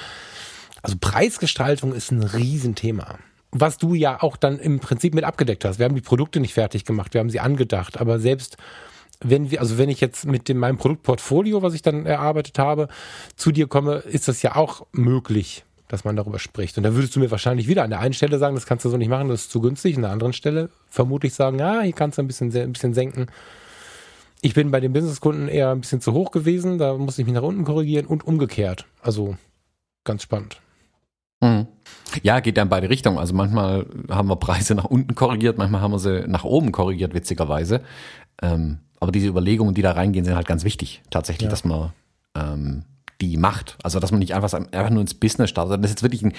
also Preisgestaltung ist ein Riesenthema was du ja auch dann im Prinzip mit abgedeckt hast. Wir haben die Produkte nicht fertig gemacht, wir haben sie angedacht, aber selbst wenn wir, also wenn ich jetzt mit dem, meinem Produktportfolio, was ich dann erarbeitet habe, zu dir komme, ist das ja auch möglich, dass man darüber spricht. Und da würdest du mir wahrscheinlich wieder an der einen Stelle sagen, das kannst du so nicht machen, das ist zu günstig. An der anderen Stelle vermutlich sagen, ja, hier kannst du ein bisschen, ein bisschen senken. Ich bin bei den Businesskunden eher ein bisschen zu hoch gewesen, da muss ich mich nach unten korrigieren und umgekehrt. Also ganz spannend. Mhm. Ja, geht ja in beide Richtungen. Also manchmal haben wir Preise nach unten korrigiert, manchmal haben wir sie nach oben korrigiert, witzigerweise. Ähm, aber diese Überlegungen, die da reingehen, sind halt ganz wichtig. Tatsächlich, ja. dass man ähm, die macht. Also dass man nicht einfach, einfach nur ins Business startet. Das ist jetzt wirklich ein,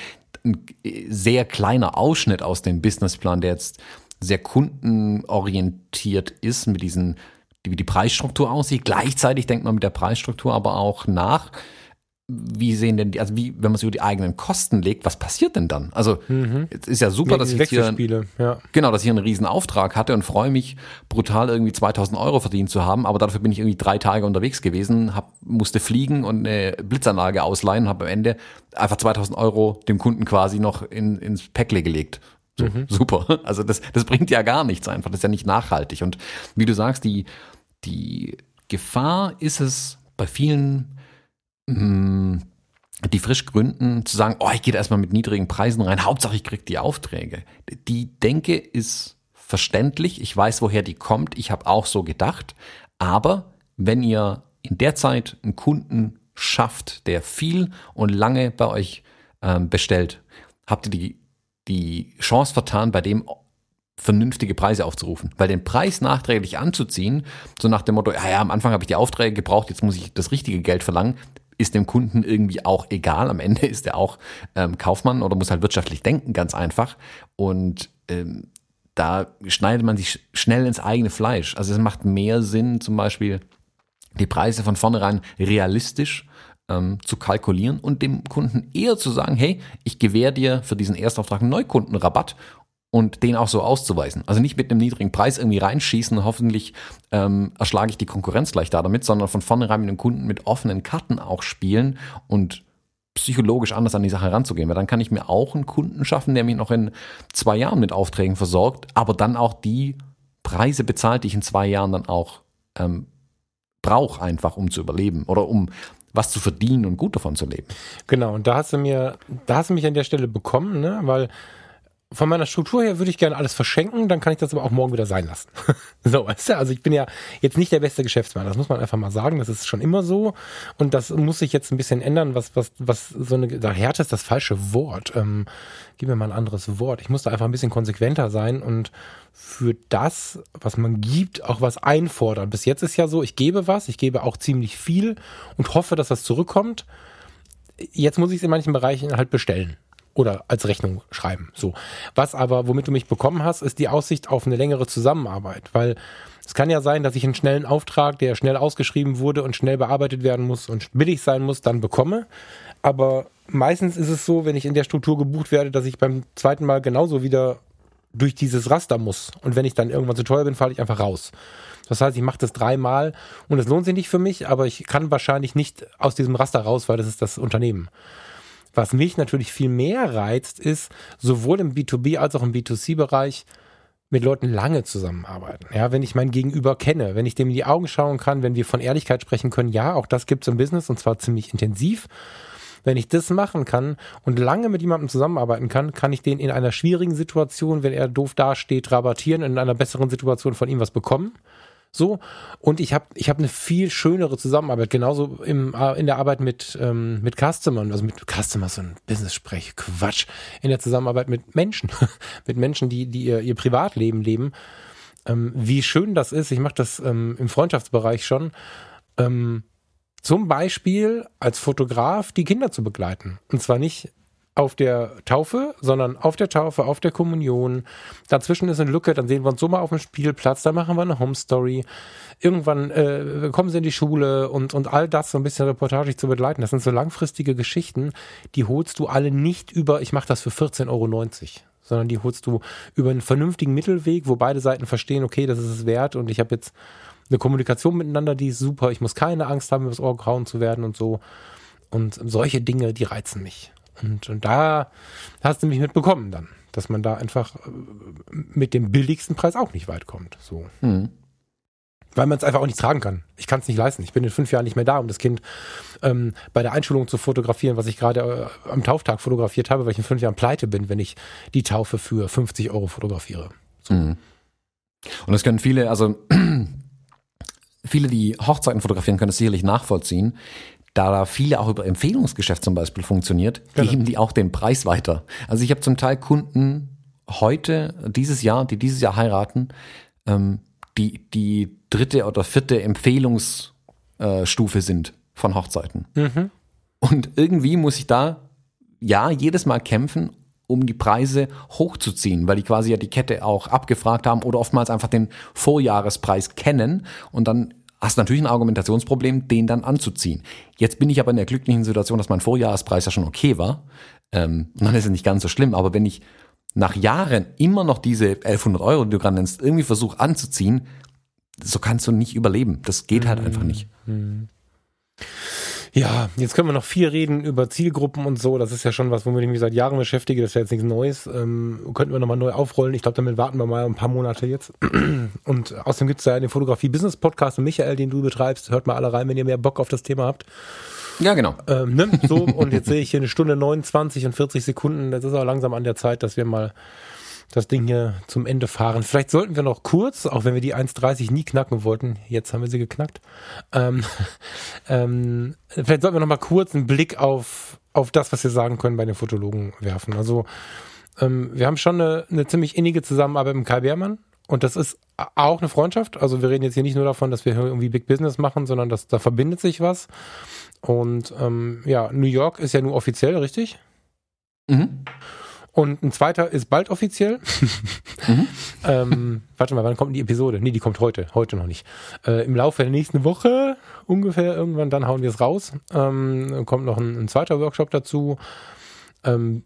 ein sehr kleiner Ausschnitt aus dem Businessplan, der jetzt sehr kundenorientiert ist mit diesen, wie die Preisstruktur aussieht. Gleichzeitig denkt man mit der Preisstruktur aber auch nach, wie sehen denn die, also wie, wenn man es über die eigenen Kosten legt, was passiert denn dann? Also mhm. es ist ja super, dass ich hier, ja. genau, dass ich hier einen riesen Auftrag hatte und freue mich brutal irgendwie 2000 Euro verdient zu haben, aber dafür bin ich irgendwie drei Tage unterwegs gewesen, hab, musste fliegen und eine Blitzanlage ausleihen und habe am Ende einfach 2000 Euro dem Kunden quasi noch in, ins Päckle gelegt. So, mhm. Super. Also das, das bringt ja gar nichts einfach. Das ist ja nicht nachhaltig. Und wie du sagst, die, die Gefahr ist es bei vielen Mm, die frisch gründen, zu sagen, oh, ich gehe erstmal mit niedrigen Preisen rein, Hauptsache ich kriege die Aufträge. Die Denke ist verständlich, ich weiß, woher die kommt, ich habe auch so gedacht, aber wenn ihr in der Zeit einen Kunden schafft, der viel und lange bei euch ähm, bestellt, habt ihr die, die Chance vertan, bei dem vernünftige Preise aufzurufen. Weil den Preis nachträglich anzuziehen, so nach dem Motto, ja, ja, am Anfang habe ich die Aufträge gebraucht, jetzt muss ich das richtige Geld verlangen, ist dem Kunden irgendwie auch egal. Am Ende ist er auch ähm, Kaufmann oder muss halt wirtschaftlich denken, ganz einfach. Und ähm, da schneidet man sich schnell ins eigene Fleisch. Also es macht mehr Sinn, zum Beispiel die Preise von vornherein realistisch ähm, zu kalkulieren und dem Kunden eher zu sagen, hey, ich gewähre dir für diesen Erstauftrag einen Neukundenrabatt und den auch so auszuweisen. Also nicht mit einem niedrigen Preis irgendwie reinschießen, hoffentlich ähm, erschlage ich die Konkurrenz gleich da damit, sondern von vornherein mit dem Kunden mit offenen Karten auch spielen und psychologisch anders an die Sache ranzugehen, weil dann kann ich mir auch einen Kunden schaffen, der mich noch in zwei Jahren mit Aufträgen versorgt, aber dann auch die Preise bezahlt, die ich in zwei Jahren dann auch ähm, brauche, einfach um zu überleben oder um was zu verdienen und gut davon zu leben. Genau, und da hast du mir, da hast du mich an der Stelle bekommen, ne? weil von meiner Struktur her würde ich gerne alles verschenken, dann kann ich das aber auch morgen wieder sein lassen. so, weißt du, also ich bin ja jetzt nicht der beste Geschäftsmann, das muss man einfach mal sagen, das ist schon immer so und das muss sich jetzt ein bisschen ändern, was, was, was so eine, da Härte ist das falsche Wort, ähm, gib mir mal ein anderes Wort, ich muss da einfach ein bisschen konsequenter sein und für das, was man gibt, auch was einfordern. Bis jetzt ist ja so, ich gebe was, ich gebe auch ziemlich viel und hoffe, dass was zurückkommt. Jetzt muss ich es in manchen Bereichen halt bestellen oder als Rechnung schreiben. So. Was aber, womit du mich bekommen hast, ist die Aussicht auf eine längere Zusammenarbeit, weil es kann ja sein, dass ich einen schnellen Auftrag, der schnell ausgeschrieben wurde und schnell bearbeitet werden muss und billig sein muss, dann bekomme. Aber meistens ist es so, wenn ich in der Struktur gebucht werde, dass ich beim zweiten Mal genauso wieder durch dieses Raster muss. Und wenn ich dann irgendwann zu teuer bin, falle ich einfach raus. Das heißt, ich mache das dreimal und es lohnt sich nicht für mich, aber ich kann wahrscheinlich nicht aus diesem Raster raus, weil das ist das Unternehmen. Was mich natürlich viel mehr reizt, ist sowohl im B2B als auch im B2C-Bereich mit Leuten lange zusammenarbeiten. Ja, wenn ich mein Gegenüber kenne, wenn ich dem in die Augen schauen kann, wenn wir von Ehrlichkeit sprechen können, ja, auch das gibt es im Business und zwar ziemlich intensiv. Wenn ich das machen kann und lange mit jemandem zusammenarbeiten kann, kann ich den in einer schwierigen Situation, wenn er doof dasteht, rabattieren und in einer besseren Situation von ihm was bekommen. So. Und ich habe ich hab eine viel schönere Zusammenarbeit, genauso im, äh, in der Arbeit mit, ähm, mit Customern, also mit Customers ein Business-Sprech, Quatsch, in der Zusammenarbeit mit Menschen, mit Menschen, die, die ihr, ihr Privatleben leben. Ähm, wie schön das ist, ich mache das ähm, im Freundschaftsbereich schon, ähm, zum Beispiel als Fotograf die Kinder zu begleiten. Und zwar nicht auf der Taufe, sondern auf der Taufe, auf der Kommunion. Dazwischen ist eine Lücke, dann sehen wir uns so mal auf dem Spielplatz, dann machen wir eine Home Story. Irgendwann äh, kommen sie in die Schule und, und all das so ein bisschen reportagig zu begleiten. Das sind so langfristige Geschichten, die holst du alle nicht über, ich mache das für 14,90 Euro, sondern die holst du über einen vernünftigen Mittelweg, wo beide Seiten verstehen, okay, das ist es wert und ich habe jetzt eine Kommunikation miteinander, die ist super. Ich muss keine Angst haben, übers Ohr grauen zu werden und so. Und solche Dinge, die reizen mich. Und, und da hast du mich mitbekommen dann dass man da einfach äh, mit dem billigsten Preis auch nicht weit kommt. So. Mhm. Weil man es einfach auch nicht tragen kann. Ich kann es nicht leisten. Ich bin in fünf Jahren nicht mehr da, um das Kind ähm, bei der Einschulung zu fotografieren, was ich gerade äh, am Tauftag fotografiert habe, weil ich in fünf Jahren pleite bin, wenn ich die Taufe für 50 Euro fotografiere. So. Mhm. Und das können viele, also viele, die Hochzeiten fotografieren, können es sicherlich nachvollziehen. Da da viele auch über Empfehlungsgeschäft zum Beispiel funktioniert, genau. geben die auch den Preis weiter. Also ich habe zum Teil Kunden heute, dieses Jahr, die dieses Jahr heiraten, ähm, die die dritte oder vierte Empfehlungsstufe äh, sind von Hochzeiten. Mhm. Und irgendwie muss ich da ja jedes Mal kämpfen, um die Preise hochzuziehen, weil die quasi ja die Kette auch abgefragt haben oder oftmals einfach den Vorjahrespreis kennen und dann hast du natürlich ein Argumentationsproblem, den dann anzuziehen. Jetzt bin ich aber in der glücklichen Situation, dass mein Vorjahrespreis ja schon okay war. Ähm, dann ist es nicht ganz so schlimm. Aber wenn ich nach Jahren immer noch diese 1100 Euro, die du gerade nennst, irgendwie versuche anzuziehen, so kannst du nicht überleben. Das geht halt einfach nicht. Mhm. Ja, jetzt können wir noch viel reden über Zielgruppen und so. Das ist ja schon was, womit ich mich seit Jahren beschäftige. Das ist ja jetzt nichts Neues. Ähm, könnten wir nochmal neu aufrollen. Ich glaube, damit warten wir mal ein paar Monate jetzt. Und außerdem gibt es ja den Fotografie-Business-Podcast Michael, den du betreibst. Hört mal alle rein, wenn ihr mehr Bock auf das Thema habt. Ja, genau. Ähm, ne? So, und jetzt sehe ich hier eine Stunde 29 und 40 Sekunden. Das ist aber langsam an der Zeit, dass wir mal das Ding hier zum Ende fahren. Vielleicht sollten wir noch kurz, auch wenn wir die 1,30 nie knacken wollten, jetzt haben wir sie geknackt, ähm, ähm, vielleicht sollten wir noch mal kurz einen Blick auf, auf das, was wir sagen können bei den Fotologen werfen. Also ähm, wir haben schon eine, eine ziemlich innige Zusammenarbeit mit Kai Beermann und das ist auch eine Freundschaft. Also wir reden jetzt hier nicht nur davon, dass wir irgendwie Big Business machen, sondern dass da verbindet sich was. Und ähm, ja, New York ist ja nur offiziell, richtig? Mhm. Und ein zweiter ist bald offiziell. mhm. ähm, warte mal, wann kommt die Episode? Nee, die kommt heute. Heute noch nicht. Äh, Im Laufe der nächsten Woche ungefähr irgendwann, dann hauen wir es raus. Ähm, kommt noch ein, ein, zweiter Workshop dazu. Ähm,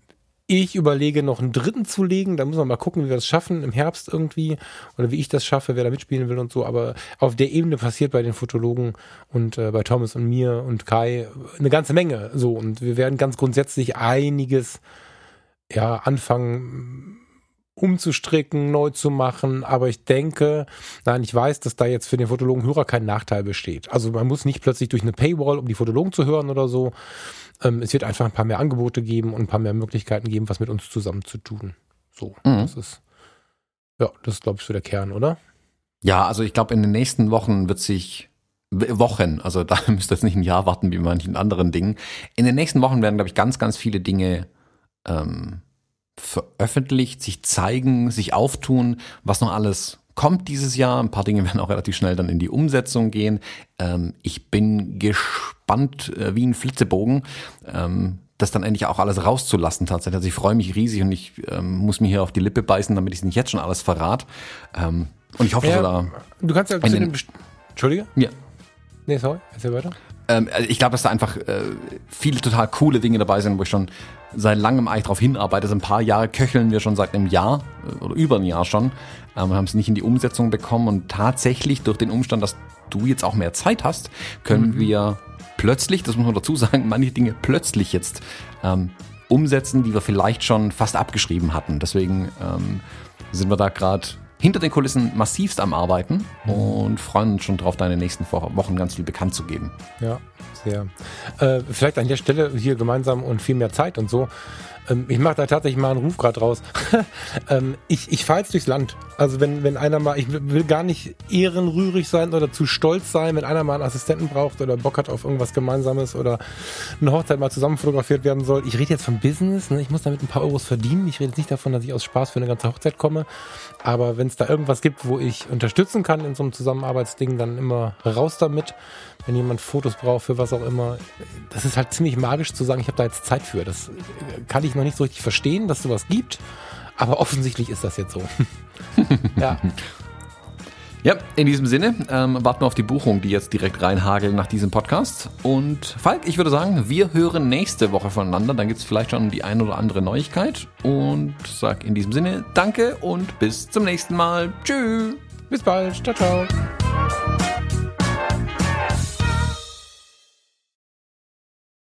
ich überlege noch einen dritten zu legen. Da muss man mal gucken, wie wir das schaffen im Herbst irgendwie. Oder wie ich das schaffe, wer da mitspielen will und so. Aber auf der Ebene passiert bei den Fotologen und äh, bei Thomas und mir und Kai eine ganze Menge. So. Und wir werden ganz grundsätzlich einiges ja, anfangen umzustricken, neu zu machen. Aber ich denke, nein, ich weiß, dass da jetzt für den Fotologen Hörer kein Nachteil besteht. Also man muss nicht plötzlich durch eine Paywall, um die Fotologen zu hören oder so. Ähm, es wird einfach ein paar mehr Angebote geben und ein paar mehr Möglichkeiten geben, was mit uns zusammen zu tun. So, mhm. das ist, ja, das ist, glaube ich, so der Kern, oder? Ja, also ich glaube, in den nächsten Wochen wird sich Wochen, also da müsst ihr jetzt nicht ein Jahr warten wie manchen anderen Dingen. In den nächsten Wochen werden, glaube ich, ganz, ganz viele Dinge ähm, veröffentlicht, sich zeigen, sich auftun, was noch alles kommt dieses Jahr. Ein paar Dinge werden auch relativ schnell dann in die Umsetzung gehen. Ähm, ich bin gespannt äh, wie ein Flitzebogen. Ähm, das dann endlich auch alles rauszulassen tatsächlich. Also ich freue mich riesig und ich ähm, muss mir hier auf die Lippe beißen, damit ich es nicht jetzt schon alles verrate. Ähm, und ich hoffe, ja, dass da. Du kannst ja zu den. Entschuldige? Ja. Nee, sorry, erzähl weiter. Ähm, also ich glaube, dass da einfach äh, viele total coole Dinge dabei sind, wo ich schon seit langem eigentlich darauf hinarbeite. Also ein paar Jahre köcheln wir schon seit einem Jahr äh, oder über ein Jahr schon. Ähm, haben es nicht in die Umsetzung bekommen und tatsächlich durch den Umstand, dass du jetzt auch mehr Zeit hast, können mhm. wir plötzlich, das muss man dazu sagen, manche Dinge plötzlich jetzt ähm, umsetzen, die wir vielleicht schon fast abgeschrieben hatten. Deswegen ähm, sind wir da gerade hinter den Kulissen massivst am Arbeiten und freuen uns schon drauf, deine nächsten Wochen ganz viel bekannt zu geben. Ja, sehr. Äh, vielleicht an der Stelle hier gemeinsam und viel mehr Zeit und so. Ähm, ich mache da tatsächlich mal einen Ruf gerade raus. ähm, ich ich fahre jetzt durchs Land. Also wenn, wenn einer mal, ich will gar nicht ehrenrührig sein oder zu stolz sein, wenn einer mal einen Assistenten braucht oder Bock hat auf irgendwas Gemeinsames oder eine Hochzeit mal zusammen fotografiert werden soll. Ich rede jetzt vom Business, ne? ich muss damit ein paar Euros verdienen. Ich rede jetzt nicht davon, dass ich aus Spaß für eine ganze Hochzeit komme. Aber wenn es da irgendwas gibt, wo ich unterstützen kann in so einem Zusammenarbeitsding, dann immer raus damit wenn jemand Fotos braucht für was auch immer. Das ist halt ziemlich magisch zu sagen, ich habe da jetzt Zeit für. Das kann ich noch nicht so richtig verstehen, dass sowas gibt, aber offensichtlich ist das jetzt so. ja. Ja, in diesem Sinne ähm, warten wir auf die Buchung, die jetzt direkt reinhageln nach diesem Podcast. Und Falk, ich würde sagen, wir hören nächste Woche voneinander. Dann gibt es vielleicht schon die ein oder andere Neuigkeit. Und sag in diesem Sinne Danke und bis zum nächsten Mal. Tschüss. Bis bald. Ciao, ciao.